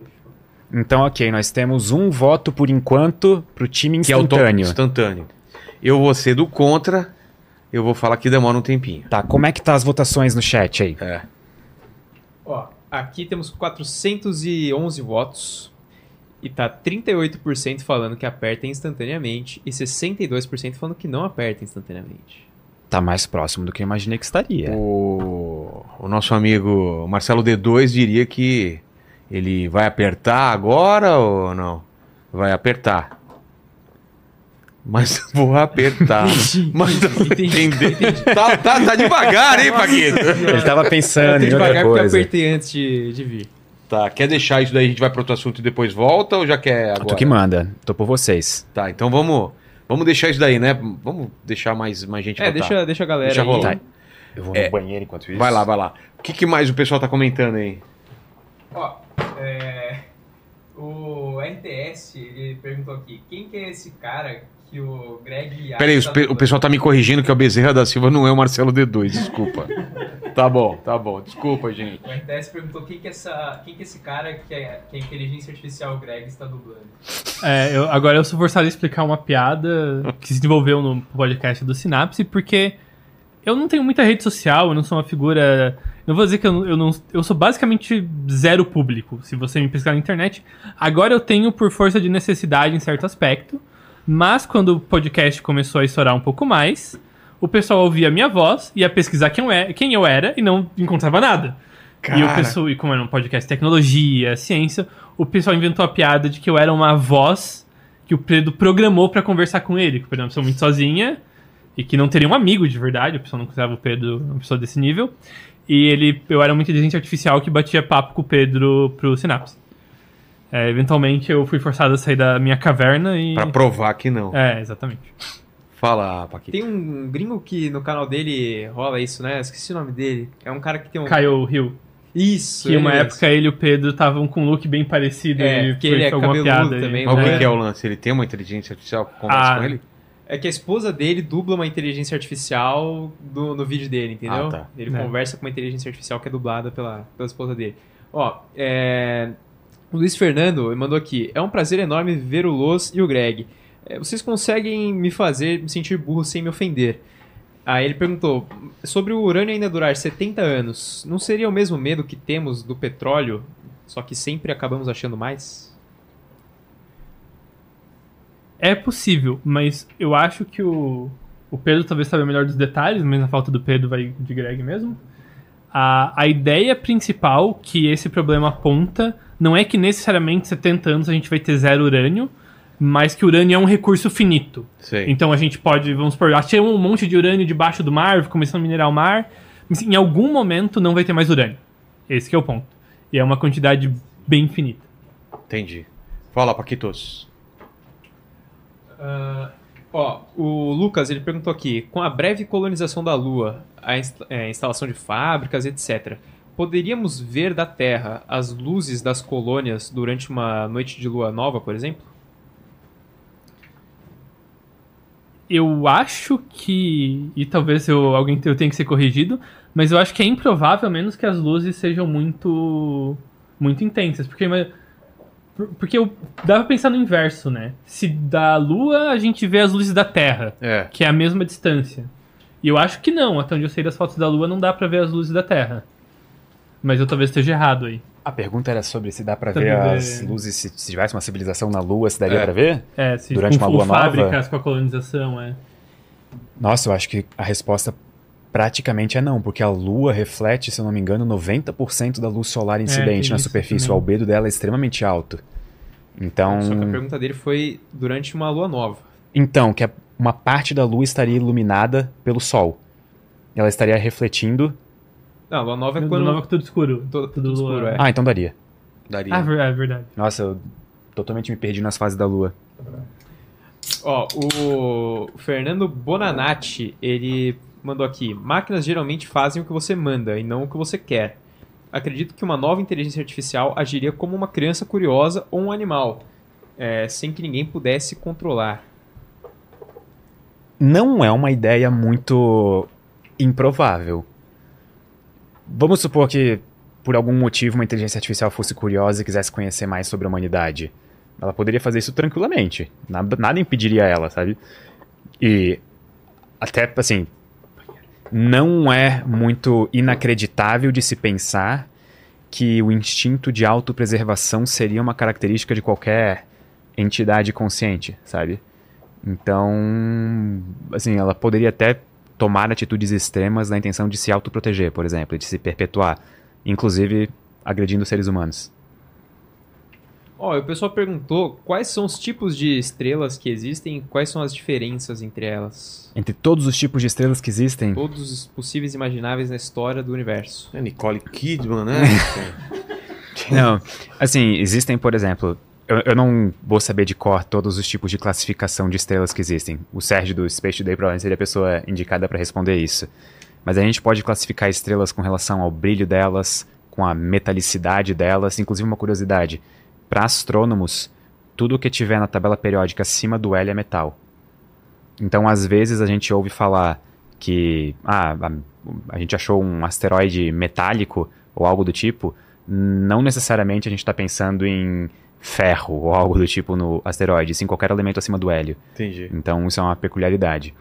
Então, ok, nós temos um voto por enquanto pro time Que é o instantâneo. instantâneo. Eu vou ser do contra. Eu vou falar que demora um tempinho. Tá, como é que tá as votações no chat aí? É. Ó, aqui temos 411 votos. E tá 38% falando que aperta instantaneamente e 62% falando que não aperta instantaneamente. Tá mais próximo do que eu imaginei que estaria. O, o nosso amigo Marcelo D2 diria que ele vai apertar agora ou não? Vai apertar. Mas [laughs] vou apertar. Mas não Entendi. [laughs] entender. Tá, tá, tá devagar, hein, Paquito? Ele tava pensando em outra devagar porque eu coisa. apertei antes de, de vir. Tá, quer deixar isso daí, a gente vai para outro assunto e depois volta ou já quer agora? Tu que manda, tô por vocês. Tá, então vamos, vamos deixar isso daí, né? Vamos deixar mais, mais gente É, deixa, deixa a galera Deixa aí. rolar. Tá. Eu vou É. no banheiro enquanto isso. Vai lá, vai lá. O que, que mais o pessoal tá comentando aí? Ó, é, o RTS, ele perguntou aqui, quem que é esse cara que o Greg... Peraí, pe- do- o pessoal tá me corrigindo que o Bezerra da Silva não é o Marcelo D2, desculpa. tá bom, tá bom, desculpa, gente. O RTS perguntou quem que, é essa, quem que é esse cara que, é, que a inteligência artificial Greg está dublando. É, eu- agora eu sou forçado a explicar uma piada que se desenvolveu no podcast do Sinapse, porque eu não tenho muita rede social, eu não sou uma figura. Não vou dizer que eu, eu não. Eu sou basicamente zero público, se você me pesquisar na internet. Agora eu tenho por força de necessidade em certo aspecto, mas quando o podcast começou a estourar um pouco mais, o pessoal ouvia a minha voz, ia pesquisar quem eu era, quem eu era e não encontrava nada. E, o Cara. pessoal, e como era um podcast tecnologia, ciência, o pessoal inventou a piada de que eu era uma voz que o Pedro programou pra conversar com ele. Que o Pedro é uma pessoa muito sozinha e que não teria um amigo de verdade. O pessoal não considerava o Pedro uma pessoa desse nível. E ele, eu era uma inteligência artificial que batia papo com o Pedro pro Synapse. É, eventualmente eu fui forçado a sair da minha caverna e. Pra provar que não. É, exatamente. Fala, Paquito. Tem um gringo que no canal dele rola isso, né? Esqueci o nome dele. É um cara que tem um... Kyle Hill. Isso, Que uma época ele e o Pedro estavam com um look bem parecido É, e foi ele é alguma cabeludo piada. também, Mas o que É. que é o lance? Ele tem uma inteligência artificial que conversa Ah. com ele? É que a esposa dele dubla uma inteligência artificial do, no vídeo dele, entendeu? Ah, tá. Ele É. conversa com uma inteligência artificial que é dublada pela, pela esposa dele. Ó, é... O Luiz Fernando mandou aqui. É um prazer enorme ver o Los e o Greg. É, vocês conseguem me fazer me sentir burro sem me ofender. Aí ele perguntou, sobre o urânio ainda durar 70 anos, não seria o mesmo medo que temos do petróleo, só que sempre acabamos achando mais? É possível, mas eu acho que o, o Pedro talvez saiba melhor dos detalhes, mas na falta do Pedro vai de Greg mesmo. A, a ideia principal que esse problema aponta não é que necessariamente 70 anos a gente vai ter zero urânio, mas que o urânio é um recurso finito. Sei. Então a gente pode, vamos supor, achei um monte de urânio debaixo do mar, começando a minerar o mar, mas em algum momento não vai ter mais urânio. Esse que é o ponto. E é uma quantidade bem finita. Entendi. Fala, Paquitos. Ah, ó, o Lucas ele perguntou aqui: com a breve colonização da Lua, a inst- é, instalação de fábricas, etc., poderíamos ver da Terra as luzes das colônias durante uma noite de lua nova, por exemplo? Eu acho que. E talvez eu, alguém eu tenha que ser corrigido, mas eu acho que é improvável, a menos que as luzes sejam muito. muito intensas. Porque, porque eu dava pra pensar no inverso, né? Se da Lua a gente vê as luzes da Terra, É. que é a mesma distância. E eu acho que não, até onde eu sei das fotos da Lua não dá pra ver as luzes da Terra. Mas eu talvez esteja errado aí. A pergunta era sobre se dá pra Dá ver as luzes, se, se tivesse uma civilização na Lua, se daria É. pra ver? É, se Durante com, uma com lua nova? fábricas, com a colonização, é. Nossa, eu acho que a resposta Praticamente é não, porque a Lua reflete, se eu não me engano, 90% da luz solar incidente tem na superfície. também. O albedo dela é extremamente alto. Então, Só que a pergunta dele foi durante uma lua nova. então que a- uma parte da Lua estaria iluminada pelo Sol. Ela estaria refletindo. Não, lua nova é Quando quando. nova tudo escuro. Tudo, Tudo escuro, lua. é. Ah, então daria. Daria. Ah, ver- é verdade. Nossa, eu totalmente me perdi nas fases da Lua. Ó, o Fernando Bonanati, ele mandou aqui: máquinas geralmente fazem o que você manda e não o que você quer. Acredito que uma nova inteligência artificial agiria como uma criança curiosa ou um animal, é, sem que ninguém pudesse controlar. não é uma ideia muito improvável. Vamos supor que, por algum motivo, uma inteligência artificial fosse curiosa e quisesse conhecer mais sobre a humanidade. Ela poderia fazer isso tranquilamente. Nada, nada impediria ela, sabe? E até, assim, não é muito inacreditável de se pensar que o instinto de autopreservação seria uma característica de qualquer entidade consciente, sabe? Então, assim, ela poderia até tomar atitudes extremas na intenção de se autoproteger, por exemplo, de se perpetuar, inclusive agredindo seres humanos. Ó, e o pessoal perguntou quais são os tipos de estrelas que existem e quais são as diferenças entre elas. Entre todos os tipos de estrelas que existem, Todos os possíveis e imagináveis na história do universo. É Nicole Kidman, né? [laughs] Não, assim, existem, por exemplo, eu, eu não vou saber de cor todos os tipos de classificação de estrelas que existem. O Sérgio do Space Today provavelmente seria a pessoa indicada para responder isso. Mas a gente pode classificar estrelas com relação ao brilho delas, com a metalicidade delas, inclusive uma curiosidade. Para astrônomos, tudo que tiver na tabela periódica acima do L é metal. Então, às vezes, a gente ouve falar que ah, a, a gente achou um asteroide metálico ou algo do tipo, não necessariamente a gente está pensando em ferro ou algo do tipo no asteroide, sim qualquer elemento acima do hélio. Entendi. Então isso é uma peculiaridade.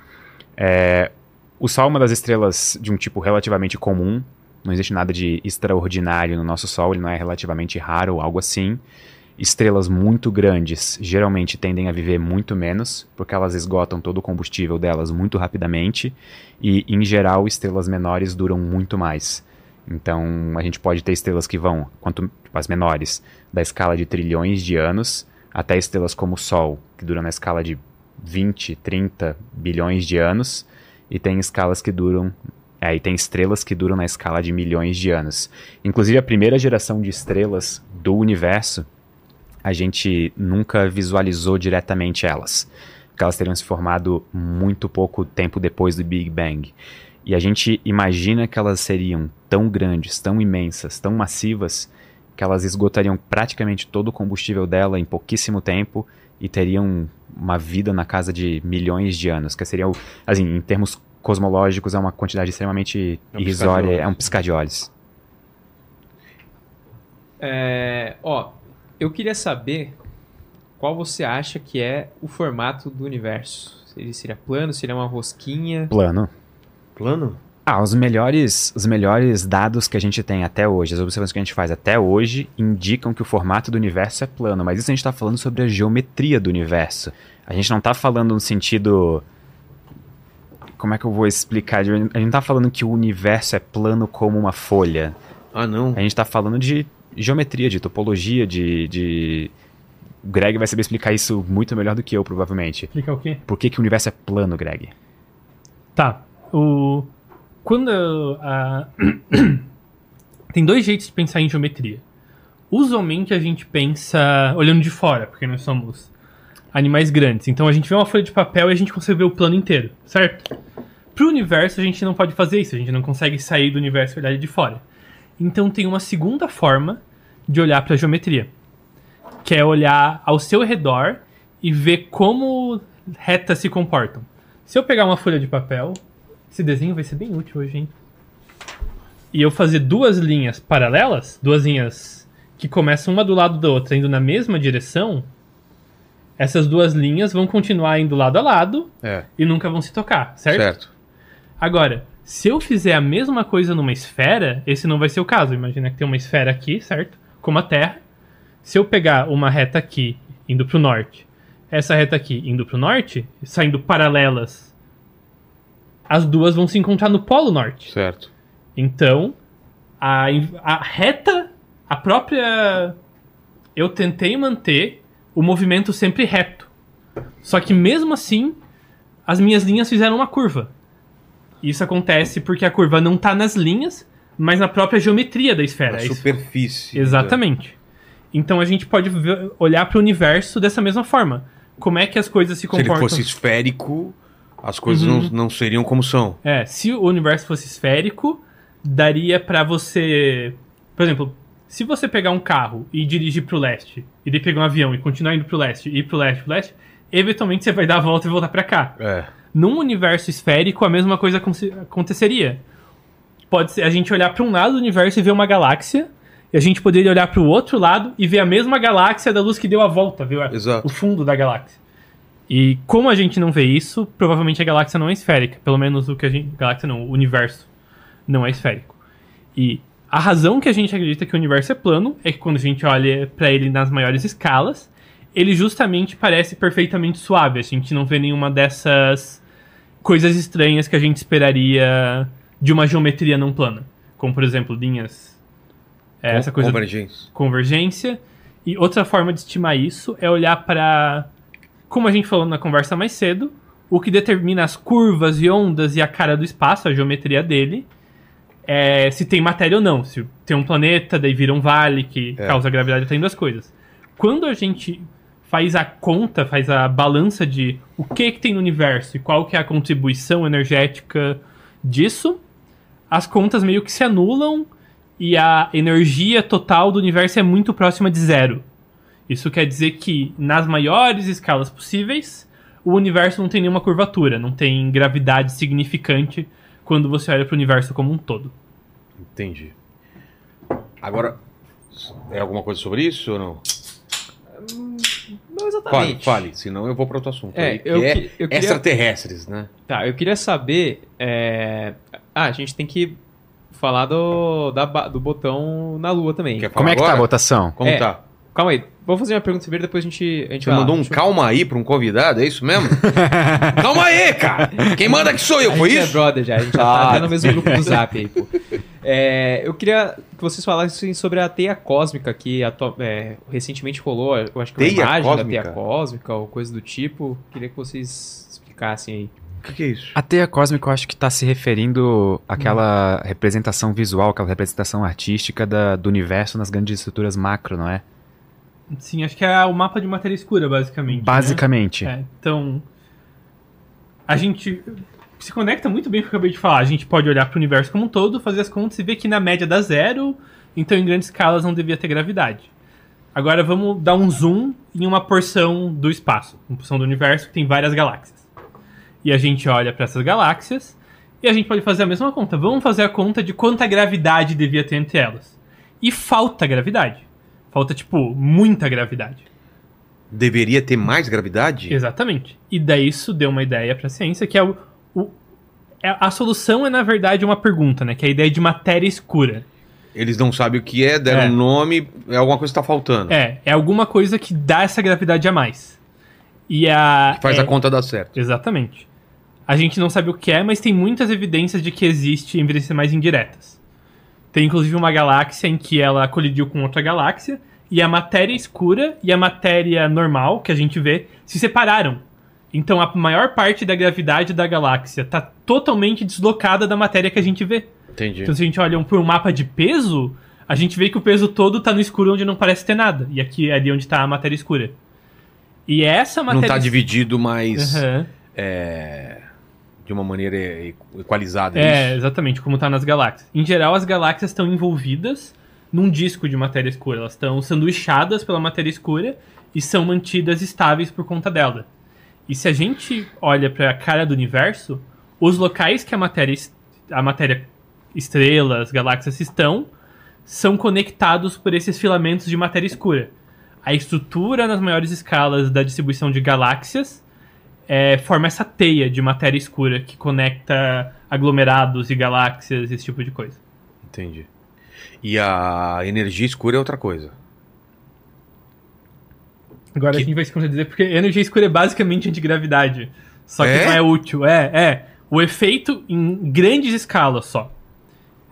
É, o Sol é uma das estrelas de um tipo relativamente comum, não existe nada de extraordinário no nosso Sol, ele não é relativamente raro ou algo assim. Estrelas muito grandes geralmente tendem a viver muito menos, porque elas esgotam todo o combustível delas muito rapidamente, e em geral estrelas menores duram muito mais. Então a gente pode ter estrelas que vão, quanto as menores, da escala de trilhões de anos, até estrelas como o Sol, que duram na escala de 20, 30 bilhões de anos, e tem escalas que duram. Aí tem estrelas que duram na escala de milhões de anos. Inclusive a primeira geração de estrelas do universo, a gente nunca visualizou diretamente elas. Porque elas teriam se formado muito pouco tempo depois do Big Bang. E a gente imagina que elas seriam tão grandes, tão imensas, tão massivas, que elas esgotariam praticamente todo o combustível dela em pouquíssimo tempo e teriam uma vida na casa de milhões de anos, que seria, o- assim, em termos cosmológicos, é uma quantidade extremamente É um irrisória, é um piscar de olhos. É, ó, eu queria saber qual você acha que é o formato do universo. Ele seria plano, seria uma rosquinha. Plano. Plano? Ah, os melhores, os melhores dados que a gente tem até hoje, as observações que a gente faz até hoje, indicam que o formato do universo é plano, mas isso a gente está falando sobre a geometria do universo. A gente não está falando no sentido. Como é que eu vou explicar? A gente não está falando que o universo é plano como uma folha. Ah, não. A gente está falando de geometria, de topologia, de, de. O Greg vai saber explicar isso muito melhor do que eu, provavelmente. Explicar o quê? Por que, que o universo é plano, Greg? Tá. O... Quando a... [clears throat] Tem dois jeitos de pensar em geometria. Usualmente a gente pensa olhando de fora, porque nós somos animais grandes. Então a gente vê uma folha de papel e a gente consegue ver o plano inteiro, certo? Pro universo a gente não pode fazer isso, a gente não consegue sair do universo e olhar de fora. Então tem uma segunda forma de olhar para a geometria, que é olhar ao seu redor e ver como retas se comportam. Se eu pegar uma folha de papel, esse desenho vai ser bem útil hoje, hein? E eu fazer duas linhas paralelas, duas linhas que começam uma do lado da outra, indo na mesma direção, essas duas linhas vão continuar indo lado a lado É, e nunca vão se tocar, certo? certo. Agora, se eu fizer a mesma coisa numa esfera, esse não vai ser o caso. Imagina que tem uma esfera aqui, certo? Como a Terra. Se eu pegar uma reta aqui, indo pro norte, essa reta aqui indo pro norte, saindo paralelas as duas vão se encontrar no Polo Norte. Certo. Então, a, a reta, a própria. Eu tentei manter o movimento sempre reto. Só que mesmo assim, as minhas linhas fizeram uma curva. Isso acontece porque a curva não tá nas linhas, mas na própria geometria da esfera. A Isso- superfície. Exatamente. Então a gente pode ver- olhar para o universo dessa mesma forma. Como é que as coisas se Se ele comportam? fosse esférico, as coisas Uhum. não, não seriam como são. É, se o universo fosse esférico, daria pra você, por exemplo, se você pegar um carro e dirigir pro leste, e daí pegar um avião e continuar indo pro leste, e ir pro leste, pro leste, eventualmente você vai dar a volta e voltar pra cá. É. Num universo esférico, a mesma coisa aconte- aconteceria. Pode ser a gente olhar pra um lado do universo e ver uma galáxia, e a gente poderia olhar pro outro lado e ver a mesma galáxia da luz que deu a volta, a- Exato. o fundo da galáxia. E como a gente não vê isso, provavelmente a galáxia não é esférica. Pelo menos o que a gente. Galáxia não, o universo não é esférico. E a razão que a gente acredita que o universo é plano é que quando a gente olha pra ele nas maiores escalas, ele justamente parece perfeitamente suave. A gente não vê nenhuma dessas coisas estranhas que a gente esperaria de uma geometria não plana. Como, por exemplo, linhas. é, essa coisa Convergência. convergência. E outra forma de estimar isso é olhar para, como a gente falou na conversa mais cedo, o que determina as curvas e ondas e a cara do espaço, a geometria dele, é se tem matéria ou não. Se tem um planeta, daí vira um vale que É. causa gravidade, tem duas coisas. Quando a gente faz a conta, faz a balança de o que, que tem no universo e qual que é a contribuição energética disso, as contas meio que se anulam e a energia total do universo é muito próxima de zero. Isso quer dizer que, nas maiores escalas possíveis, o universo não tem nenhuma curvatura, não tem gravidade significante quando você olha para o universo como um todo. Entendi. Agora, é alguma coisa sobre isso ou não? Não Fale, exatamente. fale, senão eu vou para outro assunto. É, aí, que eu é que- eu queria- extraterrestres, né? Tá, eu queria saber. é, Ah, a gente tem que falar do, da do botão na lua também. Como é que tá a agora? votação? Como É. tá? Calma aí, vou fazer uma pergunta primeiro, depois a gente. A gente Você vai lá. mandou um calma aí pra um convidado, é isso mesmo? [laughs] calma aí, cara! Quem manda que sou eu, A foi gente é isso? brother já, a gente já Ah. tá até no mesmo grupo do Zap aí, pô. É, eu queria que vocês falassem sobre a teia cósmica que é, recentemente rolou, eu acho que uma Teia imagem da cósmica? teia cósmica ou coisa do tipo. Queria que vocês explicassem aí. O que, que é isso? A teia cósmica eu acho que está se referindo àquela representação visual, aquela representação artística da- do universo nas grandes estruturas macro, não é? Sim, acho que é o mapa de matéria escura, basicamente. né? Basicamente. É, então, a gente se conecta muito bem com o que eu acabei de falar. A gente pode olhar para o universo como um todo, fazer as contas e ver que na média dá zero, então em grandes escalas não devia ter gravidade. Agora vamos dar um zoom em uma porção do espaço, uma porção do universo que tem várias galáxias. E a gente olha para essas galáxias e a gente pode fazer a mesma conta. Vamos fazer a conta de quanta gravidade devia ter entre elas. E falta gravidade. Falta, tipo, muita gravidade. Deveria ter mais gravidade? Exatamente. E daí isso deu uma ideia para a ciência que é o, o- é- a solução é na verdade uma pergunta, né? Que é a ideia de matéria escura. Eles não sabem o que é, deram É. um nome, é alguma coisa que tá faltando. É, é alguma coisa que dá essa gravidade a mais. E a Que faz é- a conta dar certo. Exatamente. A gente não sabe o que é, mas tem muitas evidências de que existe evidências mais indiretas. Tem inclusive uma galáxia em que ela colidiu com outra galáxia e a matéria escura e a matéria normal que a gente vê se separaram. Então a maior parte da gravidade da galáxia está totalmente deslocada da matéria que a gente vê. Entendi. Então se a gente olha por um mapa de peso, a gente vê que o peso todo está no escuro onde não parece ter nada. E aqui é ali onde está a matéria escura. E essa Não matéria tá dividido mais Aham. é, de uma maneira equalizada. É, isso? exatamente, como tá nas galáxias. Em geral, as galáxias estão envolvidas num disco de matéria escura. Elas estão sanduichadas pela matéria escura e são mantidas estáveis por conta dela. E se a gente olha para a cara do universo, os locais que a matéria, a matéria estrelas, galáxias estão, são conectados por esses filamentos de matéria escura. A estrutura nas maiores escalas da distribuição de galáxias é, forma essa teia de matéria escura que conecta aglomerados e galáxias, esse tipo de coisa. Entendi. E a energia escura é outra coisa. Agora Que- a gente vai se contradizer porque energia escura é basicamente antigravidade. Só que É? não é útil. É, é. O efeito em grandes escalas só.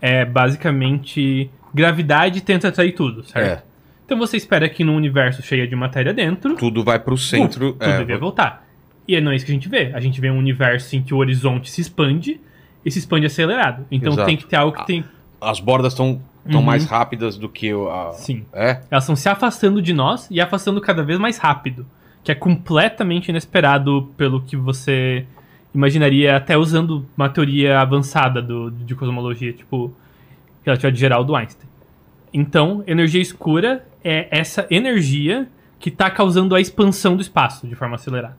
É basicamente gravidade tenta atrair tudo, certo? É. Então você espera que num universo cheio de matéria dentro, Tudo vai pro centro. tudo é, devia voltar. E não é isso que a gente vê. A gente vê um universo em que o horizonte se expande e se expande acelerado. Então Exato. tem que ter algo que Ah. tem. As bordas estão tão Uhum. mais rápidas do que o- a. Sim. É? Elas estão se afastando de nós e afastando cada vez mais rápido. Que é completamente inesperado pelo que você imaginaria, até usando uma teoria avançada do, de cosmologia, tipo, relatividade geral do Einstein. Então, energia escura é essa energia que está causando a expansão do espaço de forma acelerada.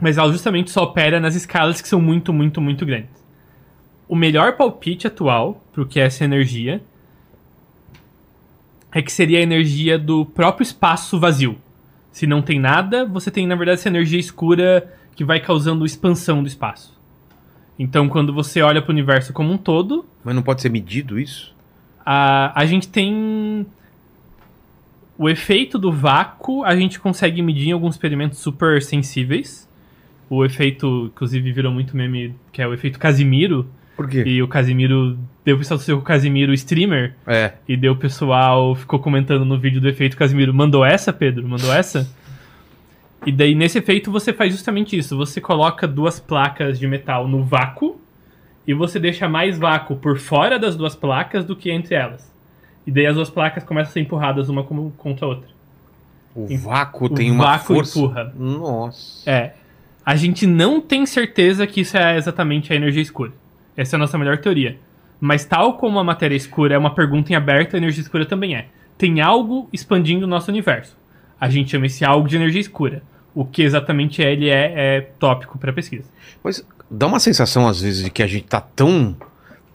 Mas ela justamente só opera nas escalas que são muito, muito, muito grandes. O melhor palpite atual para o que é essa energia é que seria a energia do próprio espaço vazio. Se não tem nada, você tem, na verdade, essa energia escura que vai causando expansão do espaço. Então, quando você olha para o universo como um todo, Mas não pode ser medido isso? a, a gente tem o efeito do vácuo, a gente consegue medir em alguns experimentos super sensíveis. O efeito, inclusive, virou muito meme, que é o efeito Casimiro. Por quê? E o Casimiro, deu o pessoal o Casimiro streamer. É. E deu o pessoal ficou comentando no vídeo do efeito Casimiro. Mandou essa, Pedro? Mandou essa? E daí, nesse efeito, você faz justamente isso. Você coloca duas placas de metal no vácuo e você deixa mais vácuo por fora das duas placas do que entre elas. E daí as duas placas começam a ser empurradas uma contra a outra. O vácuo o tem uma vácuo força. empurra. Nossa. É. A gente não tem certeza que isso é exatamente a energia escura. Essa é a nossa melhor teoria. Mas tal como a matéria escura é uma pergunta em aberto, a energia escura também é. Tem algo expandindo o nosso universo. A gente chama esse algo de energia escura. O que exatamente ele é, é tópico para pesquisa. Mas dá uma sensação, às vezes, de que a gente tá tão,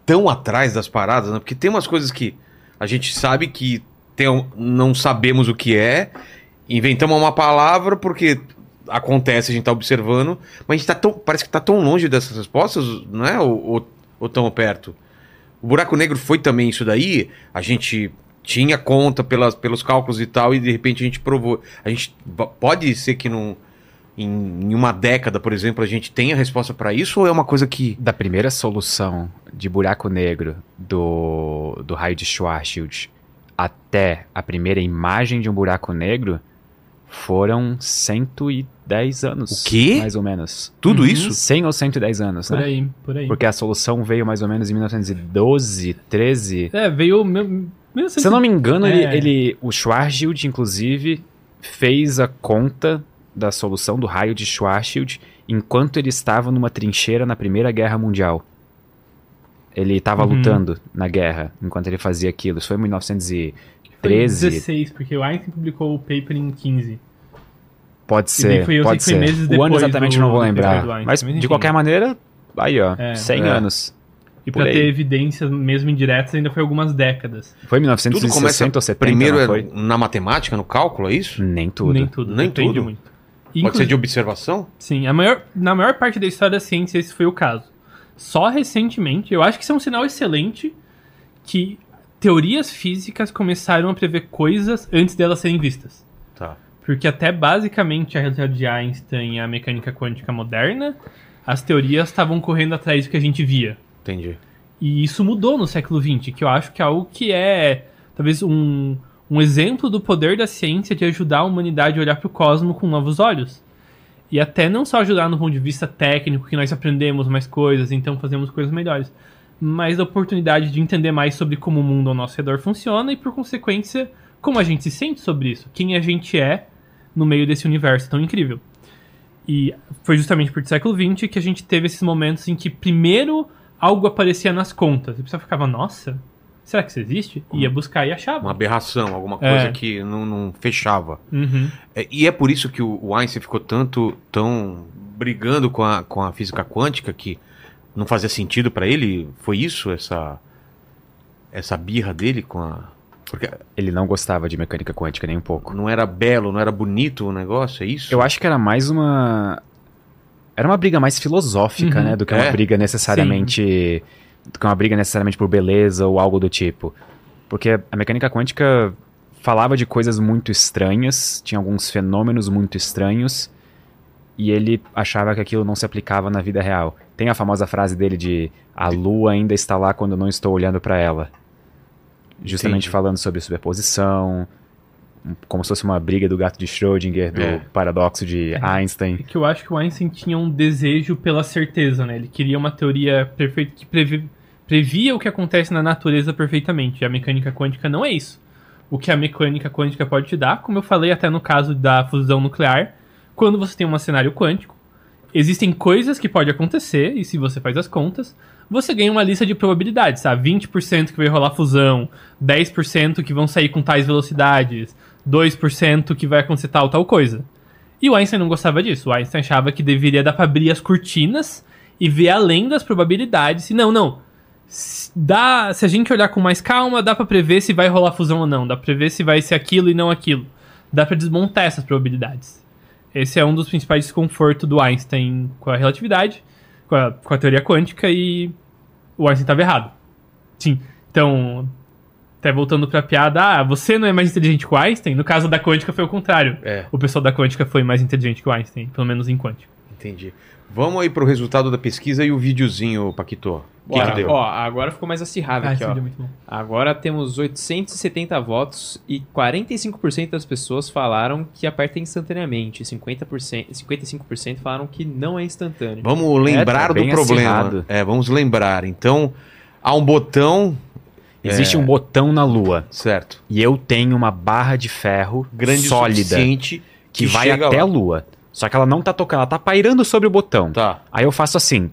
tão atrás das paradas, né? Porque tem umas coisas que a gente sabe que tem, não sabemos o que é, inventamos uma palavra porque acontece, a gente tá observando, mas a gente tá tão, parece que tá tão longe dessas respostas, não é? Ou, ou, ou tão perto. O buraco negro foi também isso daí, a gente tinha conta pelas, pelos cálculos e tal, e de repente a gente provou. A gente pode ser que em, em uma década, por exemplo, a gente tenha resposta para isso, ou é uma coisa que. Da primeira solução de buraco negro do, do raio de Schwarzschild até a primeira imagem de um buraco negro foram 110 anos. O quê? Mais ou menos. Tudo Uhum. isso? 100 ou 110 anos, Por né? aí, por aí. Porque a solução veio mais ou menos em 1912, 13. É, veio. Meu, Se eu não me engano, ele, É. ele, o Schwarzschild, inclusive, fez a conta da solução do raio de Schwarzschild enquanto ele estava numa trincheira na Primeira Guerra Mundial. Ele estava Uhum. lutando na guerra enquanto ele fazia aquilo. Isso foi em Foi 1913. 16, porque o Einstein publicou o paper em 15. Pode ser, foi- eu pode ser. o ano exatamente do- não vou lembrar. Mas, mas de qualquer maneira, aí ó, É. 100 É. anos. E aí. ter evidências mesmo indiretas ainda foi algumas décadas. Foi em Tudo 1960 começa ou 70, primeiro não é foi? na matemática, no cálculo, é isso? Nem tudo. Nem tudo. Nem depende tudo? muito. Pode Inclu- ser de observação? Sim, a maior, na maior parte da história da ciência esse foi o caso. Só recentemente, eu acho que isso é um sinal excelente que teorias físicas começaram a prever coisas antes delas serem vistas. Tá. Porque até basicamente a realidade de Einstein e a mecânica quântica moderna, as teorias estavam correndo atrás do que a gente via. Entendi. E isso mudou no século XX, que eu acho que é algo que é talvez um, um exemplo do poder da ciência de ajudar a humanidade a olhar para o cosmos com novos olhos. E até não só ajudar no ponto de vista técnico, que nós aprendemos mais coisas, então fazemos coisas melhores, mas a oportunidade de entender mais sobre como o mundo ao nosso redor funciona e, por consequência, como a gente se sente sobre isso, quem a gente é no meio desse universo tão incrível. E foi justamente por século XX que a gente teve esses momentos em que primeiro algo aparecia nas contas. E a pessoa ficava, nossa, será que isso existe? Ia buscar e achava. Uma aberração, alguma coisa É. que não, não fechava. Uhum. É, e é por isso que o, Einstein ficou tanto tão brigando com a, com a física quântica que não fazia sentido para ele. Foi isso essa essa birra dele com a porque Ele não gostava de mecânica quântica nem um pouco. não era belo, não era bonito o negócio, é isso? Eu acho que era mais uma. Era uma briga mais filosófica, Uhum. né? Do que uma É. briga necessariamente. Do que uma briga necessariamente por beleza ou algo do tipo. Porque a mecânica quântica falava de coisas muito estranhas, tinha alguns fenômenos muito estranhos. e ele achava que aquilo não se aplicava na vida real. Tem a famosa frase dele de a lua ainda está lá quando não estou olhando para ela. Justamente Entendi. falando sobre superposição, como se fosse uma briga do gato de Schrödinger, do É. paradoxo de Einstein. É que eu acho que o Einstein tinha um desejo pela certeza, né? Ele queria uma teoria perfeita que previ- previa o que acontece na natureza perfeitamente. E a mecânica quântica não é isso. O que a mecânica quântica pode te dar, como eu falei até no caso da fusão nuclear, quando você tem um cenário quântico, existem coisas que podem acontecer, e se você faz as contas, você ganha uma lista de probabilidades, sabe? 20% que vai rolar fusão, 10% que vão sair com tais velocidades, 2% que vai acontecer tal, tal coisa. E o Einstein não gostava disso. O Einstein achava que deveria dar pra abrir as cortinas e ver além das probabilidades. E não, não. Se, dá, se a gente olhar com mais calma, dá pra prever se vai rolar fusão ou não. Dá pra prever se vai ser aquilo e não aquilo. Dá pra desmontar essas probabilidades. Esse é um dos principais desconfortos do Einstein com a relatividade, com a, com a teoria quântica, e o Einstein estava errado. Sim. Então, até voltando pra piada, ah, você não é mais inteligente que o Einstein? No caso da quântica foi o contrário. É, O pessoal da quântica foi mais inteligente que o Einstein, pelo menos em quântica. entendi. Vamos aí pro resultado da pesquisa e o videozinho, Paquito. O que, que deu? Ó, agora ficou mais acirrado aqui, esse ó. é muito bom. Agora temos 870 votos e 45% das pessoas falaram que aperta instantaneamente. 50%, 55% falaram que não é instantâneo. Vamos lembrar tá do problema. acirrado. É, vamos lembrar. Então, há um botão, Existe É. um botão na Lua certo, e eu tenho uma barra de ferro grande sólida suficiente que, vai até lá. a Lua. Só que ela não tá tocando, ela tá pairando sobre o botão. Tá. Aí eu faço assim.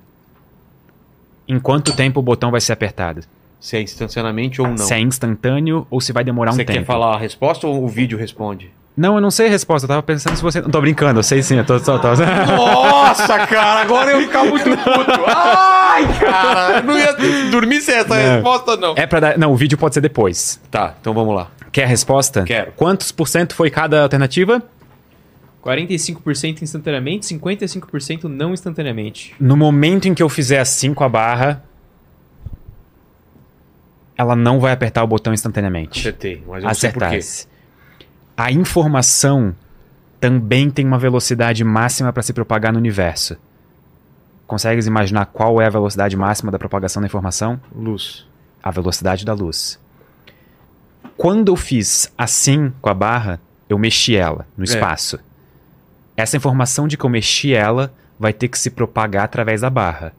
Em quanto tempo o botão vai ser apertado? Se é instantaneamente ou não. Se é instantâneo ou se vai demorar um Você tempo? quer falar a resposta ou o vídeo responde? Não, eu não sei a resposta. Eu tava pensando se você. Não tô brincando, eu sei sim, eu tô. tô, tô... Nossa, [laughs] cara, agora eu ia ficar muito puto. Ai, cara, eu não ia dormir sem essa Não. resposta, não. É pra dar. Não, o vídeo pode ser depois. Tá, então vamos lá. Quer a resposta? Quero. Quantos por cento foi cada alternativa? 45% instantaneamente, 55% não instantaneamente. No momento em que eu fizer assim com a barra, ela não vai apertar o botão instantaneamente. Acertei, mas eu não sei por quê. Acertasse. A informação também tem uma velocidade máxima para se propagar no universo. Consegues imaginar qual é a velocidade máxima da propagação da informação? Luz. A velocidade da luz. Quando eu fiz assim com a barra, eu mexi ela no É. espaço. Essa informação de que eu mexi ela vai ter que se propagar através da barra.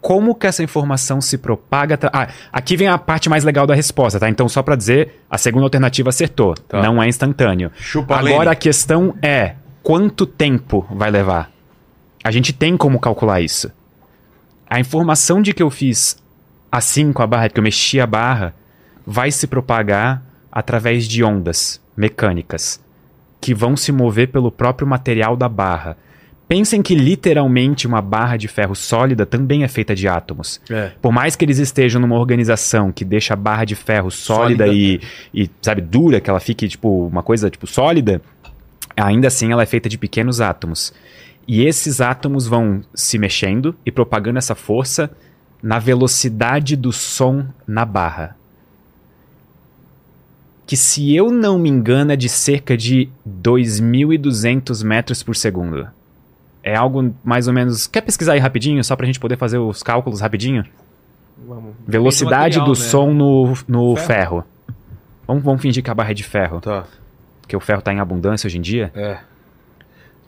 Como que essa informação se propaga? atra- Ah, aqui vem a parte mais legal da resposta, tá? Então, só pra dizer, a segunda alternativa acertou. Tá. Não é instantâneo. Chupa Agora Lene. a questão é: quanto tempo vai levar? A gente tem como calcular isso. A informação de que eu fiz assim com a barra, que eu mexi a barra, vai se propagar através de ondas mecânicas que vão se mover pelo próprio material da barra. Pensem que literalmente uma barra de ferro sólida também é feita de átomos. É. Por mais que eles estejam numa organização que deixa a barra de ferro sólida, Sólida. E, e, sabe, dura, que ela fique, tipo, uma coisa, tipo, sólida, ainda assim ela é feita de pequenos átomos. E esses átomos vão se mexendo e propagando essa força na velocidade do som na barra. Que se eu não me engano é de cerca de 2.200 metros por segundo. É algo mais ou menos... Quer pesquisar aí rapidinho, só pra gente poder fazer os cálculos rapidinho? Vamos. Velocidade Depende do material, né? som no, no Ferro. ferro. Vamos, vamos fingir que a barra é de ferro, Tá. porque o ferro tá em abundância hoje em dia. É.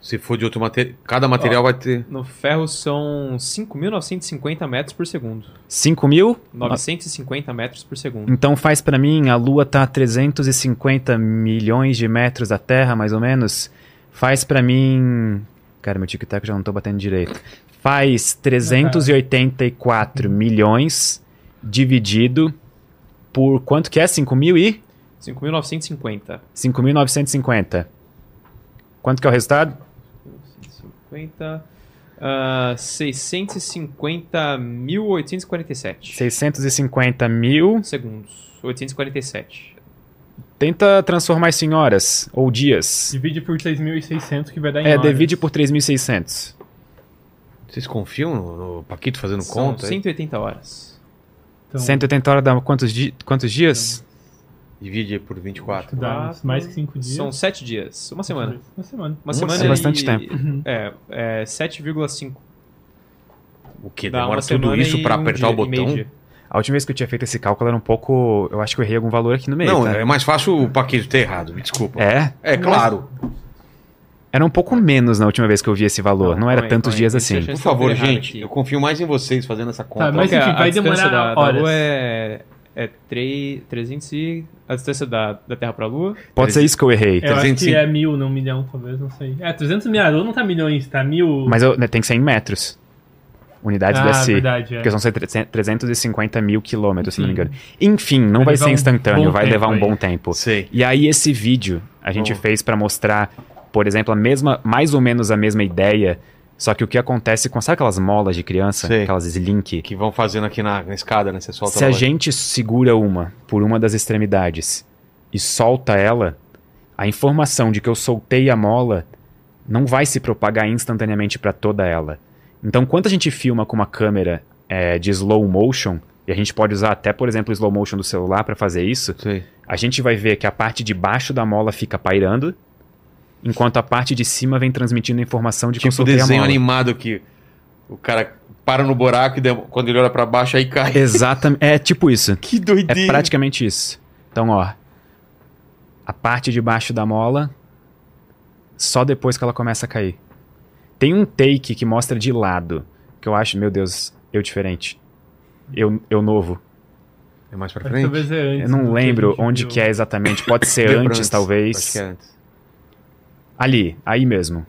Se for de outro material. Cada material vai ter. No ferro são 5.950 metros por segundo. 5 mil? 950 metros por segundo. Então faz pra mim, a Lua tá a 350 milhões de metros da Terra, mais ou menos. Faz pra mim... Cara, meu tic-tac já não tô batendo direito. Faz 384 milhões dividido por quanto que é? 5 mil e... 5.950. 5.950. Quanto que é o resultado? 50. ah, 650.847 650 mil. segundos. 847. Tenta transformar isso em horas ou dias. Divide por 3.600 que vai dar em É, horas. divide por 3.600. Vocês confiam no, no Paquito fazendo São conta? aí? 180 horas. Então, 180 horas dá quantos, di quantos dias? Divide por 24. Dá uns mais que cinco dias. São sete dias. Uma semana. Uma semana. Uma semana é bastante e- tempo. É, é 7,5. O que? Demora tudo isso pra um apertar dia- o botão? A última vez que eu tinha feito esse cálculo era um pouco. Eu acho que eu errei algum valor aqui no meio. Não, tá? é mais fácil o Paquito ter errado, me desculpa. É? É, claro. Era um pouco menos na última vez que eu vi esse valor. Não, era calma aí, tantos dias assim. Por favor, gente, aqui. eu confio mais em vocês fazendo essa conta. Tá, mas Porque enfim, vai demorar da, da horas. Lua é, é 3, 300 e... A distância da, da Terra pra Lua? Pode ser isso que eu errei. Eu acho 305. que é mil, não milhão, talvez, não sei. É, 300 mil, a Lua não tá milhões, tá mil... Mas eu- né, tem que ser em metros. Unidades ah, SI. verdade, é. Porque são 350 mil quilômetros, se não me Sim. engano. Enfim, não Vai vai, ser um instantâneo, vai levar um aí. bom tempo. Sei. E aí esse vídeo a gente Bom. fez pra mostrar, por exemplo, a mesma, mais ou menos a mesma ideia, só que o que acontece com, sabe aquelas molas de criança? Sei. Aquelas slink? Que vão fazendo aqui na, na escada, né? Você solta Se a gente segura uma por uma das extremidades e solta ela, a informação de que eu soltei a mola não vai se propagar instantaneamente para toda ela. Então, quando a gente filma com uma câmera é, de slow motion, e a gente pode usar até, por exemplo, o slow motion do celular para fazer isso, Sei. a gente vai ver que a parte de baixo da mola fica pairando, enquanto a parte de cima vem transmitindo a informação de que Tipo a desenho mola. animado que o cara para no buraco e quando ele olha pra baixo aí cai. Exatamente. É tipo isso. [laughs] Que É doideira. praticamente isso. Então, ó. A parte de baixo da mola, só depois que ela começa a cair. Tem um take que mostra de lado, que eu acho, meu Deus, eu diferente. Eu, eu novo. É mais pra frente? talvez é antes. Eu não que a lembro onde viu. que é exatamente. Pode [laughs] ser Lembra antes, talvez. Acho que é antes. Ali, aí mesmo.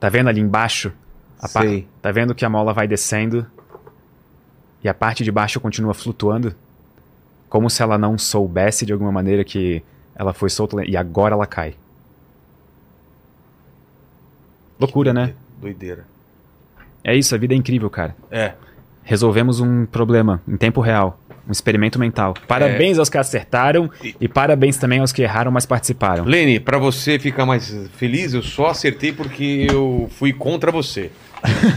Tá vendo ali embaixo? A Sei. Tá vendo que a mola vai descendo e a parte de baixo continua flutuando? Como se ela não soubesse de alguma maneira que ela foi solta e agora ela cai. Loucura, né? Doideira. É isso, a vida é incrível, cara. É. Resolvemos um problema em tempo real. Um experimento mental. Parabéns aos que acertaram e parabéns também aos que erraram, mas participaram. Lene, pra você ficar mais feliz, eu só acertei porque eu fui contra você.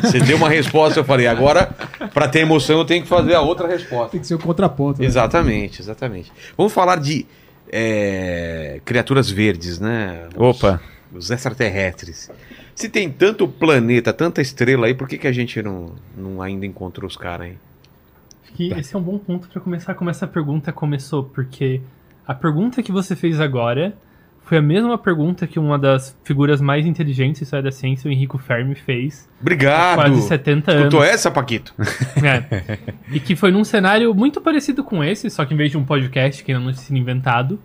Você deu uma resposta, eu falei, agora, pra ter emoção, eu tenho que fazer a outra resposta. Tem que ser o contraponto. né? Exatamente, exatamente. Vamos falar de é, criaturas verdes, né? Os- Opa. Os extraterrestres. Se tem tanto planeta, tanta estrela aí, por que, que a gente não, não ainda encontrou os caras aí? Acho que esse é um bom ponto pra começar como essa pergunta começou, porque a pergunta que você fez agora foi a mesma pergunta que uma das figuras mais inteligentes da história da ciência, o Enrico Fermi, fez Obrigado! quase 70 anos. Escutou essa, Paquito? [laughs] É. E que foi num cenário muito parecido com esse, só que em vez de um podcast que ainda não tinha sido inventado,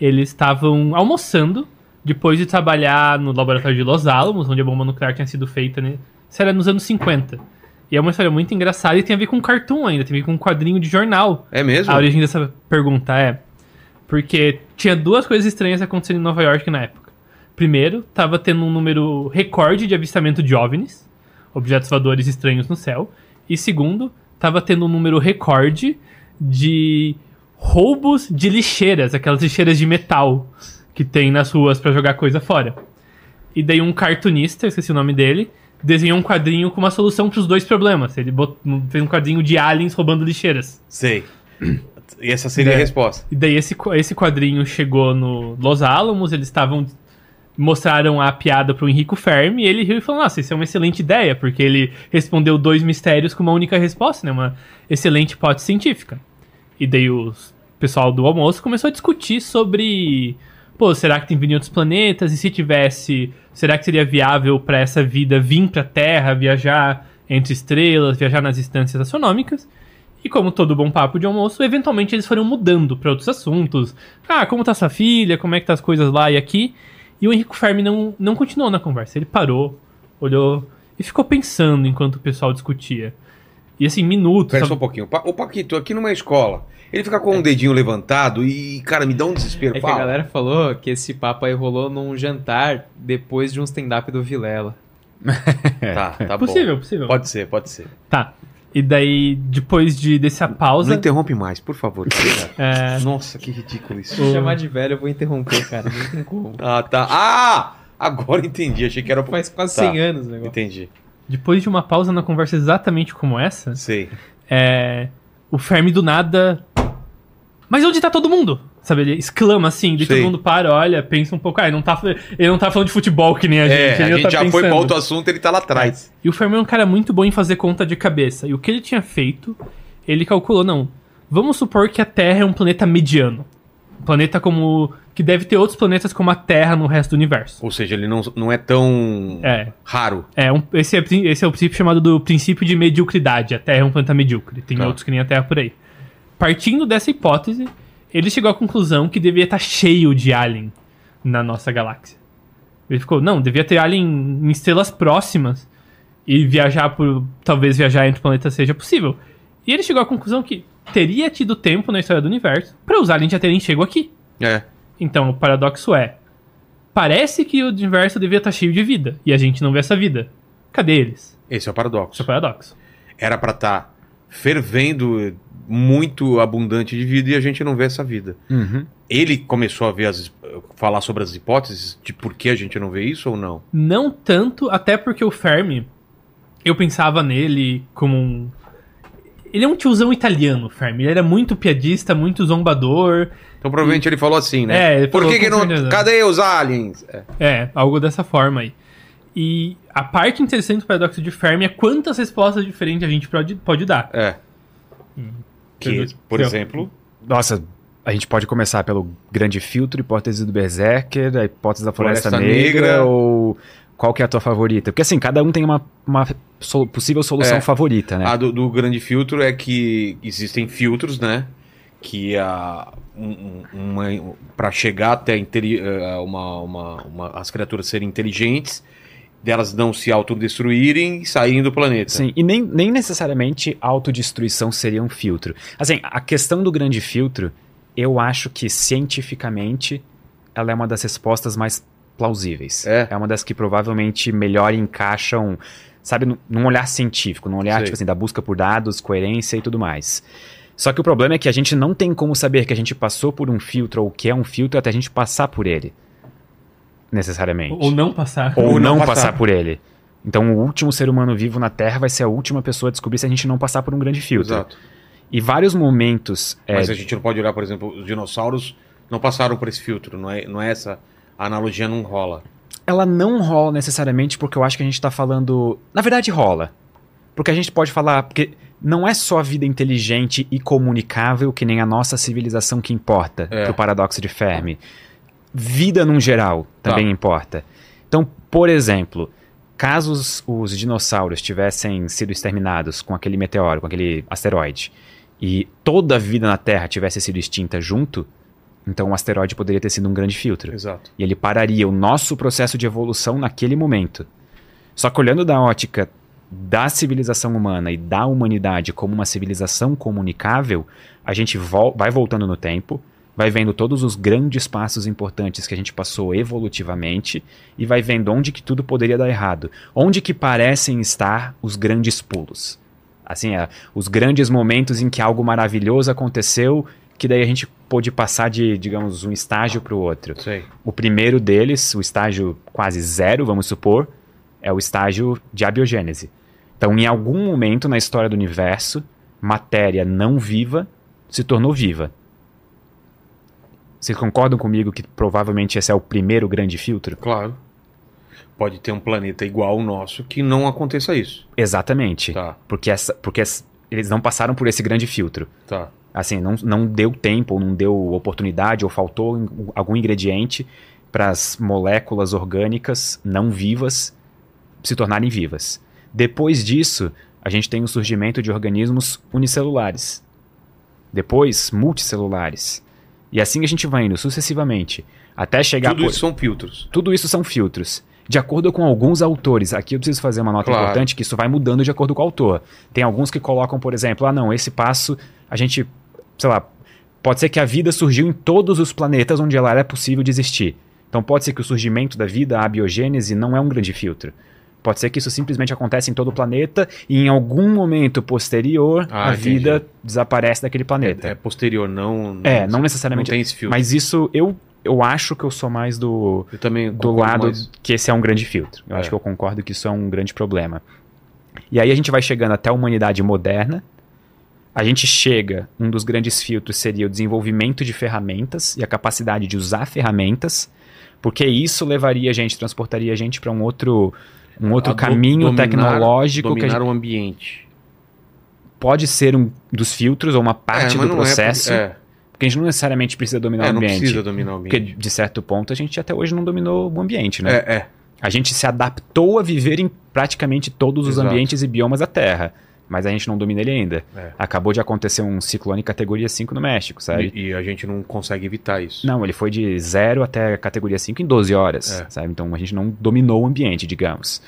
eles estavam almoçando depois de trabalhar no laboratório de Los Alamos, onde a bomba nuclear tinha sido feita, né? Isso era nos anos 50. E é uma história muito engraçada e tem a ver com cartoon ainda, tem a ver com um quadrinho de jornal. É mesmo? A origem dessa pergunta é porque tinha duas coisas estranhas acontecendo em Nova York na época. Primeiro, tava tendo um número recorde de avistamento de OVNIs, objetos voadores estranhos no céu. E segundo, tava tendo um número recorde de roubos de lixeiras, aquelas lixeiras de metal que tem nas ruas pra jogar coisa fora. E daí um cartunista, eu esqueci o nome dele, desenhou um quadrinho com uma solução pros dois problemas. Ele bot- fez um quadrinho de aliens roubando lixeiras. Sei. E essa seria a É. resposta. E daí esse, esse quadrinho chegou no Los Alamos, eles estavam. Mostraram a piada pro Henrico Fermi e ele riu e falou: Nossa, isso é uma excelente ideia, porque ele respondeu dois mistérios com uma única resposta, né? Uma excelente hipótese científica. E daí o pessoal do almoço começou a discutir sobre. Pô, será que tem em outros planetas? E se tivesse, será que seria viável para essa vida vir pra Terra, viajar entre estrelas, viajar nas distâncias astronômicas? E como todo bom papo de almoço, eventualmente eles foram mudando para outros assuntos. Ah, como tá sua filha? Como é que tá as coisas lá e aqui? E o Henrico Fermi não, não continuou na conversa. Ele parou, olhou e ficou pensando enquanto o pessoal discutia. E assim, minutos. Sabe? um pouquinho. Ô, Paquito, aqui numa escola, ele fica com um dedinho levantado e, cara, me dá um desespero. É que a galera falou que esse papo aí rolou num jantar depois de um stand-up do Vilela. [laughs] Tá, tá bom. possível, possível. Pode ser, pode ser. Tá. E daí, depois de, dessa Não pausa. interrompe mais, por favor. [laughs] é, Nossa, que ridículo isso. Se chamar de velho, eu vou interromper, cara. Não tem como. [laughs] Ah, tá. Ah! Agora entendi. Achei que era. Faz quase Tá. 100 anos o negócio. Entendi. depois de uma pausa na conversa exatamente como essa, Sei. é, o Fermi do nada mas onde tá todo mundo? Sabe, ele exclama assim, de todo mundo para, olha, pensa um pouco, ah, ele não tá, ele não tá falando de futebol que nem a gente. É, ele a gente tá já foi pensando. pra outro assunto, ele tá lá atrás. E o Fermi é um cara muito bom em fazer conta de cabeça. E o que ele tinha feito, ele calculou, não, vamos supor que a Terra é um planeta mediano. Um planeta como. que deve ter outros planetas como a Terra no resto do universo. Ou seja, ele não, não é tão É. raro. É, um, esse, é, esse é o princípio chamado do princípio de mediocridade. A Terra é um planeta medíocre. Tem Tá. outros que nem a Terra por aí. Partindo dessa hipótese, ele chegou à conclusão que devia estar cheio de alien na nossa galáxia. Ele ficou, não, devia ter alien em estrelas próximas e viajar por. talvez viajar entre planetas seja possível. E ele chegou à conclusão que teria tido tempo na história do universo para os aliens já terem chego aqui. É. Então, o paradoxo é: parece que o universo devia estar cheio de vida e a gente não vê essa vida. Cadê eles? Esse é o Isso é paradoxo. o paradoxo. Era pra estar fervendo muito abundante de vida e a gente não vê essa vida. Uhum. Ele começou a ver as, falar sobre as hipóteses de por que a gente não vê isso ou não? Não tanto, até porque o Fermi, eu pensava nele como um. Ele é um tiozão italiano, o Fermi. Ele era muito piadista, muito zombador. Então provavelmente ele falou assim, né? É, ele por que, que não. certeza. Cadê os aliens? É. É, algo dessa forma aí. E a parte interessante do paradoxo de Fermi é quantas respostas diferentes a gente pode, pode dar. é. Que, por Então, exemplo, Nossa, a gente pode começar pelo grande filtro, hipótese do Berserker, a hipótese da Floresta, Floresta Negra, Negra. ou qual que é a tua favorita? Porque assim, cada um tem uma, uma possível solução É. favorita, né? a do, do grande filtro é que existem filtros, né? Que a. Um, um- uma, para chegar até interi- eh, uma, uma, uma- as criaturas serem inteligentes, delas não se autodestruírem e saírem do planeta. Sim, e nem, nem necessariamente autodestruição seria um filtro. Assim, a questão do grande filtro, eu acho que cientificamente ela é uma das respostas mais plausíveis. É? uma das que provavelmente melhor encaixam, sabe, num- olhar científico, num olhar, tipo assim, da busca por dados, coerência e tudo mais. Só que o problema é que a gente não tem como saber que a gente passou por um filtro ou o que é um filtro até a gente passar por ele. Necessariamente Ou não passar. ou, Ou não, não passar. passar. por ele. Então, o último ser humano vivo na Terra vai ser a última pessoa a descobrir se a gente não passar por um grande filtro. Exato. E vários momentos. é, Mas a gente não pode olhar, por exemplo, os dinossauros não passaram por esse filtro, não é, não é essa. A analogia não rola. Ela não rola necessariamente porque eu acho que a gente tá falando. Na verdade, rola. Porque a gente pode falar. Porque não é só a vida inteligente e comunicável que nem a nossa civilização que importa É. pro paradoxo de Fermi. Vida num geral também Tá. importa. Então, por exemplo, caso os, os dinossauros tivessem sido exterminados com aquele meteoro, com aquele asteroide, e toda a vida na Terra tivesse sido extinta junto, então o asteroide poderia ter sido um grande filtro. Exato. E ele pararia o nosso processo de evolução naquele momento. Só que olhando da ótica da civilização humana e da humanidade como uma civilização comunicável, a gente vol- vai voltando no tempo, vai vendo todos os grandes passos importantes que a gente passou evolutivamente e vai vendo onde que tudo poderia dar errado, onde que parecem estar os grandes pulos. Assim, é, os grandes momentos em que algo maravilhoso aconteceu, que daí a gente pôde passar de, digamos, um estágio para o outro. Sei. O primeiro deles, o estágio quase zero, vamos supor, é o estágio de abiogênese. Então, em algum momento na história do universo, matéria não viva se tornou viva. Vocês concordam comigo que provavelmente esse é o primeiro grande filtro? Claro. Pode ter um planeta igual ao nosso que não aconteça isso. Exatamente. Tá, Porque, essa, porque es- eles não passaram por esse grande filtro. tá. Assim, não, não deu tempo, não deu oportunidade, ou faltou algum ingrediente para as moléculas orgânicas não vivas se tornarem vivas. Depois disso, a gente tem o surgimento de organismos unicelulares. Depois, multicelulares. E assim a gente vai indo sucessivamente, até chegar Tudo por- isso são filtros. tudo isso são filtros. De acordo com alguns autores, aqui eu preciso fazer uma nota Claro. importante que isso vai mudando de acordo com o autor. Tem alguns que colocam, por exemplo, ah não, esse passo a gente, sei lá, pode ser que a vida surgiu em todos os planetas onde ela era possível de existir. Então pode ser que o surgimento da vida, a abiogênese, não é um grande filtro. Pode ser que isso simplesmente acontece em todo o planeta e em algum momento posterior Ah, a entendi. vida desaparece daquele planeta. É, é posterior, não. É, não necessariamente. Não tem esse filtro. Mas isso eu, eu acho que eu sou mais do, eu também do lado mais. que esse é um grande filtro. Eu É. acho que eu concordo que isso é um grande problema. E aí a gente vai chegando até a humanidade moderna, A gente chega, um dos grandes filtros seria o desenvolvimento de ferramentas e a capacidade de usar ferramentas, porque isso levaria a gente, transportaria a gente para um outro, um outro do- caminho dominar- tecnológico que a Dominar gente o ambiente. pode ser um dos filtros ou uma parte É, do não é processo, porque- é. porque a gente não necessariamente precisa dominar É, o não ambiente. precisa dominar o Porque, ambiente. de certo ponto, a gente até hoje não dominou o ambiente, né? É, é. A gente se adaptou a viver em praticamente todos os Exato. ambientes e biomas da Terra. Mas a gente não domina ele ainda. É. Acabou de acontecer um ciclone categoria 5 no México, sabe? E, e a gente não consegue evitar isso. Não, ele foi de 0 até categoria 5 em 12 horas, É. sabe? Então a gente não dominou o ambiente, digamos.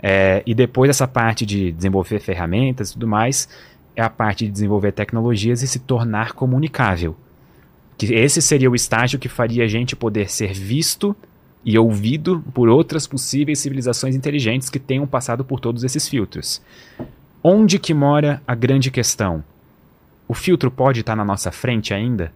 É, e depois dessa parte de desenvolver ferramentas e tudo mais, é a parte de desenvolver tecnologias e se tornar comunicável. Que esse seria o estágio que faria a gente poder ser visto e ouvido por outras possíveis civilizações inteligentes que tenham passado por todos esses filtros. Onde que mora a grande questão? O filtro pode estar na nossa frente ainda?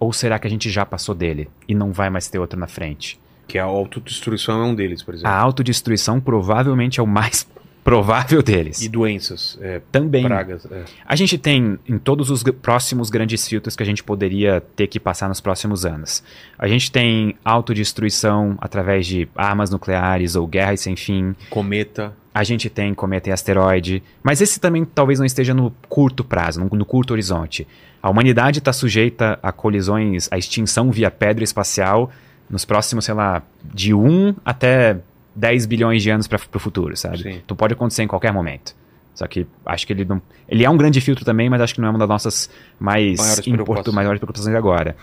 Ou será que a gente já passou dele e não vai mais ter outro na frente? Que a autodestruição é um deles, por exemplo. A autodestruição provavelmente é o mais [laughs] provável deles. E doenças, é, Também. pragas. é. A gente tem em todos os próximos grandes filtros que a gente poderia ter que passar nos próximos anos. A gente tem autodestruição através de armas nucleares ou guerras sem fim. Cometa. A gente tem cometa e asteroide, mas esse também talvez não esteja no curto prazo, no, no curto horizonte. A humanidade está sujeita a colisões, a extinção via pedra espacial nos próximos, sei lá, de 1 até 10 bilhões de anos para o futuro, sabe? Sim. Então pode acontecer em qualquer momento. Só que acho que ele não. Ele é um grande filtro também, mas acho que não é uma das nossas mais Maiores importu- maiores preocupações agora.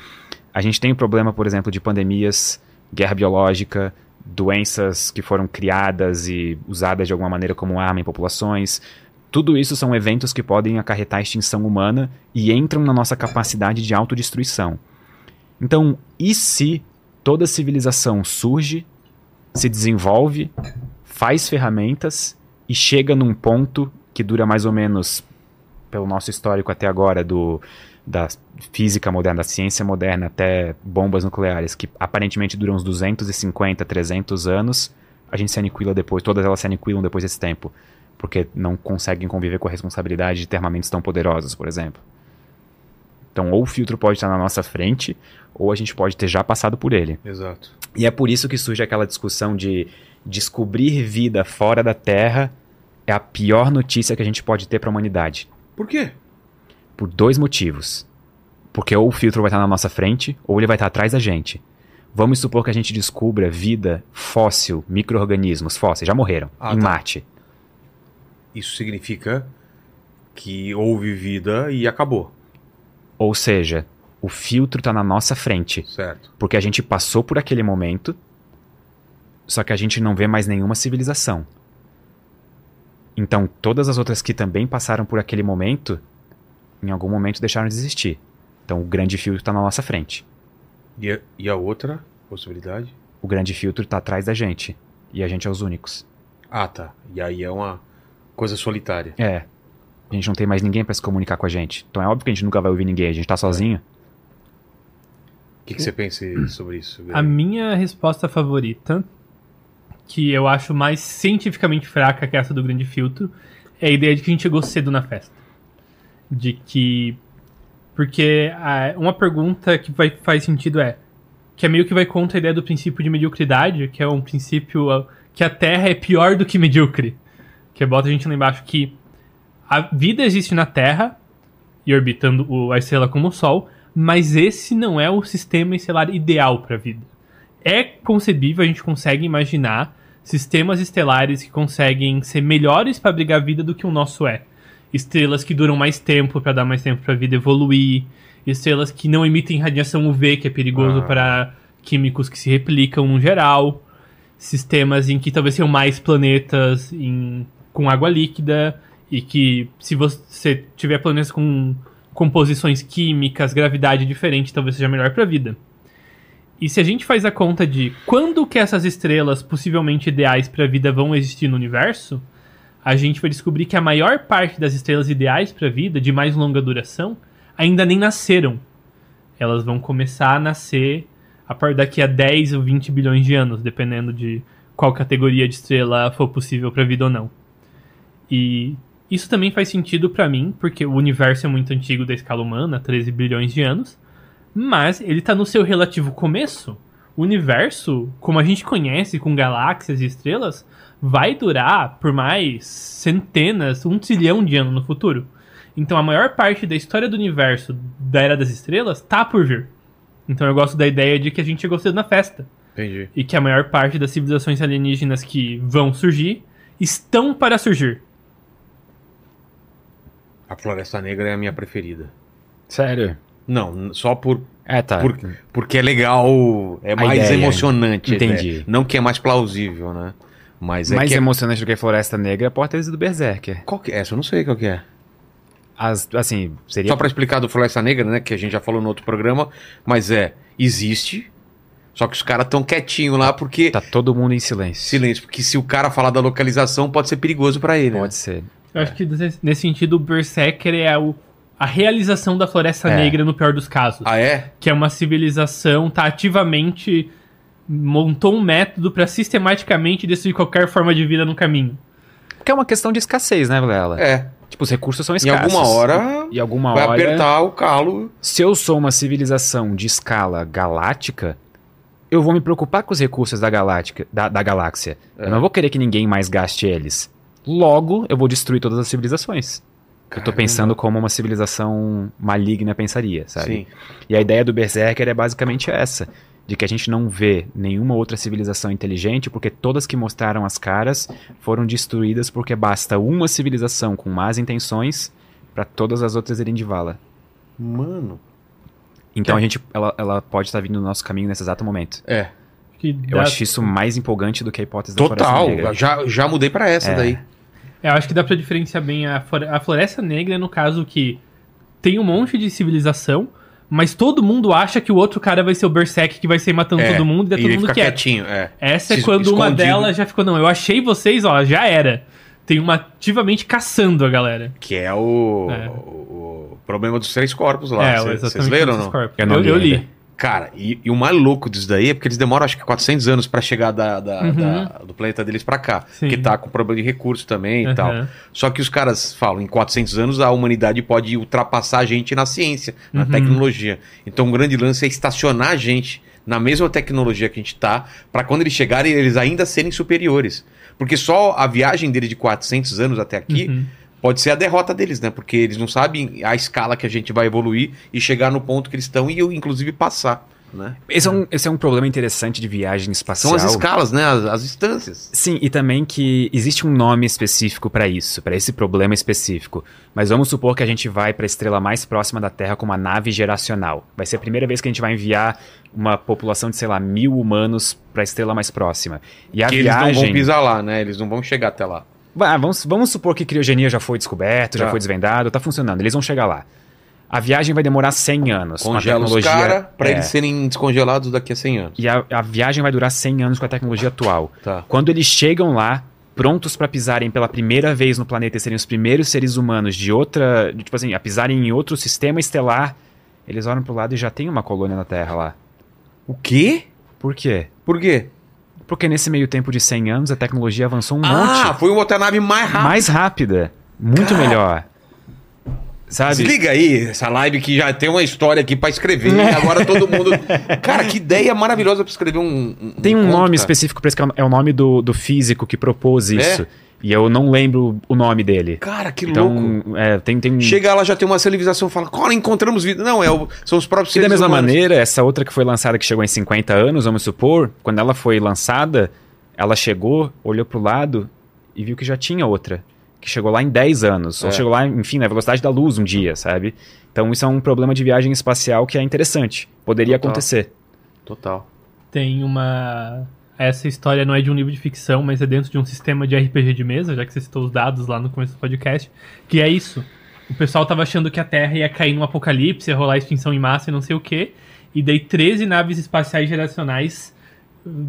A gente tem o problema, por exemplo, de pandemias, guerra biológica, doenças que foram criadas e usadas de alguma maneira como arma em populações. Tudo isso são eventos que podem acarretar extinção humana e entram na nossa capacidade de autodestruição. Então, e se toda civilização surge, se desenvolve, faz ferramentas e chega num ponto que dura mais ou menos, pelo nosso histórico até agora, do, da física moderna, da ciência moderna, até bombas nucleares, que aparentemente duram uns 250, 300 anos, a gente se aniquila depois, todas elas se aniquilam depois desse tempo, porque não conseguem conviver com a responsabilidade de ter armamentos tão poderosos, por exemplo. Então, ou o filtro pode estar na nossa frente, ou a gente pode ter já passado por ele. Exato. E é por isso que surge aquela discussão de descobrir vida fora da Terra é a pior notícia que a gente pode ter para a humanidade. Por quê? Por dois motivos. Porque ou o filtro vai estar na nossa frente, ou ele vai estar atrás da gente. Vamos supor que a gente descubra vida fóssil, micro-organismos fósseis, já morreram, Ah, em tá. Marte. Isso significa que houve vida e acabou, Ou seja, o filtro está na nossa frente. certo? Porque a gente passou por aquele momento, só que a gente não vê mais nenhuma civilização. Então, todas as outras que também passaram por aquele momento, em algum momento deixaram de existir. Então, o grande filtro está na nossa frente. E a, e a outra possibilidade? O grande filtro está atrás da gente. E a gente é os únicos. Ah, tá. E aí é uma coisa solitária. É. A gente não tem mais ninguém para se comunicar com a gente. Então é óbvio que a gente nunca vai ouvir ninguém. A gente tá sozinho. O que, que você pensa sobre isso? A minha resposta favorita, que eu acho mais cientificamente fraca que essa do grande filtro, é a ideia de que a gente chegou cedo na festa. De que. Porque uma pergunta que vai, faz sentido é. Que é meio que vai contra a ideia do princípio de mediocridade, que é um princípio ah, que a Terra é pior do que medíocre. Que bota a gente lá embaixo que a vida existe na Terra e orbitando o- a estrela como o Sol, mas esse não é o sistema estelar ideal para a vida. É concebível, a gente consegue imaginar sistemas estelares que conseguem ser melhores para abrigar a vida do que o nosso é. Estrelas que duram mais tempo para dar mais tempo para a vida evoluir, estrelas que não emitem radiação UV, que é perigoso Ah. para químicos que se replicam no geral, sistemas em que talvez tenham mais planetas em- com água líquida e que se você tiver planetas com composições químicas, gravidade diferente, talvez seja melhor para a vida. E se a gente faz a conta de quando que essas estrelas possivelmente ideais para a vida vão existir no universo, a gente vai descobrir que a maior parte das estrelas ideais para a vida, de mais longa duração, ainda nem nasceram. Elas vão começar a nascer a partir daqui a 10 ou 20 bilhões de anos, dependendo de qual categoria de estrela for possível para a vida ou não. E Isso também faz sentido pra mim, porque o universo é muito antigo da escala humana, 13 bilhões de anos, mas ele tá no seu relativo começo. O universo, como a gente conhece, com galáxias e estrelas, vai durar por mais centenas, um trilhão de anos no futuro. Então a maior parte da história do universo da Era das Estrelas tá por vir. Então eu gosto da ideia de que a gente chegou cedo na festa. Entendi. E que a maior parte das civilizações alienígenas que vão surgir estão para surgir. A Floresta Negra é a minha preferida. Sério? Não, só por, É, tá. por- porque é legal, é mais ideia. emocionante. a Entendi. Não que é mais plausível, né? Mas é Mais que é- emocionante do que Floresta Negra pode ter sido Berserker. Qual que é? Essa eu não sei qual que é. As, assim, seria. Só pra explicar do Floresta Negra, né? Que a gente já falou no outro programa, mas é, existe, só que os caras tão quietinho lá porque... Tá todo mundo em silêncio. Silêncio, porque se o cara falar da localização pode ser perigoso pra ele. né? Pode ser. Eu acho que nesse nesse sentido o Berserker é o- a realização da Floresta É. Negra no pior dos casos. Ah, é? Que é uma civilização, tá ativamente montou um método pra sistematicamente destruir qualquer forma de vida no caminho. Porque é uma questão de escassez, né, Vilela? É. Tipo, os recursos são Em escassos. alguma hora Em alguma vai hora. apertar o calo. Se eu sou uma civilização de escala galáctica, eu vou me preocupar com os recursos da, galáctica, da, da galáxia. É. Eu não vou querer que ninguém mais gaste eles. Logo, eu vou destruir todas as civilizações. Eu tô Caramba. pensando como uma civilização maligna pensaria, sabe? Sim. E a ideia do Berserker é basicamente essa. De que a gente não vê nenhuma outra civilização inteligente, porque todas que mostraram as caras foram destruídas porque basta uma civilização com más intenções para todas as outras irem de vala. Mano. Então a gente, ela, ela pode estar vindo no nosso caminho nesse exato momento. É. Que Eu acho isso mais empolgante do que a hipótese da Total. Floresta Negra. Já, já mudei pra essa É. daí. É, eu acho que dá pra diferenciar bem a, a Floresta Negra, no caso que tem um monte de civilização, mas todo mundo acha que o outro cara vai ser o Berserk que vai sair matando É, todo mundo e é todo ele mundo quieto. quietinho, é. Essa é Se- quando uma escondido. delas já ficou, não, eu achei vocês, ó, já era. Tem uma ativamente caçando a galera. Que é o, É. o- o problema dos três corpos lá. é, Cê- exatamente. Vocês leram ou não? corpos. Eu não eu, li eu li. ainda. Cara, e, e o mais louco disso daí é porque eles demoram acho que 400 anos pra chegar da, da- Uhum. da- do planeta deles pra cá. Sim. Que tá com problema de recursos também e Aham. tal. Só que os caras falam, em 400 anos a humanidade pode ultrapassar a gente na ciência, na Uhum. tecnologia. Então o grande lance é estacionar a gente na mesma tecnologia que a gente tá, pra quando eles chegarem eles ainda serem superiores. Porque só a viagem dele de 400 anos até aqui Uhum. Pode ser a derrota deles, né? Porque eles não sabem a escala que a gente vai evoluir e chegar no ponto que eles estão e eu, inclusive, passar, né? Esse, é um, esse é um problema interessante de viagem espacial. São as escalas, né? As, as distâncias. Sim, e também que existe um nome específico para isso, para esse problema específico. Mas vamos supor que a gente vai para a estrela mais próxima da Terra com uma nave geracional. Vai ser a primeira vez que a gente vai enviar uma população de, sei lá, mil humanos para a estrela mais próxima. E a que eles não viagem. vão pisar lá, né? Eles não vão chegar até lá. Ah, vamos, vamos supor que criogenia já foi descoberto, já Tá. foi desvendado, tá funcionando, eles vão chegar lá. A viagem vai demorar 100 anos. com a Congela os tecnologia- caras pra é. eles serem descongelados daqui a 100 anos. E a, a viagem vai durar 100 anos com a tecnologia atual. Tá. Quando eles chegam lá, prontos pra pisarem pela primeira vez no planeta e serem os primeiros seres humanos de outra. de, tipo assim, a pisarem em outro sistema estelar, eles olham pro lado e já tem uma colônia na Terra lá. O quê? Por quê? Por quê? Porque nesse meio tempo de 100 anos a tecnologia avançou um Ah, monte. foi uma outra nave mais rápida. Mais rápida. Muito Cara. melhor. Sabe? Desliga aí essa live que já tem uma história aqui pra escrever. e [laughs] agora todo mundo. Cara, que ideia maravilhosa pra escrever um. um Tem um conto, nome cara. específico pra isso, que é o- é nome do, do físico que propôs isso. E eu não lembro o nome dele. Cara, que louco. Então, é, tem, tem... Chega lá, já tem uma civilização fala, cara, encontramos vida. Não, é o- são os próprios E da seres mesma humanos. maneira, essa outra que foi lançada, que chegou em 50 anos, vamos supor, quando ela foi lançada, ela chegou, olhou pro lado e viu que já tinha outra. Que chegou lá em 10 anos. Ou É. chegou lá, enfim, na velocidade da luz um dia, sabe? Então isso é um problema de viagem espacial que é interessante. Poderia Total. acontecer. Total. Tem uma. Essa história não é de um livro de ficção, mas é dentro de um sistema de RPG de mesa, já que você citou os dados lá no começo do podcast. Que é isso. O pessoal tava achando que a Terra ia cair num apocalipse, ia rolar extinção em massa e não sei o quê. E daí 13 naves espaciais geracionais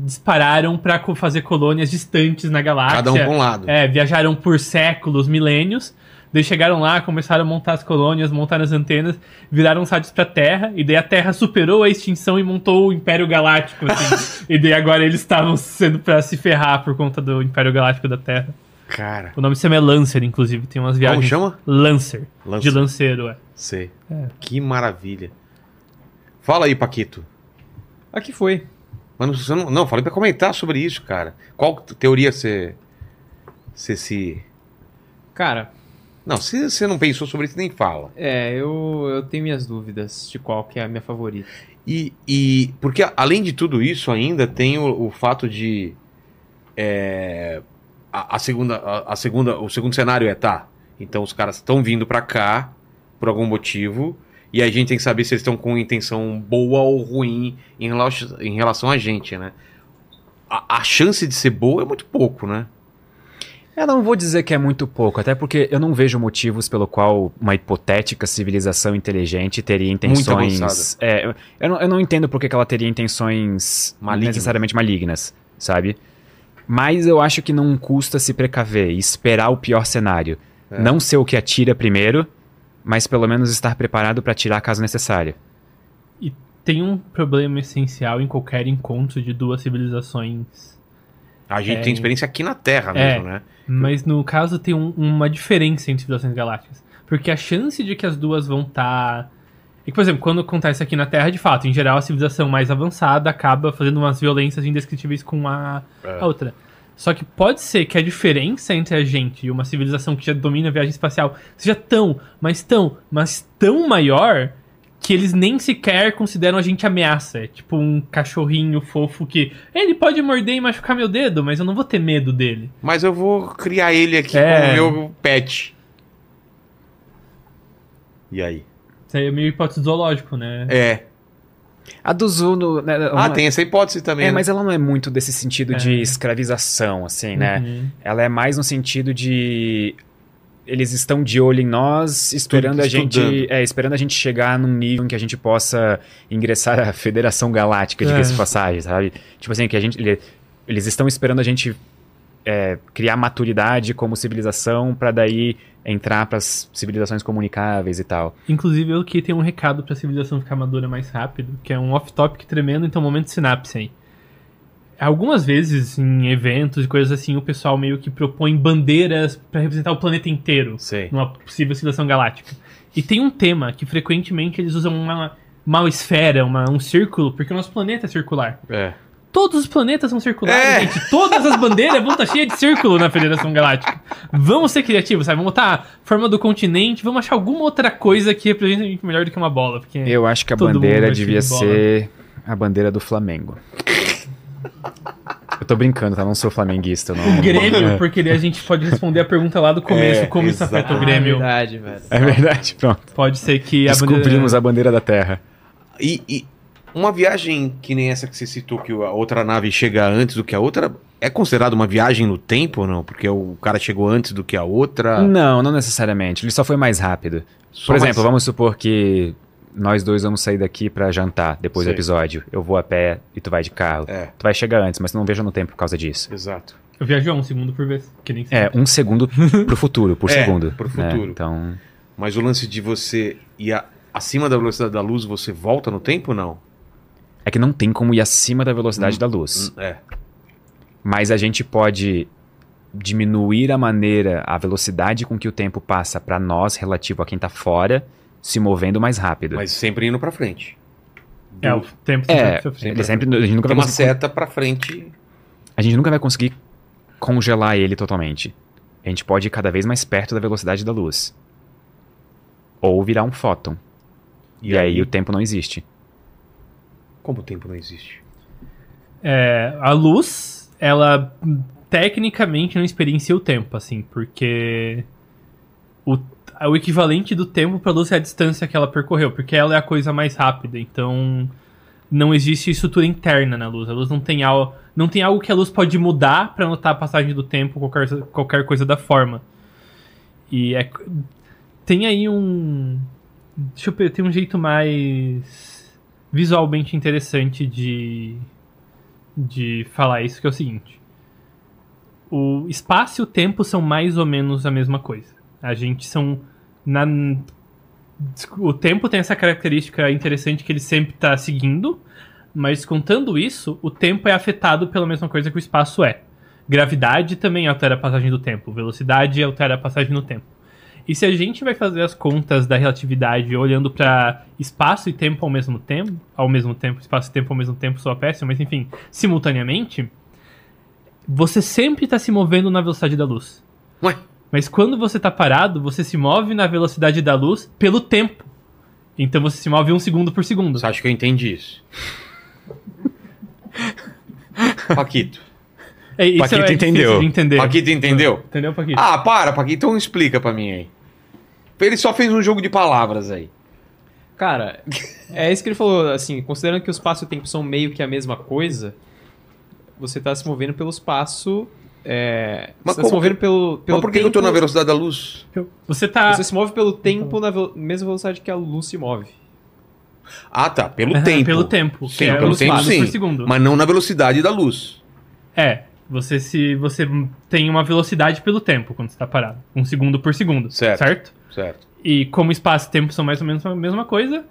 dispararam co- fazer colônias distantes na galáxia. Cada um pra um lado. É, viajaram por séculos, milênios. Daí chegaram lá, começaram a montar as colônias, montaram as antenas, viraram sátios pra Terra, e daí a Terra superou a extinção e montou o Império Galáctico, assim. [laughs] e daí agora eles estavam sendo pra se ferrar por conta do Império Galáctico da Terra. Cara. O nome se chama Lancer, inclusive. Tem umas Como viagens. chama? Lancer. Lancer. De lanceiro, é. Sei. É. Que maravilha. Fala aí, Paquito. Aqui foi. Mas não, você não, não, falei pra comentar sobre isso, cara. Qual teoria você. Você se. Cara, Não, se você não pensou sobre isso, nem fala. é, eu, eu tenho minhas dúvidas de qual que é a minha favorita. E, e porque além de tudo isso, ainda tem o, o fato de é, a, a segunda, a, a segunda, o segundo cenário é tá. Então os caras estão vindo pra cá por algum motivo e a gente tem que saber se eles estão com intenção boa ou ruim em relação, em relação a gente, né? A, a chance de ser boa é muito pouco, né? Eu não vou dizer que é muito pouco, até porque eu não vejo motivos pelo qual uma hipotética civilização inteligente teria intenções. É, eu- não, eu não entendo por que ela teria intenções Malignas. necessariamente malignas, sabe? Mas eu acho que não custa se precaver e esperar o pior cenário. É. Não ser o que atira primeiro, mas pelo menos estar preparado para atirar caso necessário. Tem um problema essencial em qualquer encontro de duas civilizações. A gente É, tem experiência aqui na Terra é. mesmo, né? Mas no caso tem um- uma diferença entre civilizações galácticas. Porque a chance de que as duas vão estar. E, por exemplo, quando acontece aqui na Terra, de fato, em geral, a civilização mais avançada acaba fazendo umas violências indescritíveis com a, É. a outra. Só que pode ser que a diferença entre a gente e uma civilização que já domina a viagem espacial seja tão, mas tão, mas tão maior que eles nem sequer consideram a gente ameaça. É tipo um cachorrinho fofo que ele pode morder e machucar meu dedo, mas eu não vou ter medo dele. Mas eu vou criar ele aqui É. como meu pet. E aí? Isso aí é meio hipótese zoológico, né? É. A do Zuno. né, Ah, uma- tem essa hipótese também. É, né? mas ela não é muito desse sentido É. de escravização, assim, né? Uhum. Ela é mais no sentido de eles estão de olho em nós, esperando a gente, é, esperando a gente chegar num nível em que a gente possa ingressar à Federação Galáctica de É. é. passagem, sabe? Tipo assim, que a gente ele- eles estão esperando a gente é, criar maturidade como civilização pra daí entrar pras civilizações comunicáveis e tal. Inclusive, eu aqui tenho um recado pra civilização ficar madura mais rápido, que é um off-topic tremendo, então momento de sinapse aí. Algumas vezes, em eventos e coisas assim, o pessoal meio que propõe bandeiras pra representar o planeta inteiro. Sei. numa possível civilização galáctica. E tem um tema que frequentemente eles usam uma, uma esfera, uma, um círculo, porque o nosso planeta é circular. É. Todos os planetas são circulares, É. gente. Todas as bandeiras vão estar [laughs] cheias de círculo na Federação Galáctica. Vamos ser criativos, sabe? Vamos botar a forma do continente, vamos achar alguma outra coisa que represente a gente melhor do que uma bola. Porque Eu acho que a bandeira vestido devia de ser a bandeira do Flamengo. Eu tô brincando, tá? Não sou flamenguista. Não... o [laughs] Grêmio, É. porque a gente pode responder a pergunta lá do começo, É, como isso afeta o. Grêmio. Ah, verdade, velho. É verdade, pronto. Pode ser que a Descobrimos bandeira... a bandeira da Terra. E, e uma viagem que nem essa que você citou, que a outra nave chega antes do que a outra, é considerado uma viagem no tempo ou não? Porque o cara chegou antes do que a outra. Não, não necessariamente. Ele só foi mais rápido. Só Por mais- exemplo, vamos supor que nós dois vamos sair daqui pra jantar depois Sei. do episódio. Eu vou a pé e tu vai de carro. É, Tu vai chegar antes, mas tu não veja no tempo por causa disso. exato. Eu viajo um segundo por vez, que nem É, sempre. um segundo [laughs] pro futuro, por É, segundo. pro né? futuro. Então, Mas o lance de você ir a- acima da velocidade da luz, você volta no tempo ou não? é que não tem como ir acima da velocidade Hum. da luz. É. Mas a gente pode diminuir a maneira, a velocidade com que o tempo passa pra nós relativo a quem tá fora, se movendo mais rápido. Mas sempre indo pra frente. É, o tempo É, sempre- ele sempre, a gente nunca Tem vai uma seta pra frente. a gente nunca vai conseguir congelar ele totalmente. A gente pode ir cada vez mais perto da velocidade da luz. Ou virar um fóton. E, aí? o tempo não existe. Como o tempo não existe? É, a luz, ela tecnicamente não experiencia o tempo, assim, porque o, o equivalente do tempo para a luz é a distância que ela percorreu, porque ela é a coisa mais rápida, então não existe estrutura interna na luz. A luz não tem algo, não tem algo que a luz pode mudar para notar a passagem do tempo, qualquer, qualquer coisa da forma. E é, tem aí um. Deixa eu ver, tem um jeito mais visualmente interessante de, de falar isso, que é o seguinte. O espaço e o tempo são mais ou menos a mesma coisa. A gente são. Na, o tempo tem essa característica interessante que ele sempre está seguindo, mas contando isso, o tempo é afetado pela mesma coisa que o espaço é. Gravidade também altera a passagem do tempo. Velocidade altera a passagem no tempo. E se a gente vai fazer as contas da relatividade olhando para espaço e tempo ao mesmo tempo, ao mesmo tempo, espaço e tempo ao mesmo tempo soa péssimo, mas enfim, simultaneamente, você sempre está se movendo na velocidade da luz. Ué, Mas quando você está parado, você se move na velocidade da luz pelo tempo. Então você se move um segundo por segundo. você acha que eu entendi isso? [laughs] Paquito. É, isso Paquito é entendeu. de entender. Paquito entendeu? Entendeu, Paquito? Ah, para, Paquito, então explica pra mim aí. Ele só fez um jogo de palavras aí. Cara, é isso que ele falou, assim, considerando que o espaço e o tempo são meio que a mesma coisa, você tá se movendo pelo espaço. É, Mas você tá se movendo pelo, pelo Mas por que que eu tô tempo- na velocidade da luz? Você tá. Você se move pelo tempo na vel- mesma velocidade que a luz se move. Ah, tá. Pelo Aham, tempo. Pelo tempo. Sim, que é pelo tempo, sim. por segundo. Mas não na velocidade da luz. É. Você se você tem uma velocidade pelo tempo quando você tá parado. Um segundo por segundo. Certo. certo? Certo. E como espaço e tempo são mais ou menos a mesma coisa,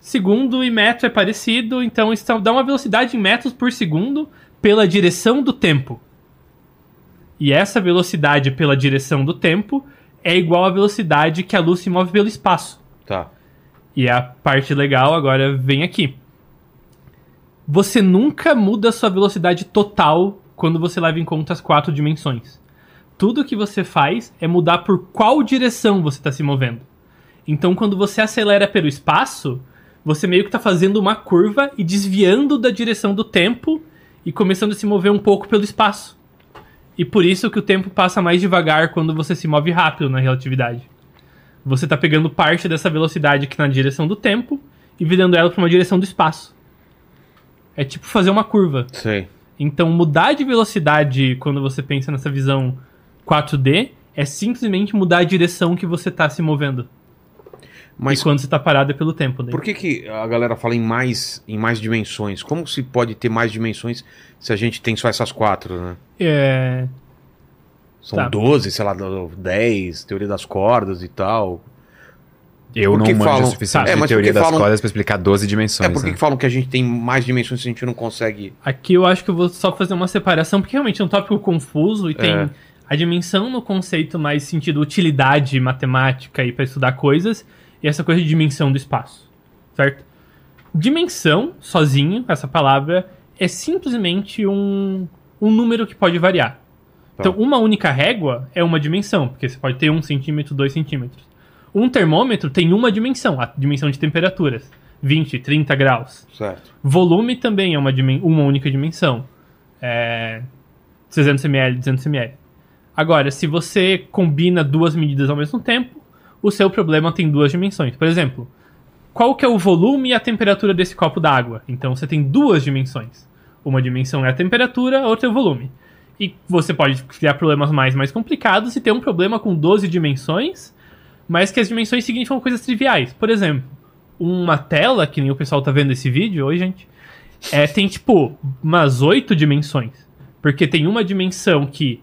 segundo e metro é parecido, então isso dá uma velocidade em metros por segundo pela direção do tempo. E essa velocidade pela direção do tempo é igual à velocidade que a luz se move pelo espaço. Tá. E a parte legal agora vem aqui. Você nunca muda a sua velocidade total quando você leva em conta as quatro dimensões. Tudo que você faz é mudar por qual direção você está se movendo. Então, quando você acelera pelo espaço, você meio que está fazendo uma curva e desviando da direção do tempo e começando a se mover um pouco pelo espaço. E por isso que o tempo passa mais devagar quando você se move rápido na relatividade. Você está pegando parte dessa velocidade aqui na direção do tempo e virando ela para uma direção do espaço. É tipo fazer uma curva. Sei. Então, mudar de velocidade quando você pensa nessa visão 4D é simplesmente mudar a direção que você está se movendo. Mas e quando você está parado é pelo tempo. Daí. por que, que a galera fala em mais, em mais dimensões? Como se pode ter mais dimensões se a gente tem só essas quatro, né? É... São Tá. 12, sei lá, 10, teoria das cordas e tal. Eu Por não manjo falam- o suficiente É, de teoria das falam- cordas pra explicar 12 dimensões. é, por que né? que falam que a gente tem mais dimensões se a gente não consegue. Aqui eu acho que eu vou só fazer uma separação, porque realmente é um tópico confuso e tem É. a dimensão no conceito mais sentido utilidade matemática e para estudar coisas, e essa coisa de dimensão do espaço, certo? Dimensão, sozinho, essa palavra, é simplesmente um, um número que pode variar. Tá. Então, uma única régua é uma dimensão, porque você pode ter um centímetro, dois centímetros. Um termômetro tem uma dimensão, a dimensão de temperaturas, 20, 30 graus. Certo. Volume também é uma, uma única dimensão. É 300 ml, 200 ml. Agora, se você combina duas medidas ao mesmo tempo, o seu problema tem duas dimensões. Por exemplo, qual que é o volume e a temperatura desse copo d'água? Então você tem duas dimensões. Uma dimensão é a temperatura, a outra é o volume. E você pode criar problemas mais mais complicados e ter um problema com 12 dimensões, mas que as dimensões significam coisas triviais. Por exemplo, uma tela, que nem o pessoal tá vendo esse vídeo, oi gente, é, tem tipo umas oito dimensões. Porque tem uma dimensão que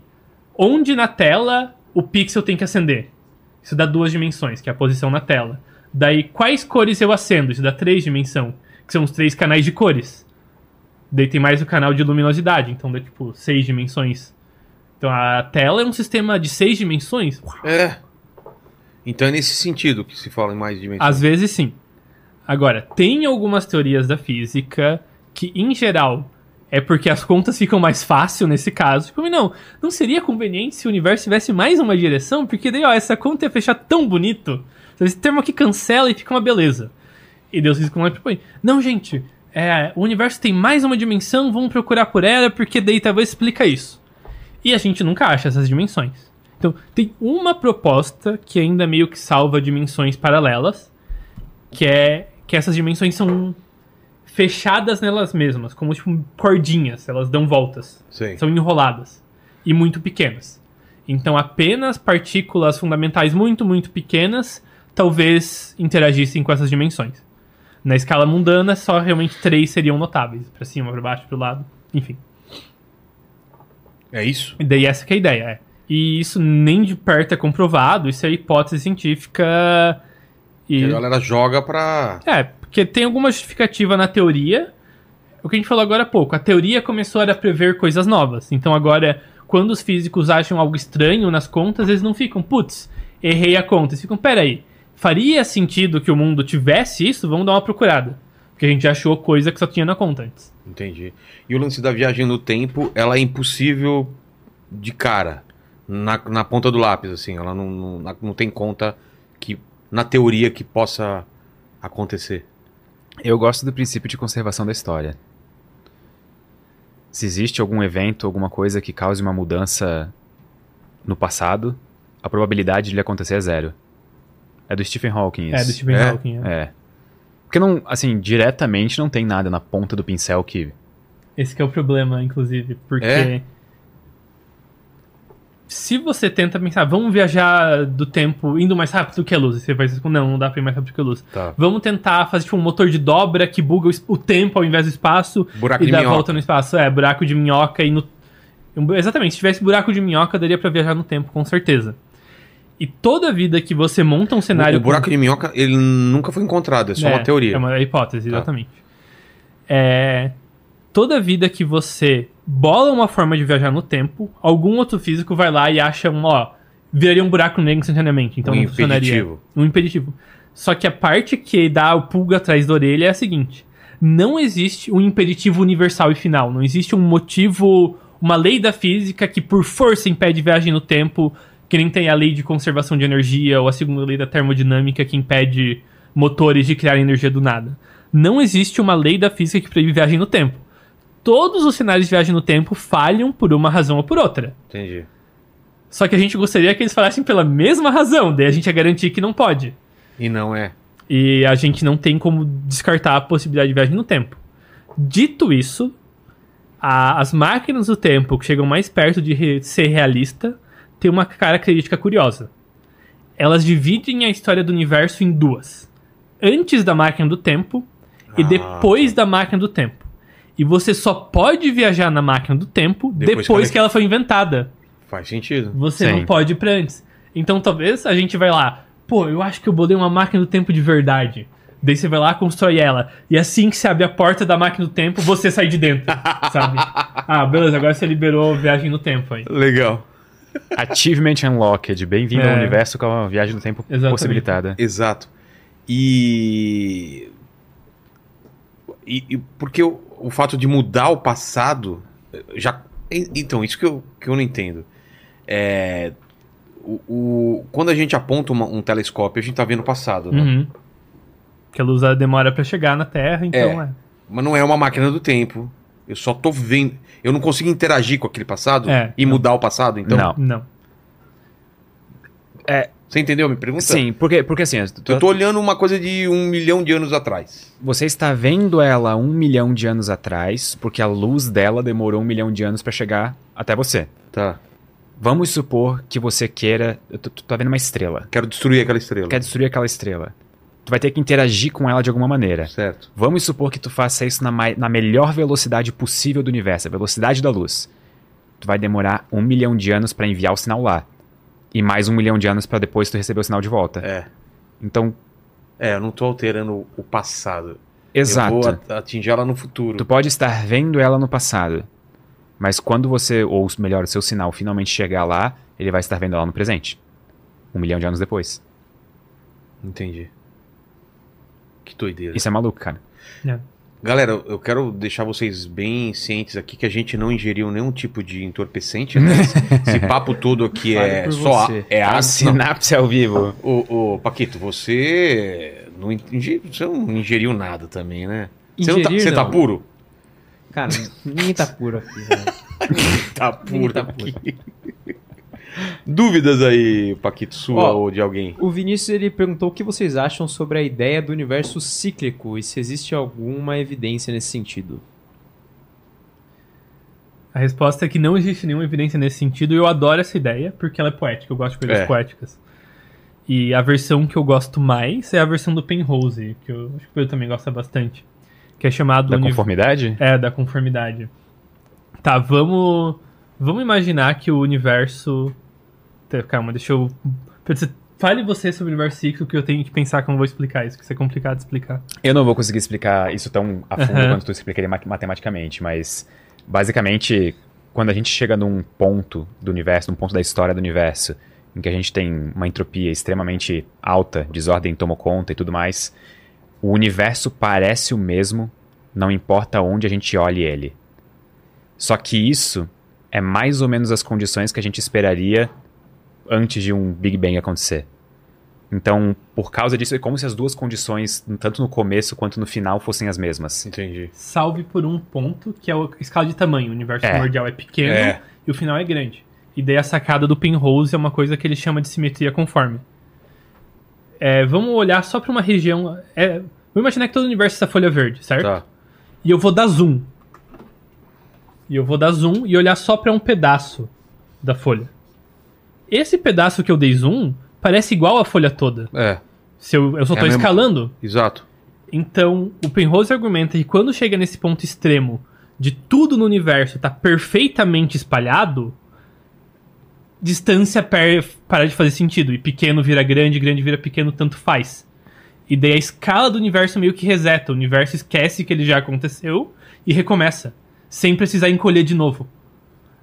onde na tela o pixel tem que acender. Isso dá duas dimensões, que é a posição na tela. Daí, quais cores eu acendo? Isso dá três dimensões, que são os três canais de cores. Daí tem mais o canal de luminosidade, então dá tipo seis dimensões. Então a tela é um sistema de seis dimensões? É. Então é nesse sentido que se fala em mais dimensões. Às vezes sim. Agora, tem algumas teorias da física que, em geral, é porque as contas ficam mais fácil nesse caso. Tipo, não, não seria conveniente se o universo tivesse mais uma direção? Porque daí, ó, essa conta ia fechar tão bonito. Esse termo aqui cancela e fica uma beleza. E Deus físico não propõe. Não, gente, é, o universo tem mais uma dimensão, vamos procurar por ela, porque daí talvez explica isso. E a gente nunca acha essas dimensões. Então, tem uma proposta que ainda meio que salva dimensões paralelas, que é que essas dimensões são fechadas nelas mesmas, como tipo cordinhas, elas dão voltas, Sei. são enroladas e muito pequenas. Então, apenas partículas fundamentais muito, muito pequenas talvez interagissem com essas dimensões. Na escala mundana, só realmente três seriam notáveis, para cima, para baixo, para o lado, enfim. É isso? E daí essa que é a ideia, é. E isso nem de perto é comprovado, isso é hipótese científica. Que E... a galera joga pra. É, porque tem alguma justificativa na teoria. O que a gente falou agora há pouco, a teoria começou a prever coisas novas. Então agora, quando os físicos acham algo estranho nas contas, eles não ficam, putz, errei a conta. Eles ficam, peraí, faria sentido que o mundo tivesse isso? Vamos dar uma procurada. Porque a gente achou coisa que só tinha na conta antes. Entendi. E o lance da viagem no tempo, ela é impossível de cara, na, na ponta do lápis, assim. Ela não, não, não tem conta que, na teoria, que possa acontecer. Eu gosto do princípio de conservação da história. Se existe algum evento, alguma coisa que cause uma mudança no passado, a probabilidade de ele acontecer é zero. É do Stephen Hawking isso. É, do Stephen É? Hawking. é. É. Porque não, assim, diretamente não tem nada na ponta do pincel que. Esse que é o problema, inclusive, porque É? Se você tenta pensar, vamos viajar do tempo indo mais rápido que a luz, você vai dizer, não, não dá pra ir mais rápido que a luz. Tá. Vamos tentar fazer tipo um motor de dobra que buga o, o tempo ao invés do espaço Buraco e dá minhoca. volta no espaço. É, buraco de minhoca e no Exatamente, se tivesse buraco de minhoca, daria pra viajar no tempo, com certeza. E toda vida que você monta um cenário o buraco de minhoca, ele nunca foi encontrado, é só é, uma teoria. É uma hipótese, Tá. exatamente. É, toda vida que você bola uma forma de viajar no tempo, algum outro físico vai lá e acha um, ó, viraria um buraco negro instantaneamente. Então Um não funcionaria. impeditivo. Um impeditivo. Só que a parte que dá o pulga atrás da orelha é a seguinte: não existe um impeditivo universal e final. Não existe um motivo, uma lei da física que por força impede viagem no tempo, que nem tem a lei de conservação de energia ou a segunda lei da termodinâmica que impede motores de criar energia do nada. Não existe uma lei da física que proíbe viagem no tempo. Todos os cenários de viagem no tempo falham por uma razão ou por outra. Entendi. Só que a gente gostaria que eles falassem pela mesma razão, daí a gente ia garantir que não pode. E não é. E a gente não tem como descartar a possibilidade de viagem no tempo. Dito isso, a- as máquinas do tempo que chegam mais perto de re- ser realista têm uma característica curiosa. Elas dividem a história do universo em duas: antes da máquina do tempo e Ah, depois da máquina do tempo. E você só pode viajar na máquina do tempo Depois depois, que ela foi inventada. Faz sentido. Você Sim. não pode ir pra antes. Então talvez a gente vai lá, pô, eu acho que eu bolei uma máquina do tempo de verdade. Daí você vai lá, constrói ela. E assim que você abre a porta da máquina do tempo, você sai de dentro, [laughs] sabe? Ah, beleza, agora você liberou viagem no tempo aí. Legal. Achievement Unlocked. Bem-vindo ao É. universo com a viagem no tempo Exatamente. possibilitada. Exato. E. E, e porque o, o fato de mudar o passado. já en- Então, isso que eu, que eu não entendo. É. O, o- quando a gente aponta uma- um telescópio, a gente tá vendo o passado, né? Uhum. Que a luz demora pra chegar na Terra, então é. Mas não é uma máquina do tempo. Eu só tô vendo. Eu não consigo interagir com aquele passado É, e não. mudar o passado, então. Não. Não. Você entendeu minha pergunta? Sim, porque, porque assim, tu- Eu tô olhando uma coisa de um milhão de anos atrás. você está vendo ela um milhão de anos atrás, porque a luz dela demorou um milhão de anos pra chegar até você. Tá. Vamos supor que você queira. Tu, tu tá vendo uma estrela. Quero destruir aquela estrela. Quer destruir aquela estrela. Tu vai ter que interagir com ela de alguma maneira. Certo. Vamos supor que tu faça isso na, na melhor velocidade possível do universo, a velocidade da luz. Tu vai demorar um milhão de anos pra enviar o sinal lá. E mais um milhão de anos pra depois tu receber o sinal de volta. É. Então, É, eu não tô alterando o passado. exato. Eu vou atingir ela no futuro. Tu pode estar vendo ela no passado. Mas quando você, ou melhor, o seu sinal finalmente chegar lá, ele vai estar vendo ela no presente. Um milhão de anos depois. Entendi. Que doideira. Isso é maluco, cara. Galera, eu quero deixar vocês bem cientes aqui que a gente não ingeriu nenhum tipo de entorpecente, né? Esse, [laughs] papo todo aqui é só você. é a sinapse ao vivo. Ô, ô, Paquito, você não, ingeriu, você não ingeriu nada também, né? Você, tá, você tá puro? Cara, ninguém tá puro aqui, velho. [laughs] Tá puro. tá puro. Dúvidas aí, Paquito, sua Ó, ou de alguém? O Vinícius ele perguntou o que vocês acham sobre a ideia do universo cíclico e se existe alguma evidência nesse sentido. A resposta é que não existe nenhuma evidência nesse sentido e eu adoro essa ideia porque ela é poética, eu gosto de coisas É. poéticas. E a versão que eu gosto mais é a versão do Penrose, que eu acho que o Pedro também gosta bastante. Que é chamado Da conformidade? É, da conformidade. Tá, vamos. Vamos imaginar que o universo. Calma, deixa eu. Fale você sobre o universo cíclico que eu tenho que pensar como eu vou explicar isso, que isso é complicado de explicar. Eu não vou conseguir explicar isso tão a fundo Aham. quanto tu explicaria ma- matematicamente, mas basicamente quando a gente chega num ponto do universo, num ponto da história do universo, em que a gente tem uma entropia extremamente alta, desordem tomou conta e tudo mais, o universo parece o mesmo, não importa onde a gente olhe ele. Só que isso é mais ou menos as condições que a gente esperaria antes de um Big Bang acontecer. Então, por causa disso, é como se as duas condições, tanto no começo quanto no final, fossem as mesmas. Entendi. Salve por um ponto, que é a escala de tamanho. O universo É. primordial é pequeno É. e o final é grande. E daí a sacada do Penrose é uma coisa que ele chama de simetria conforme. É, vamos olhar só para uma região. É, vamos imaginar que todo o universo é essa folha verde, certo? Tá. E eu vou dar zoom. E eu vou dar zoom e olhar só para um pedaço da folha. Esse pedaço que eu dei zoom parece igual à folha toda. É, Se eu, eu só É tô a mesma- escalando. exato. Então, o Penrose argumenta que quando chega nesse ponto extremo de tudo no universo tá perfeitamente espalhado, distância per- para de fazer sentido. E pequeno vira grande, grande vira pequeno, tanto faz. E daí a escala do universo meio que reseta. O universo esquece que ele já aconteceu e recomeça. Sem precisar encolher de novo.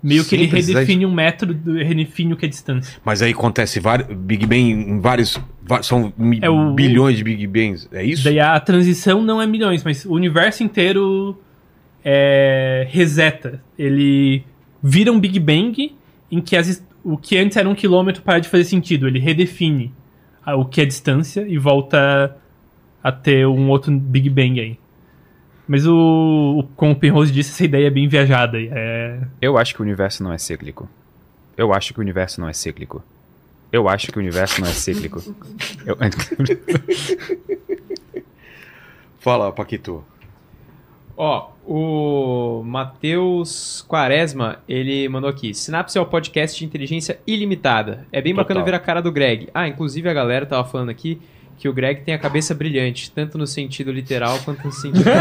Meio que Sem ele precisar redefine um método, redefine o que é distância. Mas aí acontece vários, Big Bang em vários. São É o- bilhões de Big Bangs. É isso? Daí a transição não é milhões, mas o universo inteiro é, reseta. Ele vira um Big Bang em que as- o que antes era um quilômetro para de fazer sentido. Ele redefine a- o que é distância e volta a ter um outro Big Bang aí. Mas o, o como o Penrose disse, essa ideia é bem viajada. É, Eu acho que o universo não é cíclico. Eu acho que o universo não é cíclico. Eu acho que o universo não é cíclico. Eu- [laughs] Fala, Paquito. Ó, o Matheus Quaresma, ele mandou aqui. Sinapse é o podcast de inteligência ilimitada. É bem bacana Total. ver a cara do Greg. Ah, inclusive a galera tava falando aqui que o Greg tem a cabeça brilhante, tanto no sentido literal quanto no sentido [laughs]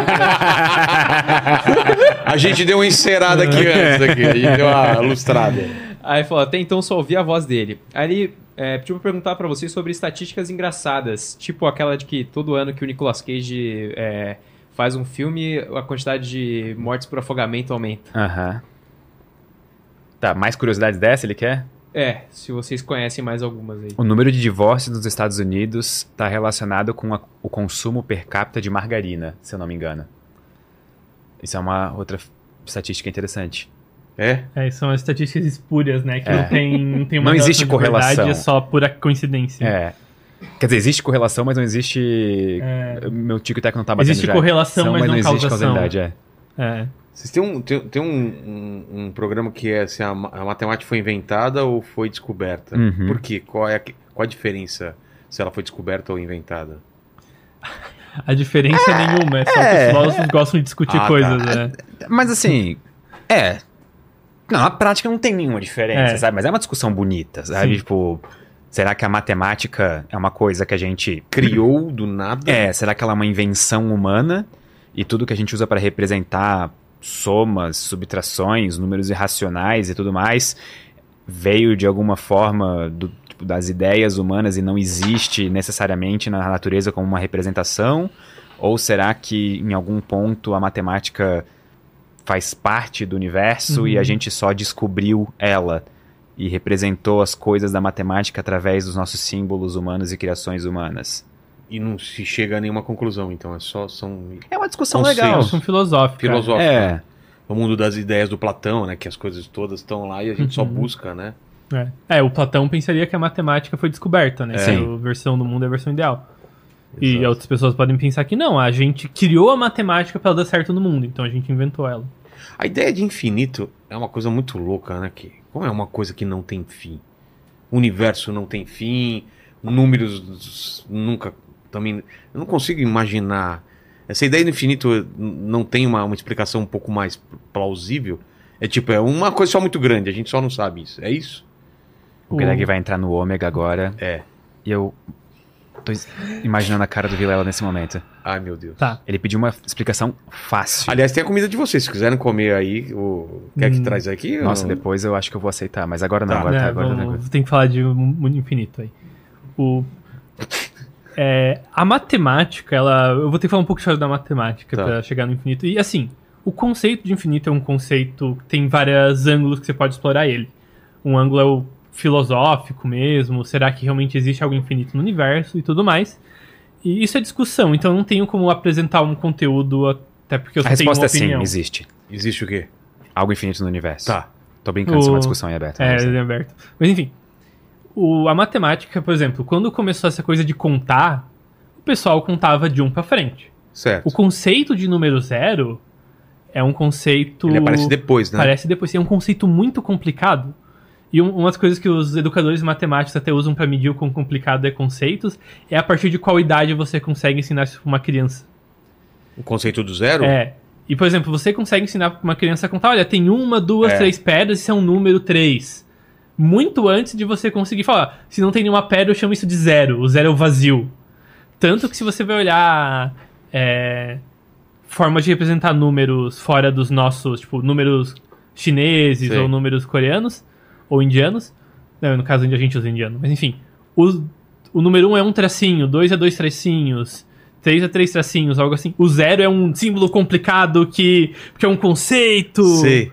A gente deu uma encerada aqui antes, aqui. A gente deu uma lustrada. Aí falou, até então só ouvi a voz dele. Aí ele é, pediu pra perguntar pra vocês sobre estatísticas engraçadas, tipo aquela de que todo ano que o Nicolas Cage é, faz um filme, a quantidade de mortes por afogamento aumenta. Aham. Tá, mais curiosidades dessa ele quer? É, se vocês conhecem mais algumas aí. O número de divórcios nos Estados Unidos está relacionado com a- o consumo per capita de margarina, se eu não me engano. Isso é uma outra estatística interessante. É? Tá é, são as estatísticas espúrias, né? Que É. não tem, não tem [laughs] uma Não existe relação de verdade, correlação. é só pura coincidência. É. Quer dizer, existe correlação, mas não existe. É. Meu tico-teco não tá batendo Existe já. correlação, São, mas não existe causação. causalidade, é. É. Vocês têm um, tem, tem um, um, um programa que é se a, ma- a matemática foi inventada ou foi descoberta? Uhum. Por quê? Qual é a, que- qual a diferença se ela foi descoberta ou inventada? A diferença é nenhuma, é só que é. os filósofos gostam de discutir Ah, tá. coisas, né? Mas assim, é. Não, na prática não tem nenhuma diferença, É. sabe? Mas é uma discussão bonita, sabe? Sim. Tipo, será que a matemática é uma coisa que a gente Criou do nada? É, será que ela é uma invenção humana? E tudo que a gente usa para representar somas, subtrações, números irracionais e tudo mais veio de alguma forma do- tipo, das ideias humanas e não existe necessariamente na natureza como uma representação? Ou será que em algum ponto a matemática faz parte do universo e a Uhum. gente só descobriu ela e representou as coisas da matemática através dos nossos símbolos humanos e criações humanas? E não se chega a nenhuma conclusão, então é só são É uma discussão legal. São filosóficos. filosóficos. É, O mundo das ideias do Platão, né? Que as coisas todas estão lá e a gente só Uhum. busca, né? É. É, o Platão pensaria que a matemática foi descoberta, né? É. Que a versão do mundo é a versão ideal. E Exato. outras pessoas podem pensar que não, a gente criou a matemática para ela dar certo no mundo, então a gente inventou ela. A ideia de infinito é uma coisa muito louca, né? Que, como é uma coisa que não tem fim? O universo não tem fim, números nunca também. Eu não consigo imaginar. Essa ideia do infinito não tem uma, uma explicação um pouco mais plausível. É tipo, é uma coisa só muito grande, a gente só não sabe isso. É isso? o Greg vai entrar no ômega agora. É. E eu tô imaginando a cara do Vilela nesse momento. Ai, meu Deus. Tá. Ele pediu uma explicação fácil. Aliás, tem a comida de vocês. Se quiserem comer aí, o... quer que Hum. traz aqui? Nossa, Ou- depois eu acho que eu vou aceitar, mas agora não, Tá. agora É, tá, agora tá vamos- tranquilo. tem que falar de um mundo infinito aí. O, é, a matemática, ela. Eu vou ter que falar um pouco da matemática Tá. pra chegar no infinito. E assim, o conceito de infinito é um conceito que tem vários ângulos que você pode explorar ele. Um ângulo é o filosófico mesmo, será que realmente existe algo infinito no universo e tudo mais. E isso é discussão, então eu não tenho como apresentar um conteúdo, até porque eu A resposta uma é sim, existe. Existe o quê? Algo infinito no universo. Tá. Tô brincando, isso é O- uma discussão em aberta. É, é aberto. Mas enfim, o- a matemática, por exemplo, quando começou essa coisa de contar, o pessoal contava de um pra frente. Certo. O conceito de número zero é um conceito. Ele aparece depois, né? Parece depois. É um conceito muito complicado. E um, umas coisas que os educadores matemáticos até usam pra medir o quão complicado é conceitos é a partir de qual idade você consegue ensinar isso pra uma criança. O conceito do zero? É. E, por exemplo, você consegue ensinar pra uma criança a contar, olha, tem uma, duas, É. três pedras, isso é um número três. Muito antes de você conseguir falar, se não tem nenhuma pedra, eu chamo isso de zero. O zero é o vazio. Tanto que se você vai olhar é, formas de representar números fora dos nossos, tipo, números chineses Sei. ou números coreanos ou indianos. Não, no caso a gente usa indiano, mas enfim. O, o número 1 um é um tracinho, 2 é dois tracinhos, 3 é três tracinhos, algo assim. O zero é um símbolo complicado que, que é um conceito. Sei.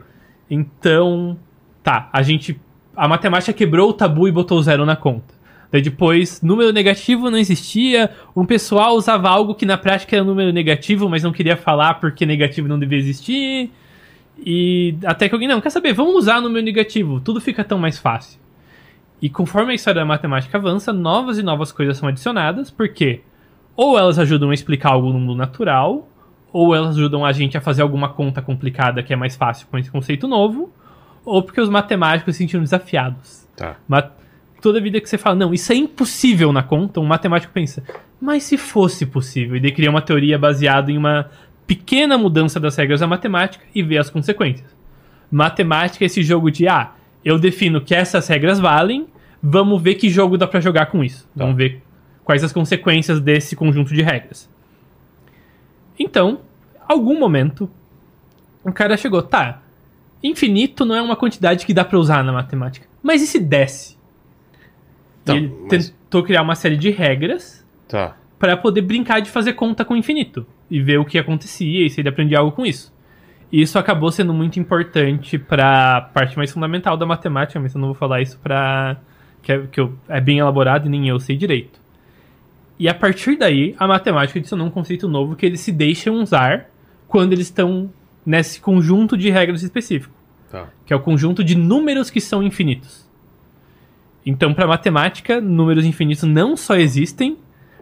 Então, tá, a gente. A matemática quebrou o tabu e botou zero na conta. Daí depois, número negativo não existia, um pessoal usava algo que na prática era número negativo, mas não queria falar porque negativo não devia existir. E até que alguém, não, quer saber, vamos usar número negativo, tudo fica tão mais fácil. E conforme a história da matemática avança, novas e novas coisas são adicionadas, porque ou elas ajudam a explicar algo no mundo natural, ou elas ajudam a gente a fazer alguma conta complicada que é mais fácil com esse conceito novo, ou porque os matemáticos se sentiram desafiados. Tá. Ma- Toda vida que você fala, não, isso é impossível na conta, um matemático pensa, mas se fosse possível? E daí cria uma teoria baseada em uma pequena mudança das regras da matemática e vê as consequências. Matemática é esse jogo de, ah, eu defino que essas regras valem, vamos ver que jogo dá pra jogar com isso. Tá. Vamos ver quais as consequências desse conjunto de regras. Então, algum momento, o cara chegou, tá, infinito não é uma quantidade que dá pra usar na matemática. Mas e se desse? Então, ele mas- tentou criar uma série de regras Tá. para poder brincar de fazer conta com o infinito e ver o que acontecia e se ele aprendia algo com isso. E isso acabou sendo muito importante para a parte mais fundamental da matemática, mas eu não vou falar isso para que, é, que eu- é bem elaborado e nem eu sei direito. E a partir daí, a matemática adicionou um conceito novo que eles se deixam usar quando eles estão nesse conjunto de regras específico Tá. que é o conjunto de números que são infinitos. Então, para matemática, números infinitos não só existem,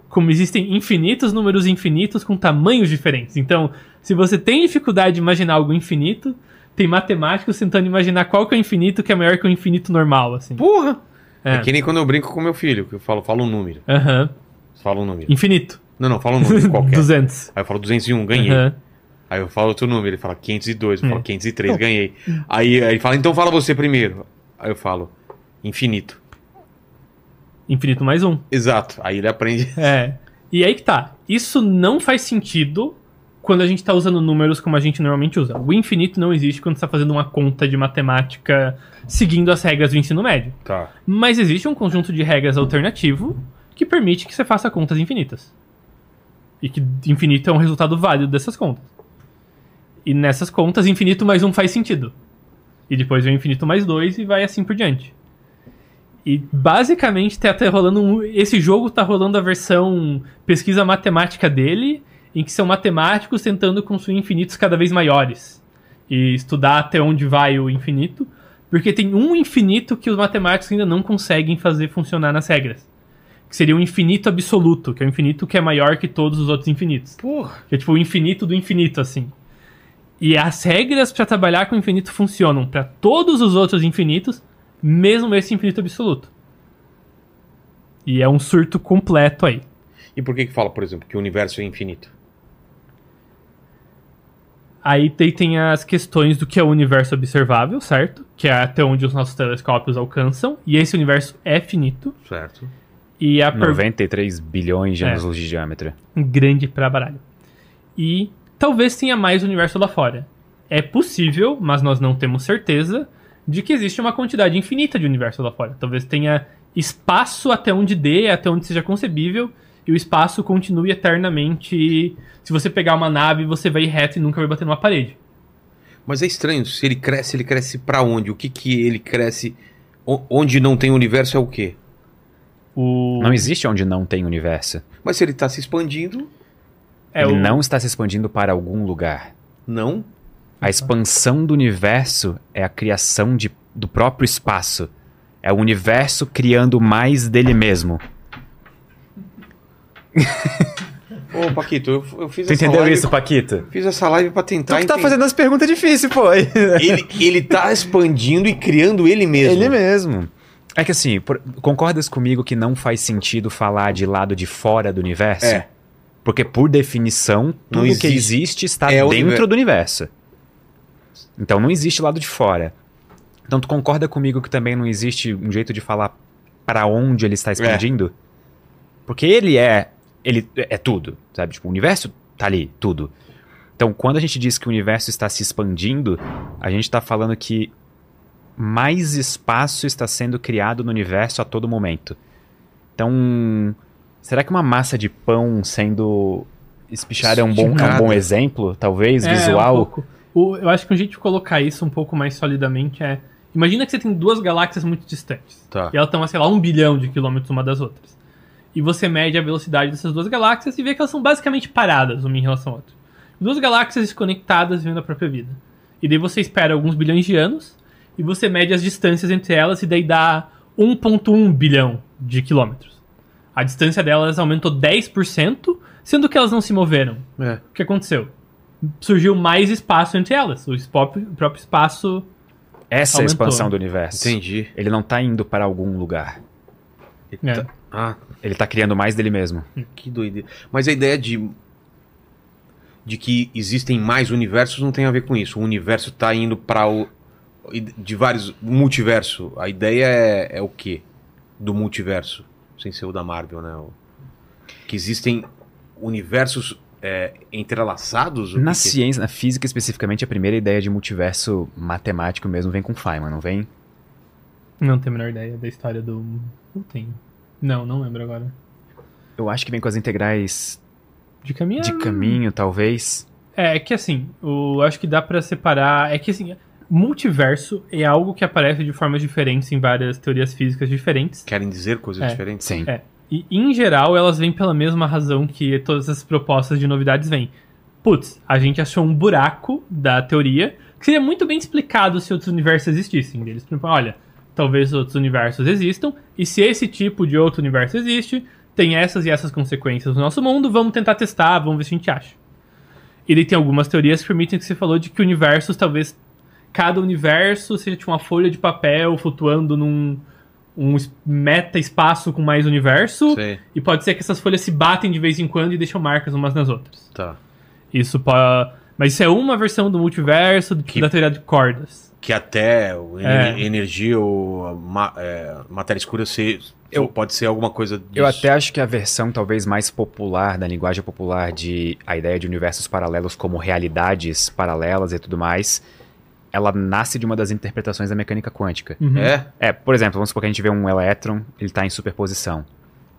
como existem infinitos números infinitos com tamanhos diferentes. Então, se você tem dificuldade de imaginar algo infinito, tem matemáticos tentando imaginar qual que é o infinito que é maior que o infinito normal, assim. Porra! É. É. que nem quando eu brinco com meu filho, que eu falo, fala um número. Aham. Fala um número. Infinito. Não, não, fala um número [laughs] qualquer. 200. Aí eu falo 201, ganhei. Aham. Aí eu falo outro número, ele fala 502, eu É. falo 503, ganhei. Aí, aí ele fala, então fala você primeiro. Aí eu falo, infinito. Infinito mais um. Exato. Aí ele aprende. É. E aí que tá. Isso não faz sentido quando a gente tá usando números como a gente normalmente usa. O infinito não existe quando você tá fazendo uma conta de matemática seguindo as regras do ensino médio. Tá. Mas existe um conjunto de regras alternativo que permite que você faça contas infinitas. E que infinito é um resultado válido dessas contas. E nessas contas, infinito mais um faz sentido. E depois vem infinito mais dois e vai assim por diante. E basicamente tá, tá rolando um, esse jogo tá rolando a versão pesquisa matemática dele, em que são matemáticos tentando construir infinitos cada vez maiores e estudar até onde vai o infinito, porque tem um infinito que os matemáticos ainda não conseguem fazer funcionar nas regras. Que seria o infinito absoluto, que é o infinito que é maior que todos os outros infinitos. Porra. Que é tipo o infinito do infinito, assim. E as regras para trabalhar com o infinito funcionam para todos os outros infinitos, mesmo esse infinito absoluto. E é um surto completo aí. E por que que fala, por exemplo, que o universo é infinito? Aí tem, tem as questões do que é o universo observável, certo? Que é até onde os nossos telescópios alcançam. E esse universo é finito. Certo. E a per- 93 bilhões de É. anos-luz de diâmetro. grande pra baralho. E talvez tenha mais universo lá fora. É possível, mas nós não temos certeza, de que existe uma quantidade infinita de universo lá fora. Talvez tenha espaço até onde dê, até onde seja concebível, e o espaço continue eternamente. Se você pegar uma nave, você vai ir reto e nunca vai bater numa parede. Mas é estranho, se ele cresce, ele cresce pra onde? O que que ele cresce? O- onde não tem universo é o quê? O... Não existe onde não tem universo. Mas se ele tá se expandindo, é, Ele o... não está se expandindo para algum lugar. não. A expansão do universo é a criação de, do próprio espaço. É o universo criando mais dele mesmo. Ô, Paquito, eu, eu fiz Tu essa entendeu live, isso, Paquito? Fiz essa live pra tentar Tu que tá entender. fazendo as perguntas difíceis, pô. Ele, ele tá [laughs] expandindo e criando ele mesmo. Ele mesmo. É que assim, por- concordas comigo que não faz sentido falar de lado de fora do universo? É. Porque, por definição, Não tudo que existe. existe está É dentro universo. do universo. Então não existe lado de fora. Então tu concorda comigo que também não existe um jeito de falar para onde ele está expandindo? Porque ele é. Ele é tudo, sabe? Tipo, o universo tá ali, tudo. Então, quando a gente diz que o universo está se expandindo, a gente está falando que mais espaço está sendo criado no universo a todo momento. Então, será que uma massa de pão sendo espichada é um bom, é um bom exemplo, talvez, É, visual? um. O- eu acho que um jeito de colocar isso um pouco mais solidamente é. Imagina que você tem duas galáxias muito distantes. Tá. E elas estão a, sei lá, um bilhão de quilômetros uma das outras. E você mede a velocidade dessas duas galáxias e vê que elas são basicamente paradas uma em relação à outra. Duas galáxias desconectadas vivendo a própria vida. E daí você espera alguns bilhões de anos e você mede as distâncias entre elas e daí dá 1.1 bilhão de quilômetros. A distância delas aumentou 10%, sendo que elas não se moveram. É. O que aconteceu? Surgiu mais espaço entre elas. O próprio, o próprio espaço. Essa é a Aumentou. expansão do universo. Entendi. Ele não tá indo para algum lugar. É. Tá- Ah, Ele tá criando mais dele mesmo. que doideira. Mas a ideia de de que existem mais universos não tem a ver com isso. O universo tá indo para o de vários multiverso. A ideia é, é o quê? Do multiverso, sem ser o da Marvel, né? O- que existem universos é, entrelaçados? Na que que- ciência, na física especificamente, a primeira ideia de multiverso matemático mesmo vem com Feynman, não vem? Não tenho a menor ideia da história do. Não tenho. Não, não lembro agora. Eu acho que vem com as integrais De caminho. de caminho, talvez. É, é que assim, eu acho que dá pra separar. É que assim, multiverso é algo que aparece de formas diferentes em várias teorias físicas diferentes. Querem dizer coisas É. diferentes? Sim. É. E, em geral, elas vêm pela mesma razão que todas as propostas de novidades vêm. Putz, a gente achou um buraco da teoria que seria muito bem explicado se outros universos existissem. Eles falam, olha, talvez outros universos existam, e se esse tipo de outro universo existe, tem essas e essas consequências no nosso mundo, vamos tentar testar, vamos ver se a gente acha. E daí tem algumas teorias que permitem que você falou de que universos, talvez cada universo seja tipo uma folha de papel flutuando num um es- meta-espaço com mais universo, Sei. e pode ser que essas folhas se batem de vez em quando e deixam marcas umas nas outras. Tá. Isso pode... Mas isso é uma versão do multiverso Que- da teoria de cordas. Que até É. energia ou ma- é, matéria escura ser, Eu- pode ser alguma coisa disso. Eu até acho que a versão talvez mais popular, da linguagem popular, de a ideia de universos paralelos como realidades paralelas e tudo mais, ela nasce de uma das interpretações da mecânica quântica. Uhum. É? É, por exemplo, vamos supor que a gente vê um elétron, ele está em superposição.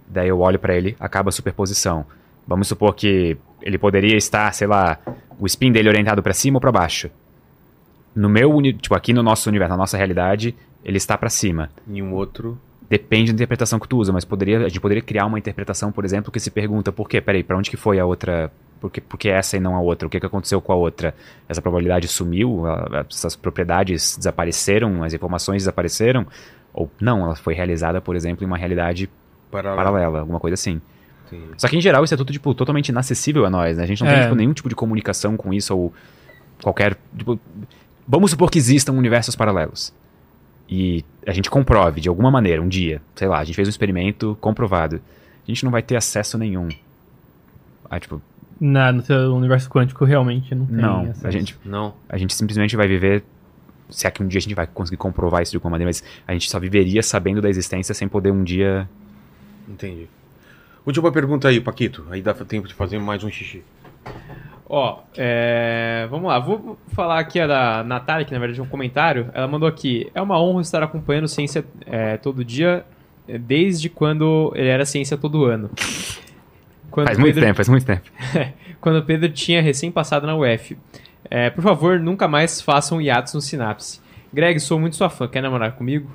Daí eu olho para ele, acaba a superposição. Vamos supor que ele poderia estar, sei lá, o spin dele orientado para cima ou para baixo. No meu, tipo, aqui no nosso universo, na nossa realidade, ele está para cima. Em um outro. Depende da interpretação que tu usa, mas poderia, a gente poderia criar uma interpretação, por exemplo, que se pergunta por quê? Peraí, pra onde que foi a outra? Por que, por que essa e não a outra? O que, que aconteceu com a outra? Essa probabilidade sumiu? A- Essas propriedades desapareceram? As informações desapareceram? Ou não, ela foi realizada, por exemplo, em uma realidade Para... paralela, alguma coisa assim. Entendi. Só que em geral isso é tudo tipo, totalmente inacessível a nós, né? A gente não É. tem tipo, nenhum tipo de comunicação com isso ou qualquer. Tipo, vamos supor que existam universos paralelos. E a gente comprove de alguma maneira, um dia, sei lá, a gente fez um experimento comprovado. A gente não vai ter acesso nenhum. Ah, tipo, Na, no seu universo quântico realmente não tem não. acesso. A gente, Não. a gente simplesmente vai viver. Se é que um dia a gente vai conseguir comprovar isso de alguma maneira, mas a gente só viveria sabendo da existência sem poder um dia. Entendi. Última pergunta aí, Paquito. Aí dá tempo de fazer mais um xixi. Ó, é, vamos lá. Vou falar aqui a da Natália, que na verdade é um comentário. Ela mandou aqui: É uma honra estar acompanhando ciência é, todo dia, desde quando ele era ciência todo ano. Quando Faz o muito Pedro- tempo, faz muito tempo. [laughs] Quando o Pedro tinha recém passado na UF. É, por favor, nunca mais façam hiatos no Sinapse. Greg, sou muito sua fã. Quer namorar comigo?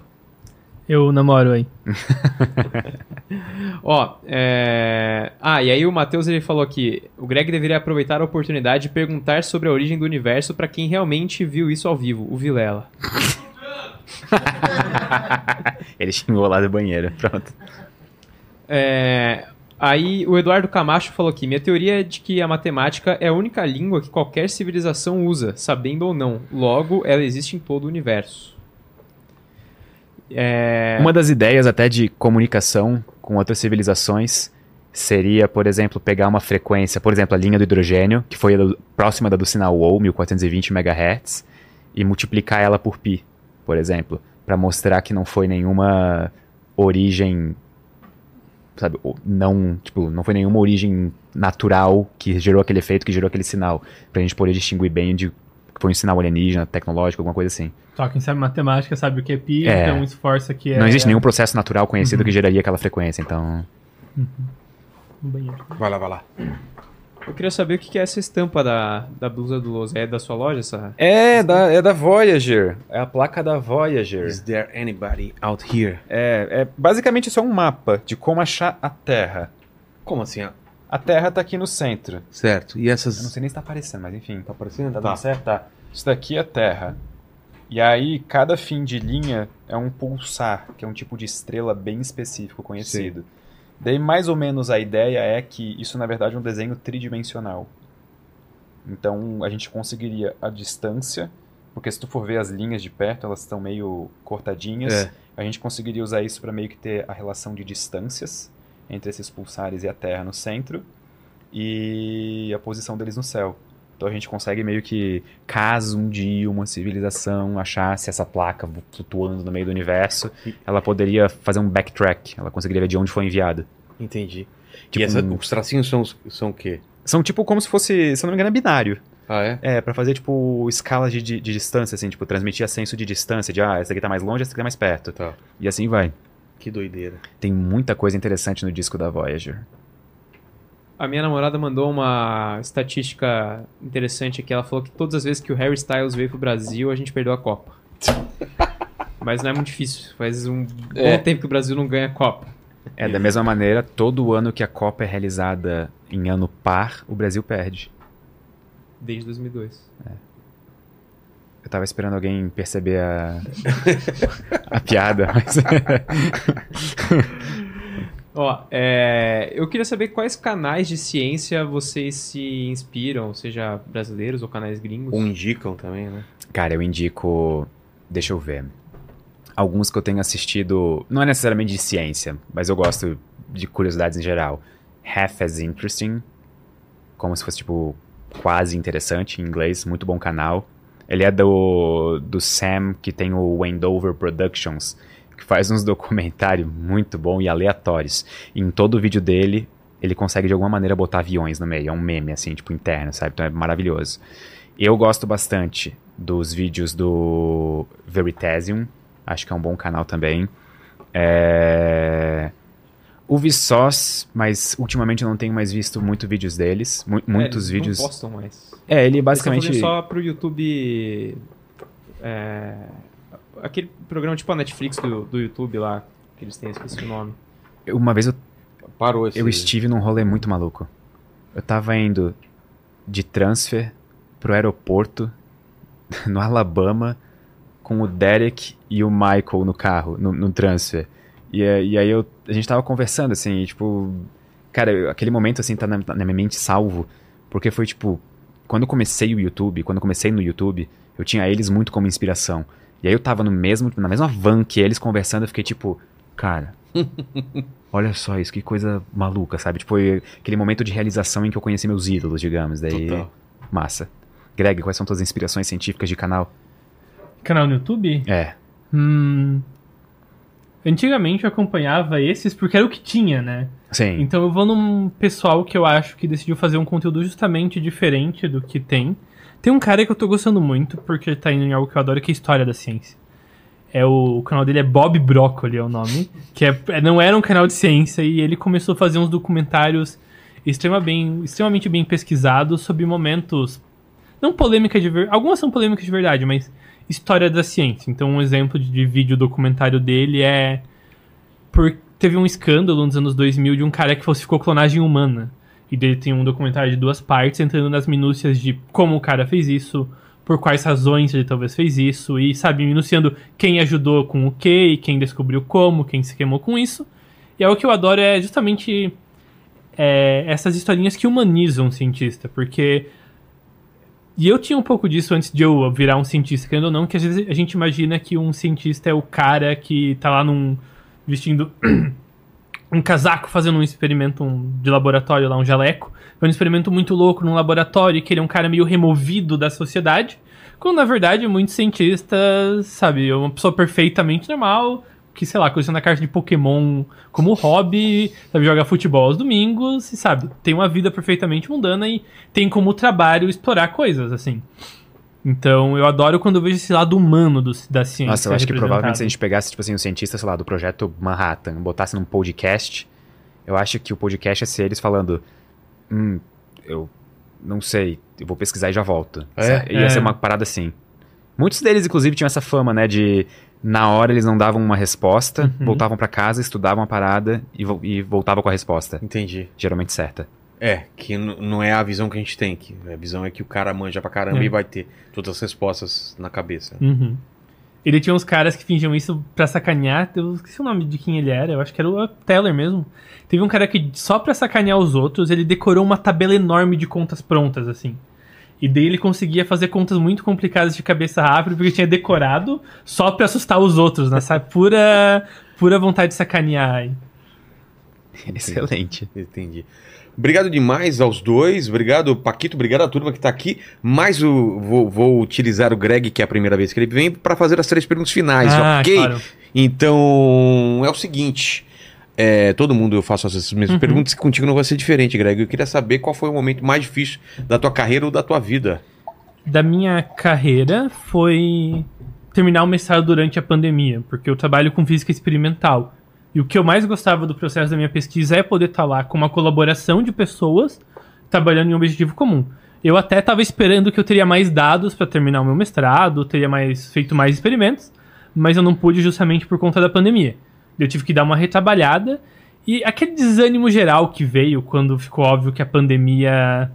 Eu namoro aí. [laughs] Ó, é... Ah, e aí o Matheus ele falou aqui: o Greg deveria aproveitar a oportunidade de perguntar sobre a origem do universo pra quem realmente viu isso ao vivo, o Vilela. [laughs] Ele xingou lá do banheiro. Pronto. É, Aí o Eduardo Camacho falou aqui: minha teoria é de que a matemática é a única língua que qualquer civilização usa, sabendo ou não. Logo, ela existe em todo o universo. É... Uma das ideias até de comunicação com outras civilizações seria, por exemplo, pegar uma frequência, por exemplo, a linha do hidrogênio, que foi próxima da do sinal WOW, 1420 MHz, e multiplicar ela por pi, por exemplo, para mostrar que não foi nenhuma origem, sabe, o- não, tipo, não foi nenhuma origem natural que gerou aquele efeito, que gerou aquele sinal, pra gente poder distinguir bem de que foi um sinal alienígena, tecnológico, alguma coisa assim. Só quem sabe matemática sabe o que é pi, É. então esforça que é. Não existe nenhum processo natural conhecido que geraria aquela frequência, então banheiro. Vai lá, vai lá. Eu queria saber o que é essa estampa da, da blusa do Loso. É da sua loja essa? É, da, é da Voyager. É a placa da Voyager. Is there anybody out here? É, é basicamente isso é um mapa de como achar a Terra. Como assim? ó? A Terra tá aqui no centro. Certo. E Eu não essas. sei nem se tá aparecendo, mas enfim. Tá aparecendo? Tá dando certo? Tá. Isso daqui é a Terra. E aí, cada fim de linha é um pulsar, que é um tipo de estrela bem específico conhecido. Daí, mais ou menos, a ideia é que isso, na verdade, é um desenho tridimensional. Então, a gente conseguiria a distância, porque se tu for ver as linhas de perto, elas estão meio cortadinhas. É. A gente conseguiria usar isso para meio que ter a relação de distâncias entre esses pulsares e a Terra no centro e a posição deles no céu. Então a gente consegue meio que, caso um dia uma civilização achasse essa placa flutuando no meio do universo, ela poderia fazer um backtrack, ela conseguiria ver de onde foi enviada. Entendi. Tipo e essa- um- os tracinhos são, são o quê? São tipo como se fosse, se eu não me engano, é binário. Ah, é? É, pra fazer tipo escalas de, de, de distância, assim, tipo, transmitir a senso de distância, de ah, essa aqui tá mais longe, essa aqui tá mais perto. Tá. E assim vai. Que doideira. Tem muita coisa interessante no disco da Voyager. A minha namorada mandou uma estatística interessante aqui. Ela falou que todas as vezes que o Harry Styles veio pro Brasil, a gente perdeu a Copa. [laughs] Mas não é muito difícil. Faz um É. bom tempo que o Brasil não ganha a Copa. É, da mesma maneira, todo ano que a Copa é realizada em ano par, o Brasil perde. Desde 2002. Eu tava esperando alguém perceber a, [laughs] a piada, mas. [laughs] Ó, é, eu queria saber quais canais de ciência vocês se inspiram, seja brasileiros ou canais gringos. Ou indicam também, né? Cara, eu indico. Deixa eu ver. Alguns que eu tenho assistido. Não é necessariamente de ciência, mas eu gosto de curiosidades em geral. Half as Interesting. Como se fosse, tipo, quase interessante em inglês. Muito bom canal. Ele é do, do Sam, que tem o Wendover Productions, faz uns documentários muito bons e aleatórios. E em todo o vídeo dele, ele consegue de alguma maneira botar aviões no meio. É um meme, assim, tipo, interno, sabe? Então é maravilhoso. Eu gosto bastante dos vídeos do Veritasium. Acho que é um bom canal também. É... O Vsauce, mas ultimamente eu não tenho mais visto muito vídeos deles. mu- muitos É, eles vídeos. Não postam mais. É, ele Eles basicamente. fazendo só pro YouTube. é, aquele programa tipo a Netflix do, do YouTube lá, que eles têm, esqueci o nome. Uma vez eu, Parou esse. eu estive num rolê muito maluco. Eu tava indo de transfer pro aeroporto [laughs] no Alabama com o Derek e o Michael no carro, no, no transfer. E, é- e aí eu, a gente tava conversando, assim, e, tipo... Cara, aquele momento, assim, tá na, na minha mente salvo. Porque foi, tipo... Quando eu comecei o YouTube, quando eu comecei no YouTube, eu tinha eles muito como inspiração. E aí eu tava no mesmo, na mesma van que eles conversando, eu fiquei tipo... Cara... [laughs] Olha só isso, que coisa maluca, sabe? Tipo, aquele momento de realização em que eu conheci meus ídolos, digamos. Daí, Total. massa. Greg, quais são tuas inspirações científicas de canal? Canal no YouTube? É. Hum. Antigamente eu acompanhava esses porque era o que tinha, né? Sim. Então eu vou num pessoal que eu acho que decidiu fazer um conteúdo justamente diferente do que tem. Tem um cara que eu tô gostando muito, porque tá indo em algo que eu adoro, que é História da Ciência. É o, o canal dele é Bob Broccoli, é o nome. Que é, é- não era um canal de ciência e ele começou a fazer uns documentários extrema bem, extremamente bem pesquisados sobre momentos Não polêmica de verdade. Algumas são polêmicas de verdade, mas história da ciência. Então, um exemplo de, de vídeo documentário dele é. Por, teve um escândalo nos anos 2000 de um cara que falsificou clonagem humana. E dele tem um documentário de duas partes, entrando nas minúcias de como o cara fez isso, por quais razões ele talvez fez isso, e, sabe, minuciando quem ajudou com o que, quem descobriu como, quem se queimou com isso. E é o que eu adoro é justamente é, essas historinhas que humanizam o cientista, porque. E eu tinha um pouco disso antes de eu virar um cientista, querendo ou não, que às vezes a gente imagina que um cientista é o cara que tá lá num. vestindo um casaco fazendo um experimento de laboratório lá, um jaleco. É um experimento muito louco num laboratório, que ele é um cara meio removido da sociedade. Quando na verdade muitos cientistas, sabe, é uma pessoa perfeitamente normal, que, sei lá, coleciona carta de Pokémon como hobby, sabe, joga futebol aos domingos, e sabe, tem uma vida perfeitamente mundana e tem como trabalho explorar coisas, assim. Então, eu adoro quando eu vejo esse lado humano do, da ciência. Nossa, eu acho que provavelmente se a gente pegasse, tipo assim, um cientista, sei lá, do projeto Manhattan, botasse num podcast, eu acho que o podcast ia ser eles falando. Hum, eu não sei, eu vou pesquisar e já volto. É? Ia É. ser uma parada assim. Muitos deles, inclusive, tinham essa fama, né, de. Na hora eles não davam uma resposta, Uhum. voltavam pra casa, estudavam a parada e, vo- e voltavam com a resposta. Entendi. Geralmente certa. É, que não é a visão que a gente tem. Que a visão é que o cara manja pra caramba É. e vai ter todas as respostas na cabeça. Uhum. Ele tinha uns caras que fingiam isso pra sacanear. Eu esqueci o nome de quem ele era. Eu acho que era o Teller mesmo. Teve um cara que, só pra sacanear os outros, ele decorou uma tabela enorme de contas prontas, assim. E daí ele conseguia fazer contas muito complicadas de cabeça rápida, porque tinha decorado só pra assustar os outros, né? Sabe? Pura, pura vontade de sacanear. Excelente. Entendi. Obrigado demais aos dois. Obrigado, Paquito. Obrigado à turma que tá aqui. Mas o, vou, vou utilizar o Greg, que é a primeira vez que ele vem, pra fazer as três perguntas finais, Ah, ok? claro. Então, é o seguinte. é, todo mundo eu faço essas mesmas Uhum. perguntas e contigo não vai ser diferente, Greg. Eu queria saber qual foi o momento mais difícil da tua carreira ou da tua vida. da minha carreira foi terminar o mestrado durante a pandemia, porque eu trabalho com física experimental. E o que eu mais gostava do processo da minha pesquisa é poder estar lá com uma colaboração de pessoas trabalhando em um objetivo comum. Eu até estava esperando que eu teria mais dados para terminar o meu mestrado, teria mais feito mais experimentos, mas eu não pude justamente por conta da pandemia. Eu tive que dar uma retrabalhada e aquele desânimo geral que veio quando ficou óbvio que a pandemia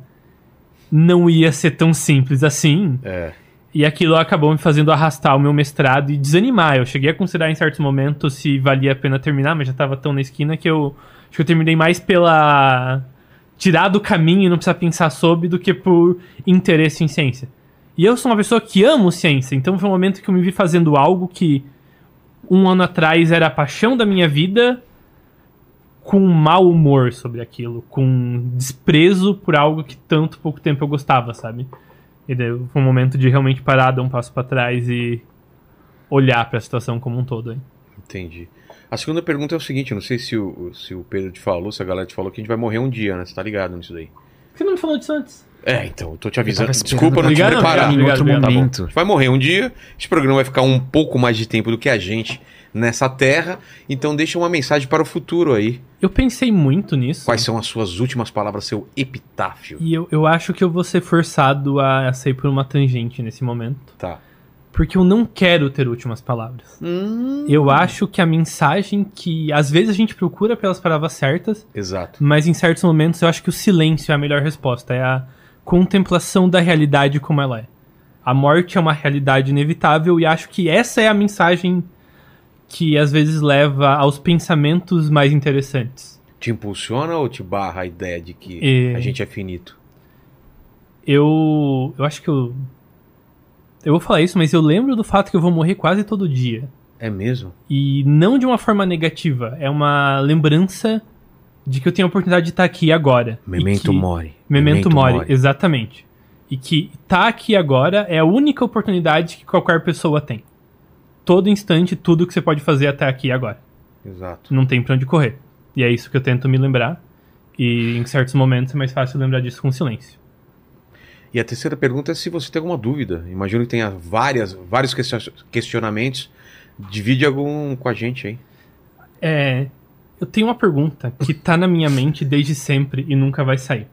não ia ser tão simples assim. É. E aquilo acabou me fazendo arrastar o meu mestrado e desanimar. Eu cheguei a considerar em certos momentos se valia a pena terminar, mas já tava tão na esquina que eu acho que eu terminei mais pela tirar do caminho e não precisar pensar sobre do que por interesse em ciência. E eu sou uma pessoa que amo ciência, então foi um momento que eu me vi fazendo algo que um ano atrás era a paixão da minha vida, com mau humor sobre aquilo, com desprezo por algo que tanto pouco tempo eu gostava, sabe? E daí foi um momento de realmente parar, dar um passo pra trás e olhar pra situação como um todo. Hein? Entendi. A segunda pergunta é o seguinte: eu não sei se o, se o Pedro te falou, se a galera te falou que a gente vai morrer um dia, né? Você tá ligado nisso daí? Por que não me falou disso antes? É, então, eu tô te avisando. Desculpa não te Obrigado, preparar. Em outro. Tá momento. A gente vai morrer um dia. Esse programa vai ficar um pouco mais de tempo do que a gente nessa terra. Então deixa uma mensagem para o futuro aí. Eu pensei muito nisso. Quais são as suas últimas palavras, seu epitáfio? E eu, eu acho que eu vou ser forçado a sair por uma tangente nesse momento. Tá. Porque eu não quero ter últimas palavras. Hum. Eu acho que a mensagem que às vezes a gente procura pelas palavras certas, Exato. mas em certos momentos eu acho que o silêncio é a melhor resposta. É a contemplação da realidade como ela é. A morte é uma realidade inevitável e acho que essa é a mensagem que às vezes leva aos pensamentos mais interessantes. Te impulsiona ou te barra a ideia de que É. a gente é finito? Eu. Eu acho que eu. Eu vou falar isso, mas eu lembro do fato que eu vou morrer quase todo dia. É mesmo? E não de uma forma negativa. É uma lembrança de que eu tenho a oportunidade de estar aqui agora. E Memento que... mori. Memento, mori, exatamente. E que estar aqui agora é a única oportunidade que qualquer pessoa tem. Todo instante, tudo que você pode fazer até aqui e agora. Exato. Não tem pra onde correr. E é isso que eu tento me lembrar. E em certos momentos é mais fácil lembrar disso com silêncio. E a terceira pergunta é se você tem alguma dúvida. Imagino que tenha várias, vários question- questionamentos. Divide algum com a gente aí. É. Eu tenho uma pergunta que tá na minha mente desde sempre e nunca vai sair.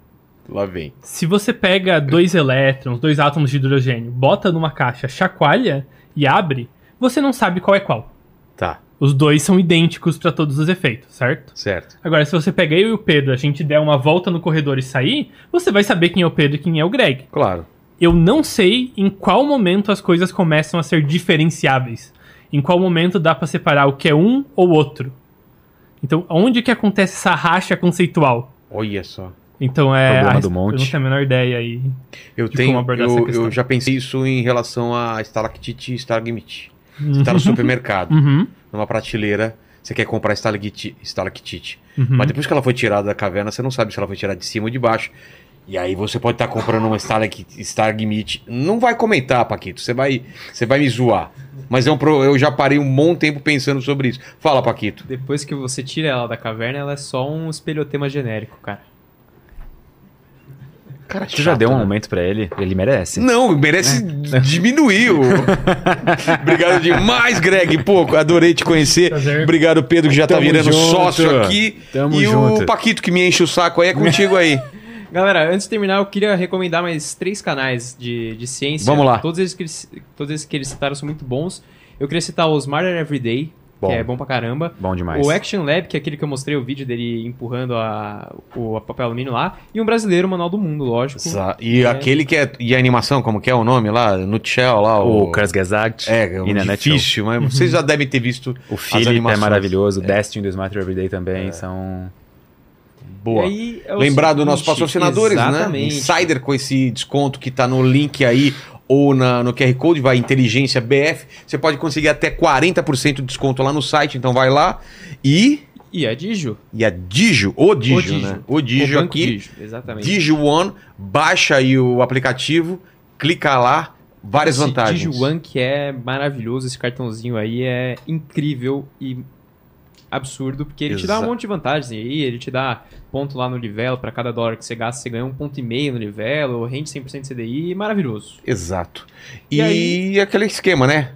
Lá vem. Se você pega dois elétrons, dois átomos de hidrogênio, bota numa caixa, chacoalha e abre, você não sabe qual é qual. Tá, Os dois são idênticos para todos os efeitos, certo? certo. Agora, se você pegar eu e o Pedro, a gente der uma volta no corredor e sair, você vai saber quem é o Pedro e quem é o Greg. Claro. Eu não sei em qual momento as coisas começam a ser diferenciáveis. Em qual momento dá pra separar o que é um ou outro. Então, onde que acontece essa racha conceitual? Olha só. Então é. Problema a do res- monte. Eu não tenho a menor ideia aí. Eu de tenho. como abordar essa Eu, questão. eu já pensei isso em relação a estalactite e estalagmite. Você tá no supermercado, Uhum. numa prateleira, você quer comprar estalactite. estalactite. Uhum. Mas depois que ela foi tirada da caverna, você não sabe se ela foi tirada de cima ou de baixo. E aí você pode estar comprando uma estalagmite. Não vai comentar, Paquito. Você vai, você vai me zoar. Mas é um pro- eu já parei um bom tempo pensando sobre isso. Fala, Paquito. Depois que você tira ela da caverna, ela é só um espelhotema genérico, cara. Cara, Tu já deu um aumento pra ele? Ele merece. Não, merece diminuir. o- [laughs] Obrigado demais, Greg. Pô, adorei te conhecer. Prazer. Obrigado, Pedro, que já tá Tamo virando junto. sócio aqui. Tamo e junto. o Paquito que me enche o saco aí é contigo aí. [laughs] Galera, antes de terminar, eu queria recomendar mais três canais de, de ciência. Vamos lá. Todos eles, que eles, todos eles que eles citaram são muito bons. Eu queria citar o Smarter Everyday, Bom. que é bom pra caramba. Bom demais. O Action Lab, que é aquele que eu mostrei o vídeo dele empurrando a, o a papel alumínio lá. E um brasileiro, o Manual do Mundo, lógico. Sa- E É. aquele que é. E a animação, como que é o nome lá? Nutshell lá. O O, Kurzgesagt. É, é um difícil, mas vocês já devem ter visto [laughs] O Philip é maravilhoso. O Destiny do Smart Everyday também são... Boa. Aí é Lembrar dos nossos patrocinadores, né? exatamente. Insider com esse desconto que tá no link aí ou na, no QR Code, vai Inteligência BF. Você pode conseguir até 40% de desconto lá no site, então vai lá. E, E a Digio. e a Digio, o Digio, O Digio. né? O Digio o aqui. Digio, exatamente. Digio One, baixa aí o aplicativo, clica lá, várias Esse vantagens. Digio One que é maravilhoso, esse cartãozinho aí é incrível e absurdo, porque ele te dá um monte de vantagens aí, ele te dá ponto lá no Livelo, para cada dólar que você gasta, você ganha um ponto e meio no Livelo, rende 100% CDI, maravilhoso. Exato. E E, aí- aquele esquema, né?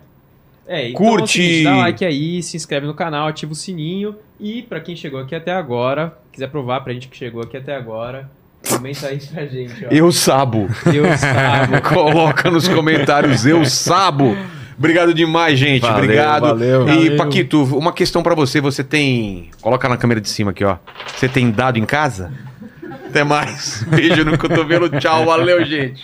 É, então Curte! é seguinte, dá like aí, se inscreve no canal, ativa o sininho e pra quem chegou aqui até agora, quiser provar pra gente que chegou aqui até agora, comenta aí pra gente, ó. Eu sabo. Eu sabo. [laughs] Coloca nos comentários, eu sabo. Obrigado demais, gente. Valeu, Obrigado. valeu. E, Valeu. Paquito, uma questão pra você. Você tem. Coloca na câmera de cima aqui, ó. Você tem dado em casa? Até mais. Beijo no cotovelo. Tchau. Valeu, gente.